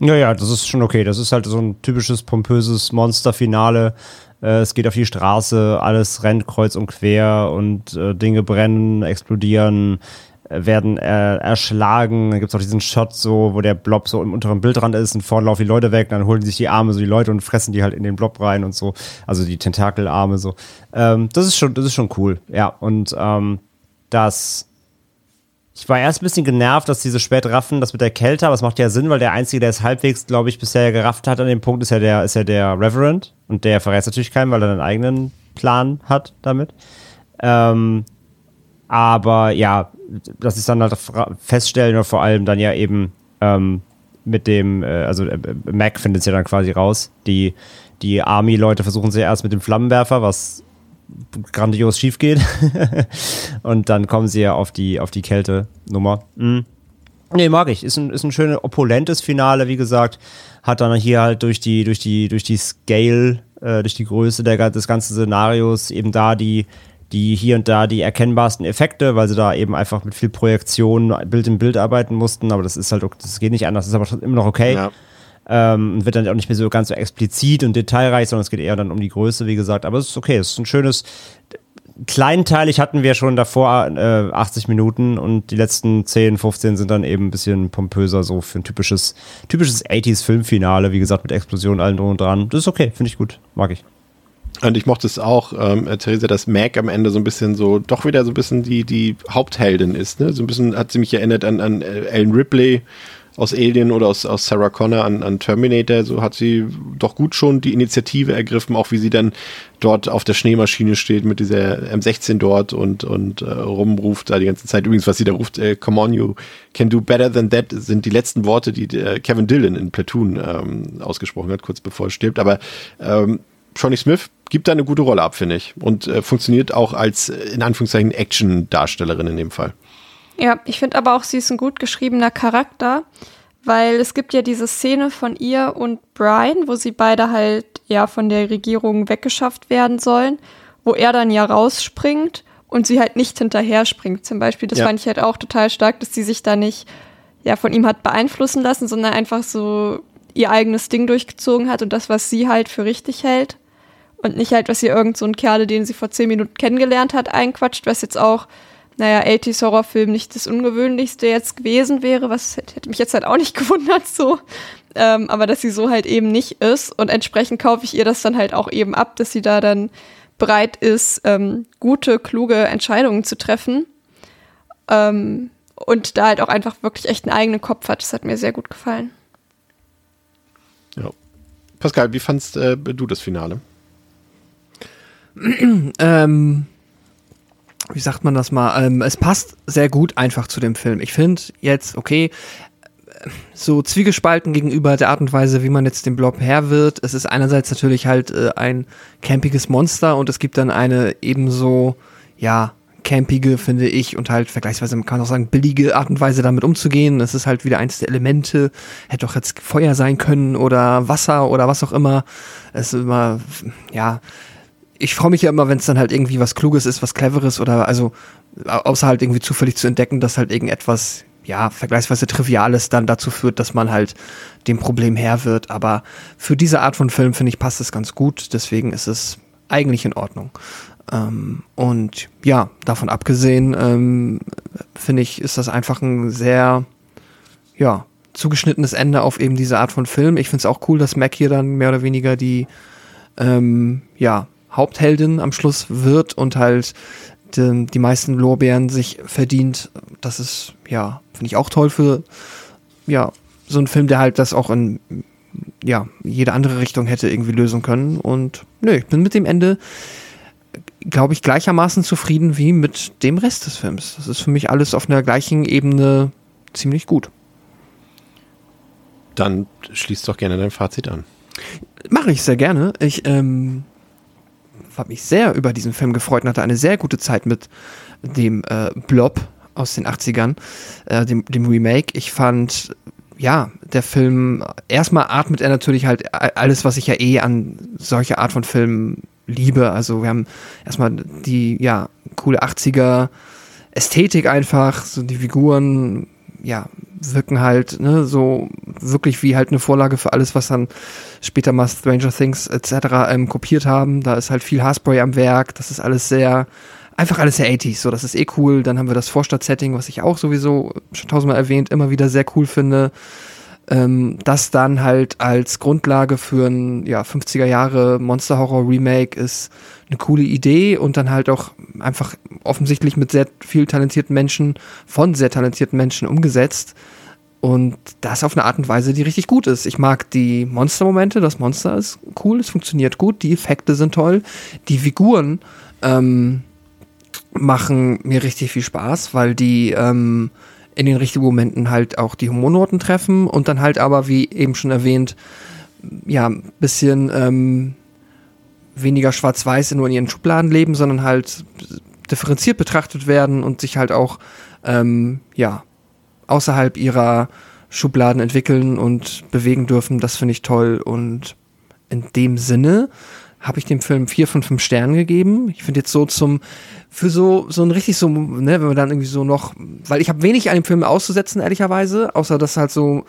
Ja, ja, das ist schon okay. Das ist halt so ein typisches pompöses Monsterfinale. Äh, es geht auf die Straße, alles rennt kreuz und quer und äh, Dinge brennen, explodieren, äh, werden äh, erschlagen. Dann gibt es auch diesen Shot so, wo der Blob so im unteren Bildrand ist und vorne laufen die Leute weg, dann holen sich die Arme so die Leute und fressen die halt in den Blob rein und so. Also die Tentakelarme so. Ähm, das ist schon, das ist schon cool. Ja, und ähm, das ich war erst ein bisschen genervt, dass diese spät raffen, das mit der Kälte, aber es macht ja Sinn, weil der Einzige, der es halbwegs, glaube ich, bisher gerafft hat an dem Punkt, ist ja der, ist ja der Reverend. Und der verrät natürlich keinen, weil er einen eigenen Plan hat damit. Ähm, aber ja, dass ich dann halt feststellen oder vor allem dann ja eben ähm, mit dem, äh, also äh, Mac findet es ja dann quasi raus. Die, die Army-Leute versuchen sie erst mit dem Flammenwerfer, was grandios schief geht. *laughs* und dann kommen sie ja auf die, auf die Kälte-Nummer. Mhm. Nee, mag ich. Ist ein, ist ein schönes, opulentes Finale, wie gesagt. Hat dann hier halt durch die, durch die, durch die Scale, äh, durch die Größe der, des ganzen Szenarios eben da die, die hier und da die erkennbarsten Effekte, weil sie da eben einfach mit viel Projektion Bild in Bild arbeiten mussten, aber das ist halt, das geht nicht anders, das ist aber immer noch okay. Ja. Ähm, wird dann auch nicht mehr so ganz so explizit und detailreich, sondern es geht eher dann um die Größe, wie gesagt. Aber es ist okay, es ist ein schönes, kleinteilig hatten wir schon davor äh, 80 Minuten und die letzten 10, 15 sind dann eben ein bisschen pompöser, so für ein typisches, typisches 80s-Filmfinale, wie gesagt, mit Explosionen allen drum und dran. Das ist okay, finde ich gut, mag ich. Und ich mochte es auch, ähm, Theresa, dass Mac am Ende so ein bisschen so, doch wieder so ein bisschen die, die Hauptheldin ist, ne? So ein bisschen hat sie mich erinnert an, an Ellen Ripley aus Alien oder aus, aus Sarah Connor an, an Terminator. So hat sie doch gut schon die Initiative ergriffen, auch wie sie dann dort auf der Schneemaschine steht mit dieser M16 dort und, und äh, rumruft da die ganze Zeit. Übrigens, was sie da ruft, äh, come on, you can do better than that, sind die letzten Worte, die äh, Kevin Dillon in Platoon ähm, ausgesprochen hat, kurz bevor er stirbt. Aber ähm, Johnny Smith gibt da eine gute Rolle ab, finde ich. Und äh, funktioniert auch als, äh, in Anführungszeichen, Action-Darstellerin in dem Fall. Ja, ich finde aber auch, sie ist ein gut geschriebener Charakter, weil es gibt ja diese Szene von ihr und Brian, wo sie beide halt ja von der Regierung weggeschafft werden sollen, wo er dann ja rausspringt und sie halt nicht hinterher springt zum Beispiel. Das ja. fand ich halt auch total stark, dass sie sich da nicht ja von ihm hat beeinflussen lassen, sondern einfach so ihr eigenes Ding durchgezogen hat und das, was sie halt für richtig hält. Und nicht halt, was ihr irgend so ein Kerle, den sie vor zehn Minuten kennengelernt hat, einquatscht, was jetzt auch naja, 80s Horrorfilm nicht das Ungewöhnlichste jetzt gewesen wäre, was hätte mich jetzt halt auch nicht *laughs* gewundert so. Ähm, aber dass sie so halt eben nicht ist und entsprechend kaufe ich ihr das dann halt auch eben ab, dass sie da dann bereit ist, ähm, gute, kluge Entscheidungen zu treffen. Ähm, und da halt auch einfach wirklich echt einen eigenen Kopf hat. Das hat mir sehr gut gefallen. Ja. Pascal, wie fandst äh, du das Finale? *clears throat* ähm, wie sagt man das mal, ähm, es passt sehr gut einfach zu dem Film. Ich finde jetzt, okay, so zwiegespalten gegenüber der Art und Weise, wie man jetzt dem Blob Herr wird. Es ist einerseits natürlich halt äh, ein campiges Monster und es gibt dann eine ebenso, ja, campige, finde ich, und halt vergleichsweise, man kann auch sagen, billige Art und Weise damit umzugehen. Es ist halt wieder eins der Elemente. Hätte doch jetzt Feuer sein können oder Wasser oder was auch immer. Es ist immer, ja, ich freue mich ja immer, wenn es dann halt irgendwie was Kluges ist, was Cleveres oder also außer halt irgendwie zufällig zu entdecken, dass halt irgendetwas ja, vergleichsweise Triviales dann dazu führt, dass man halt dem Problem Herr wird. Aber für diese Art von Film, finde ich, passt es ganz gut. Deswegen ist es eigentlich in Ordnung. Ähm, und ja, davon abgesehen, ähm, finde ich, ist das einfach ein sehr, ja, zugeschnittenes Ende auf eben diese Art von Film. Ich finde es auch cool, dass Mac hier dann mehr oder weniger die, ähm, ja, Hauptheldin am Schluss wird und halt die, die meisten Lorbeeren sich verdient. Das ist, ja, finde ich auch toll für, ja, so ein Film, der halt das auch in, ja, jede andere Richtung hätte irgendwie lösen können. Und nö, ich bin mit dem Ende, glaube ich, gleichermaßen zufrieden wie mit dem Rest des Films. Das ist für mich alles auf einer gleichen Ebene ziemlich gut. Dann schließt doch gerne dein Fazit an. Mache ich sehr gerne. Ich ähm, habe mich sehr über diesen Film gefreut und hatte eine sehr gute Zeit mit dem äh, Blob aus den 80ern, äh, dem, dem Remake. Ich fand, ja, der Film, erstmal atmet er natürlich halt alles, was ich ja eh an solcher Art von Filmen liebe. Also wir haben erstmal die, ja, coole 80er Ästhetik einfach, so die Figuren, ja, wirken halt ne, so wirklich wie halt eine Vorlage für alles, was dann später mal Stranger Things etc. Ähm, kopiert haben. Da ist halt viel Haarspray am Werk. Das ist alles sehr, einfach alles sehr 80s. So, das ist eh cool. Dann haben wir das Vorstadt-Setting, was ich auch sowieso schon tausendmal erwähnt, immer wieder sehr cool finde. Ähm, das dann halt als Grundlage für ein ja, 50er Jahre Monster Horror Remake ist eine coole Idee und dann halt auch einfach offensichtlich mit sehr viel talentierten Menschen, von sehr talentierten Menschen umgesetzt. Und das auf eine Art und Weise, die richtig gut ist. Ich mag die Monster-Momente, das Monster ist cool, es funktioniert gut, die Effekte sind toll, die Figuren ähm, machen mir richtig viel Spaß, weil die ähm, in den richtigen Momenten halt auch die Humornoten treffen und dann halt aber, wie eben schon erwähnt, ja, ein bisschen ähm, weniger schwarz-weiß nur in ihren Schubladen leben, sondern halt differenziert betrachtet werden und sich halt auch, ähm, ja, außerhalb ihrer Schubladen entwickeln und bewegen dürfen. Das finde ich toll und in dem Sinne habe ich dem Film vier von fünf Sternen gegeben. Ich finde jetzt so zum, für so, so ein richtig so, ne, wenn man dann irgendwie so noch, weil ich habe wenig an dem Film auszusetzen, ehrlicherweise, außer dass halt so,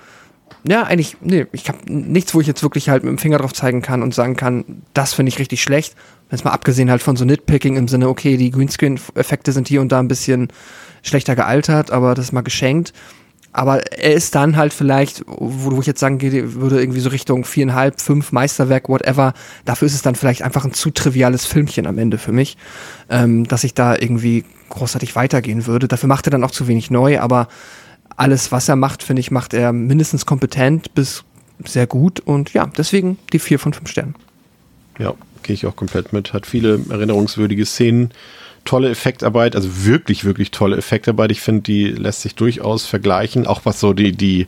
ja, eigentlich, nee, ich habe nichts, wo ich jetzt wirklich halt mit dem Finger drauf zeigen kann und sagen kann, das finde ich richtig schlecht. Es mal abgesehen halt von so Nitpicking im Sinne, okay, die Greenscreen-Effekte sind hier und da ein bisschen schlechter gealtert, aber das ist mal geschenkt. Aber er ist dann halt vielleicht, wo ich jetzt sagen würde, irgendwie so Richtung viereinhalb, fünf Meisterwerk, whatever. Dafür ist es dann vielleicht einfach ein zu triviales Filmchen am Ende für mich, ähm, dass ich da irgendwie großartig weitergehen würde. Dafür macht er dann auch zu wenig neu, aber alles, was er macht, finde ich, macht er mindestens kompetent bis sehr gut und ja, deswegen die vier von fünf Sternen. Ja, gehe ich auch komplett mit. Hat viele erinnerungswürdige Szenen tolle Effektarbeit, also wirklich, wirklich tolle Effektarbeit. Ich finde, die lässt sich durchaus vergleichen, auch was so die, die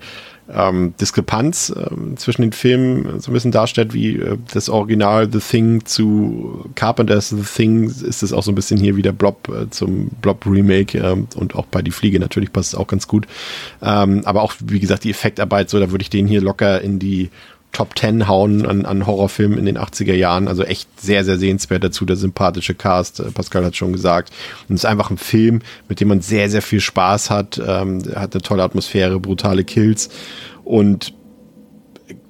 ähm, Diskrepanz äh, zwischen den Filmen so ein bisschen darstellt, wie äh, das Original The Thing zu Carpenter's The Thing, ist es auch so ein bisschen hier wieder Blob äh, zum Blob-Remake äh, und auch bei Die Fliege natürlich passt es auch ganz gut. Ähm, aber auch, wie gesagt, die Effektarbeit, so, da würde ich den hier locker in die Top 10 hauen an, an Horrorfilmen in den 80er Jahren. Also echt sehr, sehr sehenswert dazu. Der sympathische Cast, äh, Pascal hat schon gesagt. Und es ist einfach ein Film, mit dem man sehr, sehr viel Spaß hat. Ähm, hat eine tolle Atmosphäre, brutale Kills. Und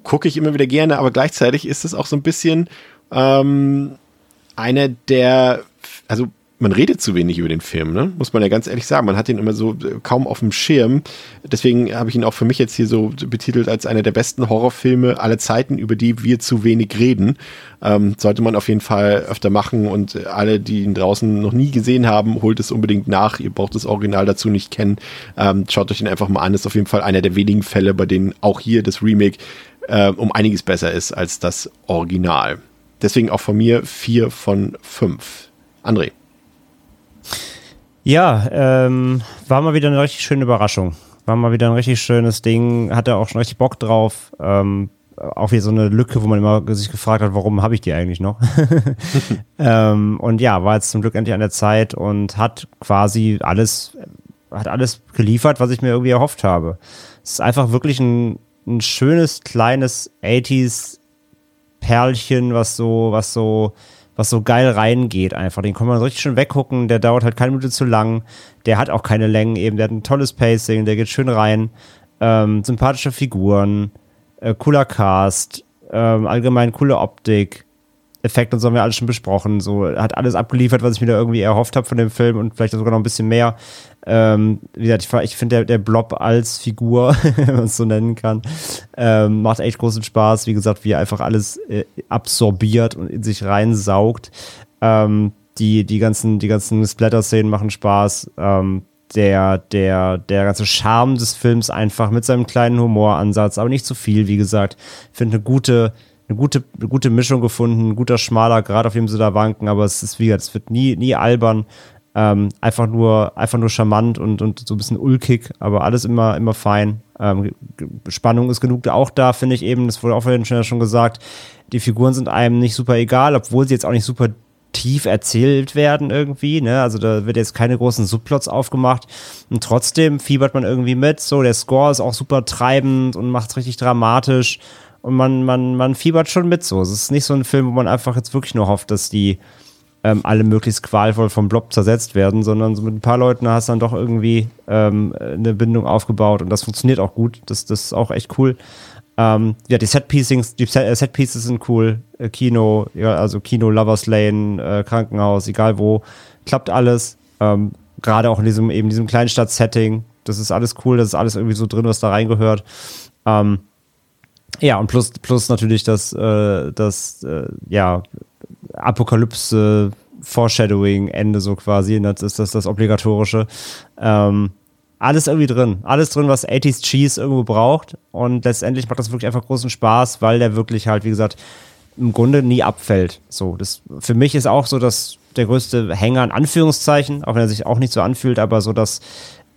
gucke ich immer wieder gerne, aber gleichzeitig ist es auch so ein bisschen ähm, einer der, also man redet zu wenig über den Film, ne? muss man ja ganz ehrlich sagen. Man hat ihn immer so äh, kaum auf dem Schirm. Deswegen habe ich ihn auch für mich jetzt hier so betitelt als einer der besten Horrorfilme aller Zeiten, über die wir zu wenig reden. Ähm, sollte man auf jeden Fall öfter machen und alle, die ihn draußen noch nie gesehen haben, holt es unbedingt nach. Ihr braucht das Original dazu nicht kennen. Ähm, schaut euch ihn einfach mal an. Ist auf jeden Fall einer der wenigen Fälle, bei denen auch hier das Remake äh, um einiges besser ist als das Original. Deswegen auch von mir vier von fünf. André. Ja, ähm, war mal wieder eine richtig schöne Überraschung. War mal wieder ein richtig schönes Ding. Hatte auch schon richtig Bock drauf. Ähm, auch wieder so eine Lücke, wo man immer sich gefragt hat, warum habe ich die eigentlich noch? *laughs* ähm, und ja, war jetzt zum Glück endlich an der Zeit und hat quasi alles, hat alles geliefert, was ich mir irgendwie erhofft habe. Es ist einfach wirklich ein, ein schönes, kleines 80s Perlchen, was so, was so was so geil reingeht einfach. Den kann man richtig schön weggucken. Der dauert halt keine Minute zu lang. Der hat auch keine Längen eben. Der hat ein tolles Pacing. Der geht schön rein. Ähm, sympathische Figuren. Äh, cooler Cast. Ähm, allgemein coole Optik. Effekt und so haben wir alles schon besprochen. So hat alles abgeliefert, was ich mir da irgendwie erhofft habe von dem Film und vielleicht sogar noch ein bisschen mehr. Ähm, wie gesagt, ich, ich finde der, der Blob als Figur, *laughs* wenn man es so nennen kann, ähm, macht echt großen Spaß. Wie gesagt, wie er einfach alles äh, absorbiert und in sich reinsaugt. Ähm, die, die ganzen, die ganzen Splatter-Szenen machen Spaß. Ähm, der, der, der ganze Charme des Films einfach mit seinem kleinen Humoransatz, aber nicht zu viel, wie gesagt. Ich finde eine gute, eine gute, eine gute Mischung gefunden, ein guter schmaler Grad, auf dem sie da wanken, aber es ist wie gesagt, es wird nie, nie albern. Ähm, einfach nur, einfach nur charmant und, und so ein bisschen ulkig, aber alles immer, immer fein. Ähm, Spannung ist genug auch da, finde ich eben. Das wurde auch vorhin schon gesagt. Die Figuren sind einem nicht super egal, obwohl sie jetzt auch nicht super tief erzählt werden irgendwie, ne? Also da wird jetzt keine großen Subplots aufgemacht und trotzdem fiebert man irgendwie mit. So, der Score ist auch super treibend und macht es richtig dramatisch und man, man, man fiebert schon mit so. Es ist nicht so ein Film, wo man einfach jetzt wirklich nur hofft, dass die ähm, alle möglichst qualvoll vom Blob zersetzt werden, sondern so mit ein paar Leuten hast du dann doch irgendwie ähm, eine Bindung aufgebaut und das funktioniert auch gut. Das, das ist auch echt cool. Ähm, ja, die Set-Piecings, die äh, Set-Pieces sind cool. Äh, Kino, ja, also Kino, Lovers Lane, äh, Krankenhaus, egal wo, klappt alles. Ähm, Gerade auch in diesem, eben diesem Kleinstadt-Setting. Das ist alles cool, das ist alles irgendwie so drin, was da reingehört. Ähm, ja, und plus, plus natürlich das, äh, das äh, ja, Apokalypse, Foreshadowing, Ende so quasi. Das ist das, das Obligatorische. Ähm, alles irgendwie drin. Alles drin, was 80s Cheese irgendwo braucht. Und letztendlich macht das wirklich einfach großen Spaß, weil der wirklich halt, wie gesagt, im Grunde nie abfällt. So, das für mich ist auch so, dass der größte Hänger in Anführungszeichen, auch wenn er sich auch nicht so anfühlt, aber so, dass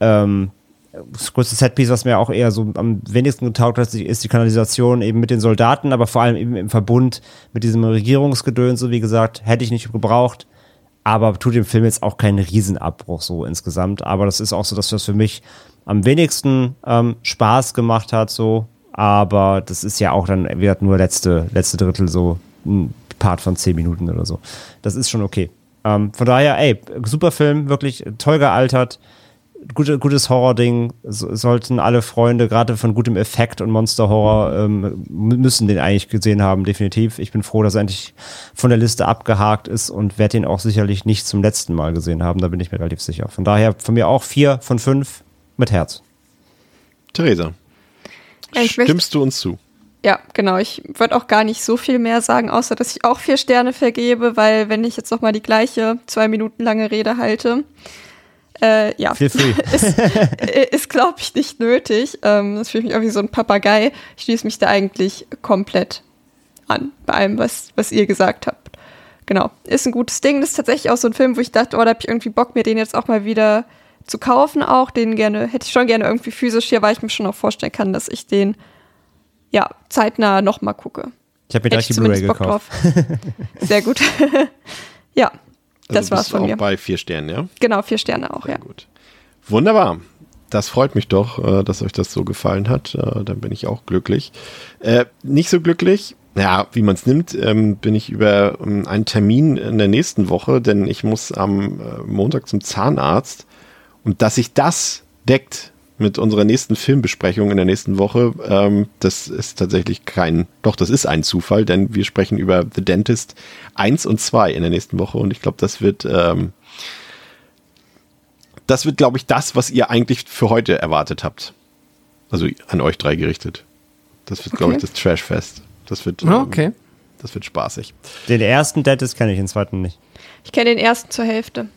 ähm, das größte Setpiece, was mir auch eher so am wenigsten getaugt hat, ist die Kanalisation eben mit den Soldaten, aber vor allem eben im Verbund mit diesem Regierungsgedöns, so wie gesagt, hätte ich nicht gebraucht, aber tut dem Film jetzt auch keinen Riesenabbruch so insgesamt. Aber das ist auch so, dass das für mich am wenigsten ähm, Spaß gemacht hat, so. Aber das ist ja auch dann wieder nur letzte, letzte Drittel so ein Part von zehn Minuten oder so. Das ist schon okay. Ähm, von daher, ey, super Film, wirklich toll gealtert gute, gutes Horror-Ding. So, sollten alle Freunde, gerade von gutem Effekt und Monster-Horror, ähm, müssen den eigentlich gesehen haben, definitiv. Ich bin froh, dass er endlich von der Liste abgehakt ist und werde ihn auch sicherlich nicht zum letzten Mal gesehen haben. Da bin ich mir relativ sicher. Von daher von mir auch vier von fünf mit Herz. Theresa, ich stimmst du uns zu? Ja, genau. Ich würde auch gar nicht so viel mehr sagen, außer dass ich auch vier Sterne vergebe, weil wenn ich jetzt noch mal die gleiche zwei Minuten lange Rede halte, äh, ja, Feel free. *laughs* ist, ist glaube ich, nicht nötig. Ähm, das fühlt mich irgendwie so ein Papagei. Ich schließe mich da eigentlich komplett an bei allem, was, was ihr gesagt habt. Genau, ist ein gutes Ding. Das ist tatsächlich auch so ein Film, wo ich dachte, oh, da habe ich irgendwie Bock, mir den jetzt auch mal wieder zu kaufen. Auch den gerne, hätte ich schon gerne irgendwie physisch hier, weil ich mir schon auch vorstellen kann, dass ich den ja, zeitnah nochmal gucke. Ich habe mir gleich die Blu-ray gekauft. Sehr gut. *laughs* ja, das also war's von auch mir. bei vier Sternen, ja? Genau, vier Sterne auch, Sehr ja. gut. Wunderbar. Das freut mich doch, äh, dass euch das so gefallen hat. Äh, Dann bin ich auch glücklich. Äh, Nicht so glücklich, ja, wie man es nimmt, ähm, bin ich über ähm, einen Termin in der nächsten Woche, denn ich muss am äh, Montag zum Zahnarzt. Und dass sich das deckt mit unserer nächsten Filmbesprechung in der nächsten Woche, ähm, das ist tatsächlich kein, doch, das ist ein Zufall, denn wir sprechen über The Dentist 1 und 2 in der nächsten Woche und ich glaube, das wird, ähm, das wird, glaube ich, das, was ihr eigentlich für heute erwartet habt. Also an euch drei gerichtet. Das wird, glaube ich, Okay. das Trashfest. Das wird, Ah, ähm, okay. das wird spaßig. Den ersten Dentist kenne ich, den zweiten nicht. Ich kenne den ersten zur Hälfte.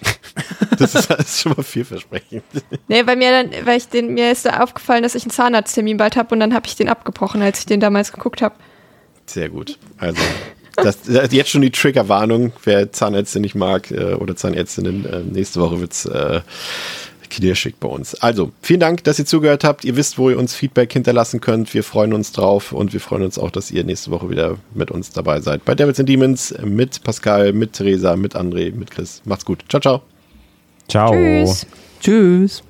*laughs* Das ist, ist schon mal vielversprechend. Nee, weil mir dann, weil ich den, mir ist da aufgefallen, dass ich einen Zahnarzttermin bald habe und dann habe ich den abgebrochen, als ich den damals geguckt habe. Sehr gut. Also, das, das, jetzt schon die Triggerwarnung, wer Zahnärzte nicht mag äh, oder Zahnärztinnen, äh, nächste Woche wird's äh, knirschig bei uns. Also, vielen Dank, dass ihr zugehört habt. Ihr wisst, wo ihr uns Feedback hinterlassen könnt. Wir freuen uns drauf und wir freuen uns auch, dass ihr nächste Woche wieder mit uns dabei seid. Bei Devils and Demons mit Pascal, mit Theresa, mit André, mit Chris. Macht's gut. Ciao, ciao. Ciao. Tschüss. Tschüss.